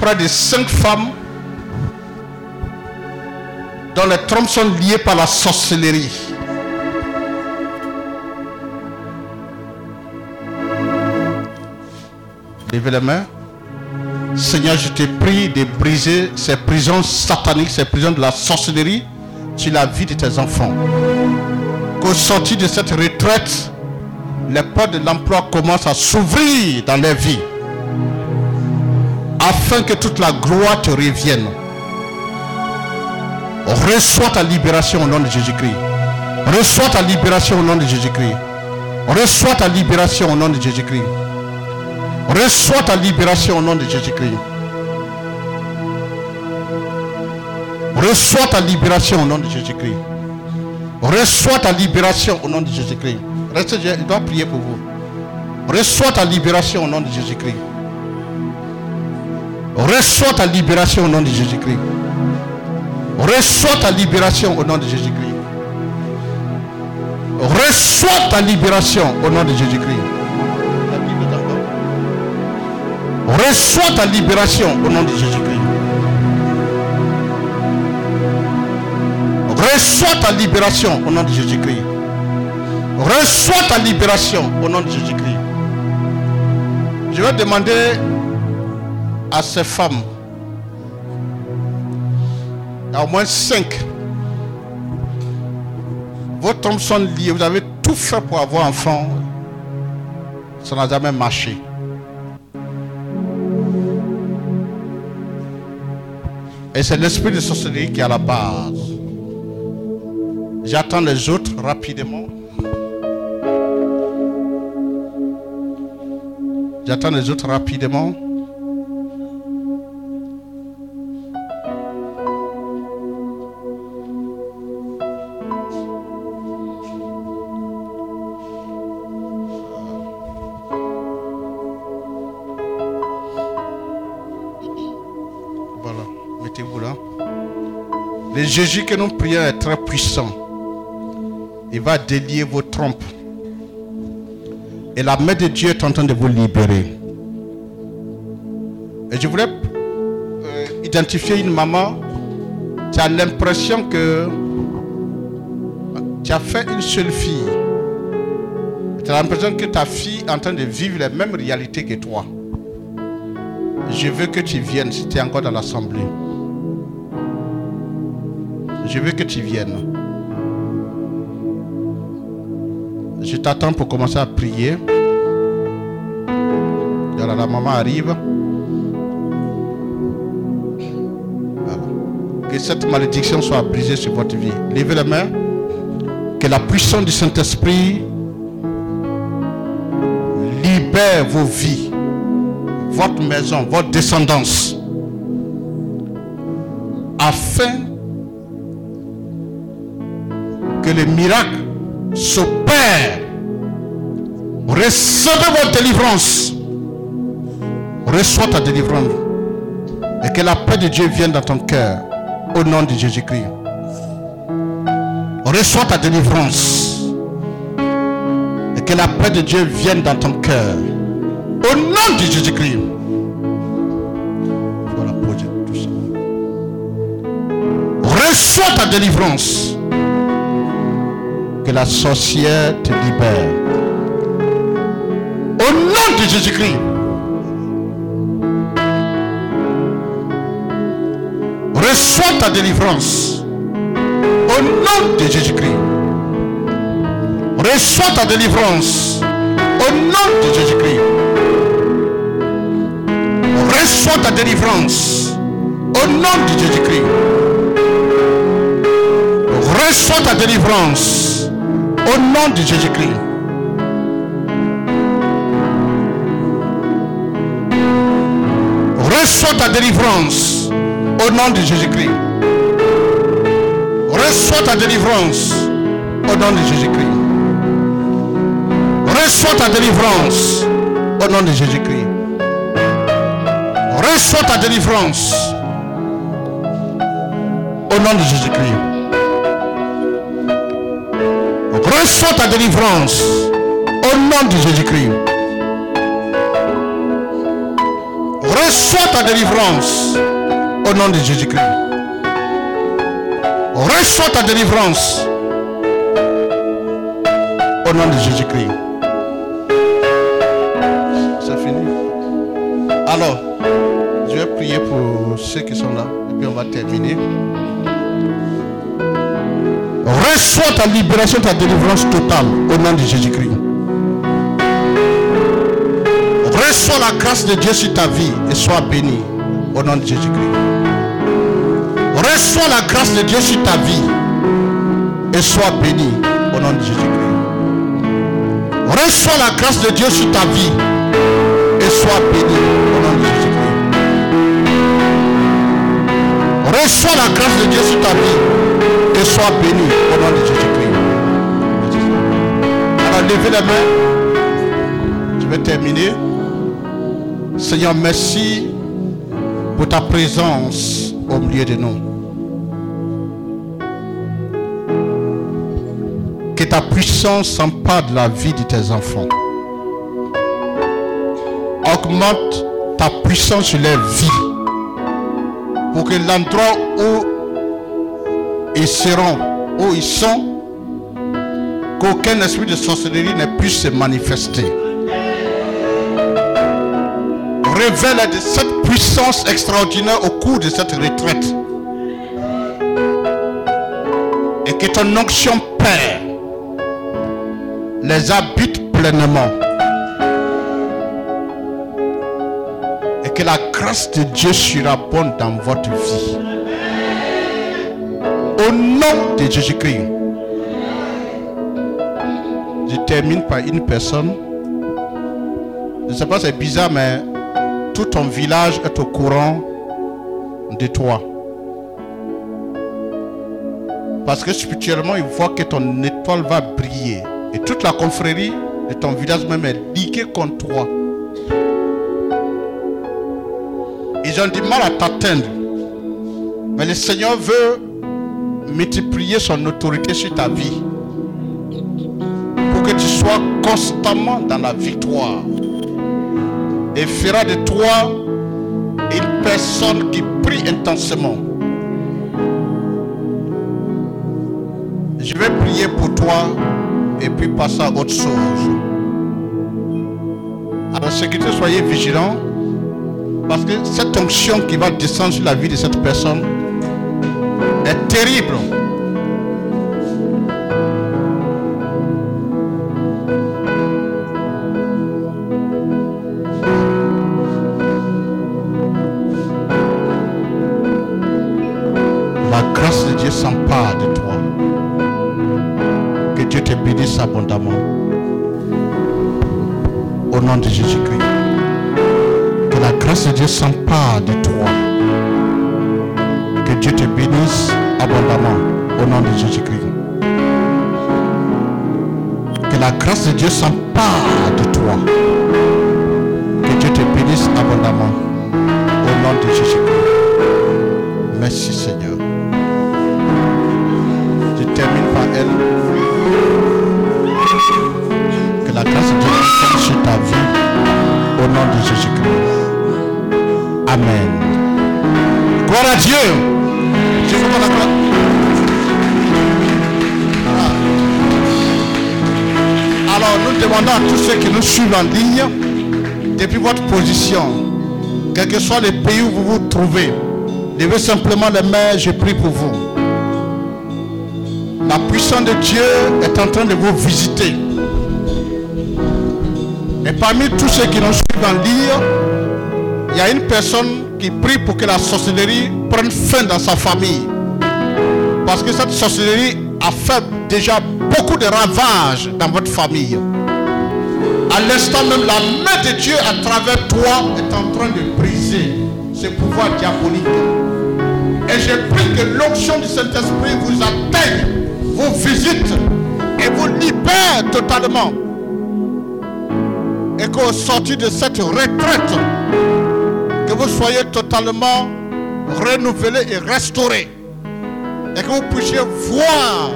près de cinq femmes dont les trompes sont liées par la sorcellerie. Levez les mains. Seigneur, je te prie de briser ces prisons sataniques, ces prisons de la sorcellerie sur la vie de tes enfants. Qu'au sortir de cette retraite, les portes de l'emploi commencent à s'ouvrir dans leur vie. Afin que toute la gloire te revienne. Reçois ta libération au nom de Jésus-Christ. Reçois ta libération au nom de Jésus-Christ. Reçois ta libération au nom de Jésus-Christ. Reçois ta libération au nom de Jésus-Christ. Reçois ta libération au nom de Jésus-Christ. Reçois ta libération au nom de Jésus-Christ. Restez, je dois prier pour vous. Reçois ta libération au nom de Jésus-Christ. Reçois ta libération au nom de Jésus-Christ. Reçois ta libération au nom de Jésus-Christ. Reçois ta libération au nom de Jésus-Christ. Reçois ta libération au nom de Jésus-Christ. Reçois ta libération au nom de Jésus-Christ. Reçois ta libération au nom de Jésus-Christ. Je vais demander à ces femmes, il y a au moins cinq, vos tombes sont liées, vous avez tout fait pour avoir un enfant, ça n'a jamais marché. Et c'est l'esprit de sorcellerie qui est à la base. J'attends les autres rapidement. J'attends les autres rapidement. Jésus que nous prions est très puissant. Il va délier vos trompes. Et la main de Dieu est en train de vous libérer. Et je voulais euh, identifier une maman. Tu as l'impression que tu as fait une seule fille. Tu as l'impression que ta fille est en train de vivre les mêmes réalités que toi. Je veux que tu viennes si tu es encore dans l'assemblée. Je veux que tu viennes. Je t'attends pour commencer à prier. Voilà, la maman arrive. Voilà. Que cette malédiction soit brisée sur votre vie. Levez les mains. Que la puissance du Saint-Esprit libère vos vies, votre maison, votre descendance. Afin que les miracles s'opèrent. Recevez votre délivrance. Reçois ta délivrance. Et que la paix de Dieu vienne dans ton cœur. Au nom de Jésus-Christ. Reçois ta délivrance. Et que la paix de Dieu vienne dans ton cœur. Au nom de Jésus-Christ. Voilà, posez tout ça. Reçois ta délivrance. La sorcière te libère. Au nom de Jésus-Christ. Reçois ta délivrance. Au nom de Jésus-Christ. Reçois ta délivrance. Au nom de Jésus-Christ. Reçois ta délivrance. Au nom de Jésus-Christ. Reçois ta délivrance. Au nom de Jésus-Christ. Reçois ta délivrance. Au nom de Jésus-Christ. Reçois ta délivrance. Au nom de Jésus-Christ. Reçois ta délivrance. Au nom de Jésus-Christ. Reçois ta délivrance. Au nom de Jésus-Christ. Reçois ta délivrance. Au nom de Jésus-Christ. Reçois ta délivrance. Au nom de Jésus-Christ. Reçois ta délivrance. Au nom de Jésus-Christ. C'est fini. Alors, je vais prier pour ceux qui sont là. Et puis on va terminer. Reçois ta libération, ta délivrance totale au nom de Jésus-Christ. Reçois la grâce de Dieu sur ta vie et sois béni au nom de Jésus-Christ. Reçois la grâce de Dieu sur ta vie et sois béni au nom de Jésus-Christ. Reçois la grâce de Dieu sur ta vie et sois béni au nom de Jésus-Christ. Reçois la grâce de Dieu sur ta vie sois béni au nom de Jésus-Christ. Alors levez les mains. Je vais terminer. Seigneur, merci pour ta présence au milieu de nous. Que ta puissance s'empare de la vie de tes enfants. Augmente ta puissance sur leur vie. Pour que l'endroit où ils seront, où ils sont, qu'aucun esprit de sorcellerie ne puisse se manifester. Révèle de cette puissance extraordinaire au cours de cette retraite. Et que ton onction Père les habite pleinement. Et que la grâce de Dieu surabonde dans votre vie. Au nom de Jésus-Christ. Je termine par une personne. Je ne sais pas, c'est bizarre, mais tout ton village est au courant de toi. Parce que spirituellement, il voit que ton étoile va briller. Et toute la confrérie de ton village même est liguée contre toi. Ils ont du mal à t'atteindre. Mais le Seigneur veut multiplier son autorité sur ta vie. Pour que tu sois constamment dans la victoire. Et fera de toi une personne qui prie intensément. Je vais prier pour toi et puis passer à autre chose. La sécurité, soyez vigilants. Parce que cette onction qui va descendre sur la vie de cette personne est terrible. La grâce de Dieu s'empare de toi. Que Dieu te bénisse abondamment. Au nom de Jésus-Christ. Que la grâce de Dieu s'empare de toi. Que Dieu te bénisse Au nom de Jésus-Christ. Que la grâce de Dieu s'empare de toi. Que Dieu te bénisse abondamment. Au nom de Jésus-Christ. Merci Seigneur. Je termine par elle. Que la grâce de Dieu sur ta vie au nom de Jésus-Christ. Amen. Gloire à Dieu. Ah. Alors nous demandons à tous ceux qui nous suivent en ligne, depuis votre position, quel que soit le pays où vous vous trouvez, levez simplement les mains, je prie pour vous. La puissance de Dieu est en train de vous visiter. Et parmi tous ceux qui nous suivent en ligne, il y a une personne qui prie pour que la sorcellerie prenne dans sa famille. Parce que cette sorcellerie a fait déjà beaucoup de ravages dans votre famille. À l'instant même, la main de Dieu à travers toi est en train de briser ce pouvoir diabolique. Et je prie que l'onction du Saint-Esprit vous atteigne, vous visite et vous libère totalement. Et qu'au sortir de cette retraite, que vous soyez totalement renouvelé et restauré. Et que vous puissiez voir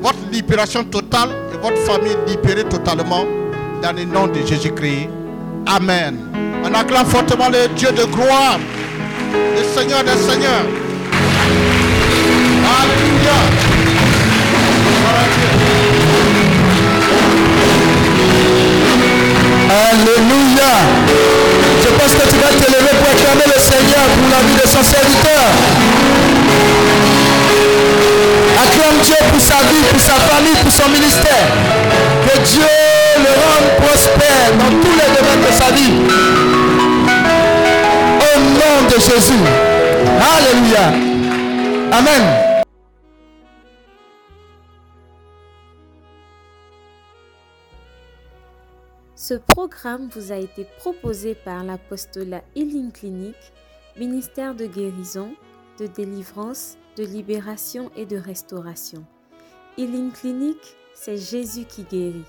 votre libération totale et votre famille libérée totalement dans le nom de Jésus-Christ. Amen. On acclame fortement le Dieu de gloire, le Seigneur des Seigneurs. Alléluia. Alléluia. Je pense que tu vas te lever pour acclamer le Seigneur pour la vie son serviteur. Acclame Dieu pour sa vie, pour sa famille, pour son ministère. Que Dieu le rende prospère dans tous les domaines de sa vie. Au nom de Jésus. Alléluia. Amen. Ce programme vous a été proposé par l'apostolat Healing Clinic, ministère de guérison, de délivrance, de libération et de restauration. Healing Clinic, c'est Jésus qui guérit.